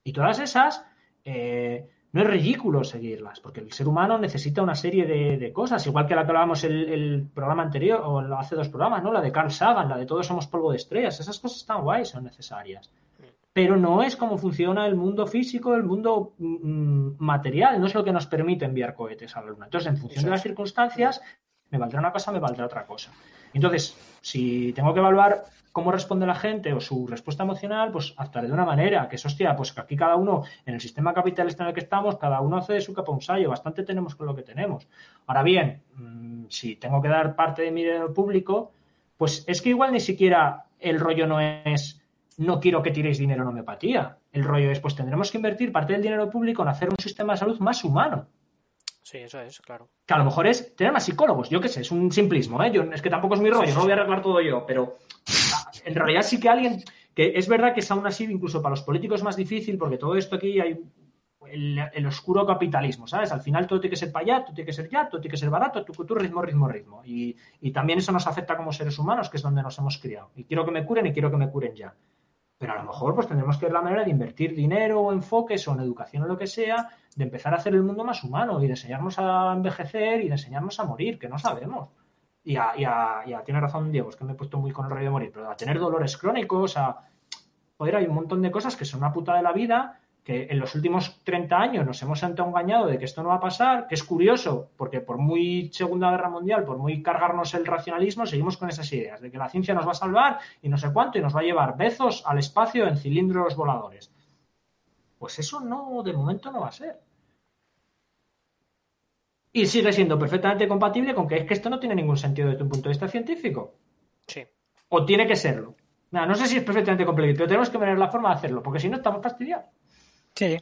Y todas esas, eh, no es ridículo seguirlas, porque el ser humano necesita una serie de, de cosas, igual que la que hablábamos el, el programa anterior, o hace dos programas, ¿no? La de Carl Sagan, la de todos somos polvo de estrellas, esas cosas están guays, son necesarias pero no es como funciona el mundo físico, el mundo mm, material, no es lo que nos permite enviar cohetes a la Luna. Entonces, en función de las circunstancias, me valdrá una cosa, me valdrá otra cosa. Entonces, si tengo que evaluar cómo responde la gente o su respuesta emocional, pues actuaré de una manera, que es hostia, pues que aquí cada uno, en el sistema capitalista en el que estamos, cada uno hace de su capa un sayo, bastante tenemos con lo que tenemos. Ahora bien, mm, si tengo que dar parte de mi dinero público, pues es que igual ni siquiera el rollo no es no quiero que tiréis dinero en homeopatía. El rollo es, pues tendremos que invertir parte del dinero público en hacer un sistema de salud más humano. Sí, eso es, claro. Que a lo mejor es tener más psicólogos, yo qué sé, es un simplismo, ¿eh? Yo, es que tampoco es mi rollo, no lo voy a arreglar todo yo, pero en realidad sí que alguien, que es verdad que es aún así, incluso para los políticos es más difícil, porque todo esto aquí hay el, el oscuro capitalismo, ¿sabes? Al final todo tiene que ser para allá, todo tiene que ser ya, todo tiene que ser barato, tú, tú ritmo, ritmo, ritmo. Y, y también eso nos afecta como seres humanos, que es donde nos hemos criado. Y quiero que me curen y quiero que me curen ya. Pero a lo mejor pues tendremos que ver la manera de invertir dinero o enfoques o en educación o lo que sea, de empezar a hacer el mundo más humano y de enseñarnos a envejecer y de enseñarnos a morir, que no sabemos. Y a, y a- y a- tiene razón Diego, es que me he puesto muy con el rollo de morir, pero a tener dolores crónicos, a... Joder, hay un montón de cosas que son una puta de la vida, que en los últimos 30 años nos hemos engañado de que esto no va a pasar, que es curioso, porque por muy Segunda Guerra Mundial, por muy cargarnos el racionalismo, seguimos con esas ideas de que la ciencia nos va a salvar y no sé cuánto, y nos va a llevar bezos al espacio en cilindros voladores. Pues eso no, de momento no va a ser. Y sigue siendo perfectamente compatible con que es que esto no tiene ningún sentido desde un punto de vista científico. Sí. O tiene que serlo. Nada, no sé si es perfectamente compatible, pero tenemos que ver la forma de hacerlo, porque si no estamos fastidiados. Sí,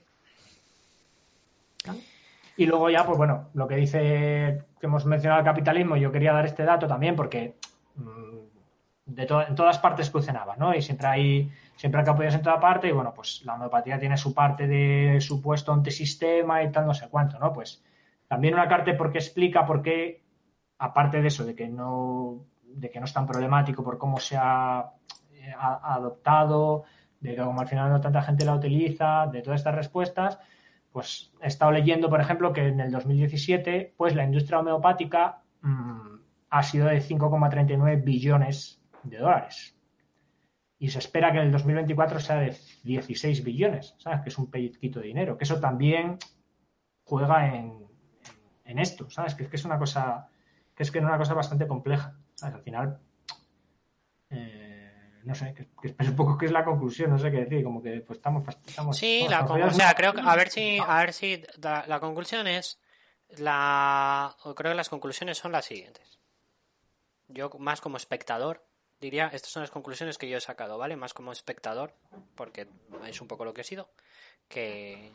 Y luego ya, pues bueno, lo que dice que hemos mencionado el capitalismo, yo quería dar este dato también porque mm, de to- en todas partes funcionaba, ¿no? Y siempre hay, siempre hay apoyarse en toda parte y bueno, pues la homeopatía tiene su parte de supuesto antisistema y tal, no sé cuánto, ¿no? Pues también una carta porque explica por qué, aparte de eso, de que no, de que no es tan problemático por cómo se ha, eh, adoptado, de que como al final no tanta gente la utiliza, de todas estas respuestas, pues he estado leyendo, por ejemplo, que en el 2017, pues la industria homeopática mm, ha sido de 5,39 billones de dólares. Y se espera que en el 2024 sea de 16 billones, ¿sabes? Que es un pellizquito de dinero. Que eso también juega en, en esto, ¿sabes? Que es que es una cosa, que es que es una cosa bastante compleja. ¿sabes? Al final, eh, no sé, que, que es un poco que es la conclusión, no sé qué decir, como que pues estamos, estamos Sí, la con- o sea, creo que a ver si a ver si da- la conclusión es la creo que las conclusiones son las siguientes. Yo más como espectador diría, estas son las conclusiones que yo he sacado, ¿vale? Más como espectador, porque es un poco lo que he sido, que,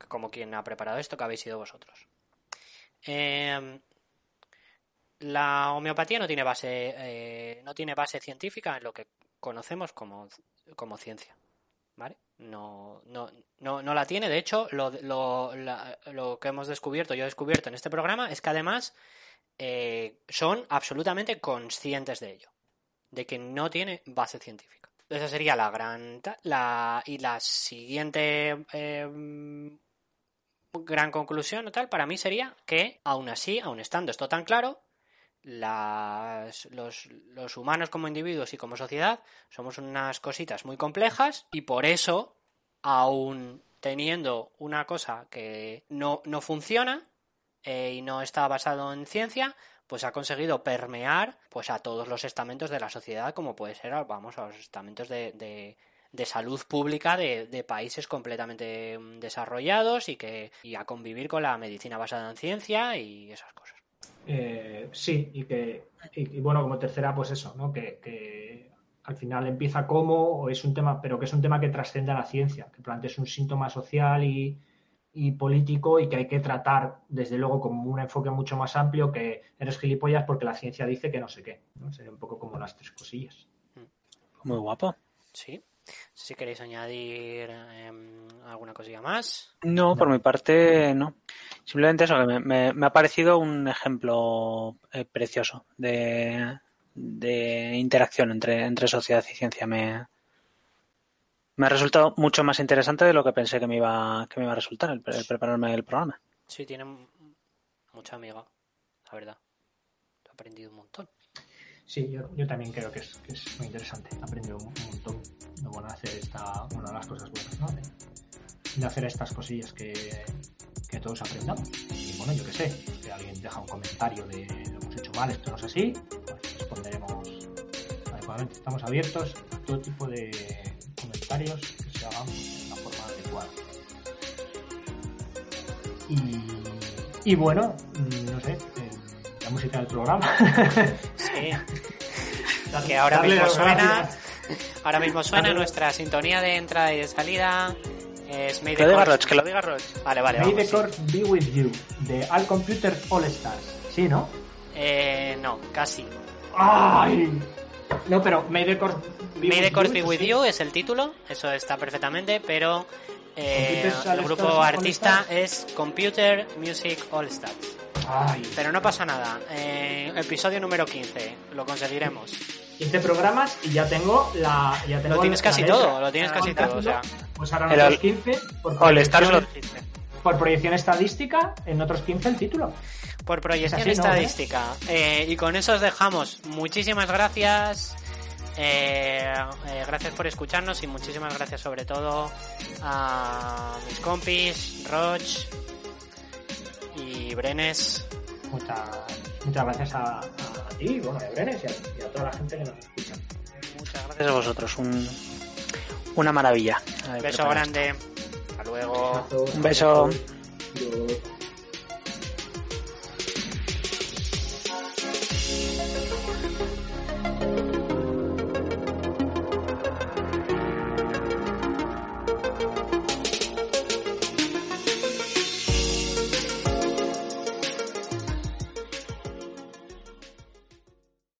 que como quien ha preparado esto, que habéis sido vosotros. Eh, la homeopatía no tiene base eh, no tiene base científica en lo que conocemos como, como ciencia. ¿Vale? No, no, no, no la tiene. De hecho, lo, lo, lo que hemos descubierto, yo he descubierto en este programa, es que además eh, son absolutamente conscientes de ello, de que no tiene base científica. Esa sería la gran... La, y la siguiente eh, gran conclusión o tal para mí sería que, aún así, aún estando esto tan claro, las, los, humanos como individuos y como sociedad somos unas cositas muy complejas y por eso, aún teniendo una cosa que no, no funciona eh, y no está basado en ciencia, pues ha conseguido permear pues a todos los estamentos de la sociedad, como puede ser, vamos, a los estamentos de, de, salud pública de, de, países completamente desarrollados y que y a convivir con la medicina basada en ciencia y esas cosas. Eh, sí, y que, y, y, bueno, como tercera, pues eso, ¿no? Que, que, al final empieza como, o es un tema, pero que es un tema que trasciende a la ciencia, que plantea es un síntoma social y, y, político y que hay que tratar, desde luego, como un enfoque mucho más amplio que eres gilipollas porque la ciencia dice que no sé qué, ¿no? Sería un poco como las tres cosillas. Muy guapo. Sí. Si queréis añadir eh, alguna cosilla más. No, no, por mi parte no. Simplemente eso, que me, me, me ha parecido un ejemplo eh, precioso de, de, interacción entre, entre sociedad y ciencia. Me, me ha resultado mucho más interesante de lo que pensé que me iba, que me iba a resultar el, el prepararme el programa. Sí, tiene mucha amiga, la verdad. He aprendido un montón. Sí, yo, yo también creo que es, que es, muy interesante. He aprendido un, un montón de bueno, hacer esta, una de las cosas buenas, ¿no? De, de hacer estas cosillas que, que, todos aprendamos. Y bueno, yo qué sé, si alguien deja un comentario de lo hemos hecho mal, esto no es así, pues responderemos adecuadamente. Estamos abiertos a todo tipo de comentarios que se hagan de la forma adecuada. Y, y bueno, no sé, la música del programa. sí. que ahora mismo suena. Ahora mismo suena nuestra sintonía de entrada y de salida. Es May que, lo diga Roch, que lo diga Roch. Vale, vale. May vamos, the Court sí. be with you, de All Computer All Stars. ¿Sí, no? Eh, no, casi. ¡Ay! No, pero May the Court be, May with, the court be with you es el título, eso está perfectamente, pero eh, el grupo artista es Computer Music All Stars. Ay. Pero no pasa nada. Eh, episodio número 15. Lo conseguiremos. 15 programas y ya tengo la. Ya tengo lo tienes casi letra. todo, lo tienes casi todo. O sea. Pues ahora en otros 15. Por All lo Por proyección estadística, en otros 15 el título. Por proyección así, estadística. ¿no? Eh, y con eso os dejamos. Muchísimas gracias. Eh, eh, gracias por escucharnos y muchísimas gracias sobre todo a mis compis, Roch, y Brenes. Muchas, muchas gracias a, a ti, bueno, a Brenes y a, y a, toda la gente que nos escucha. Muchas gracias a vosotros, un, una maravilla. Un beso grande. Hasta luego. Un beso.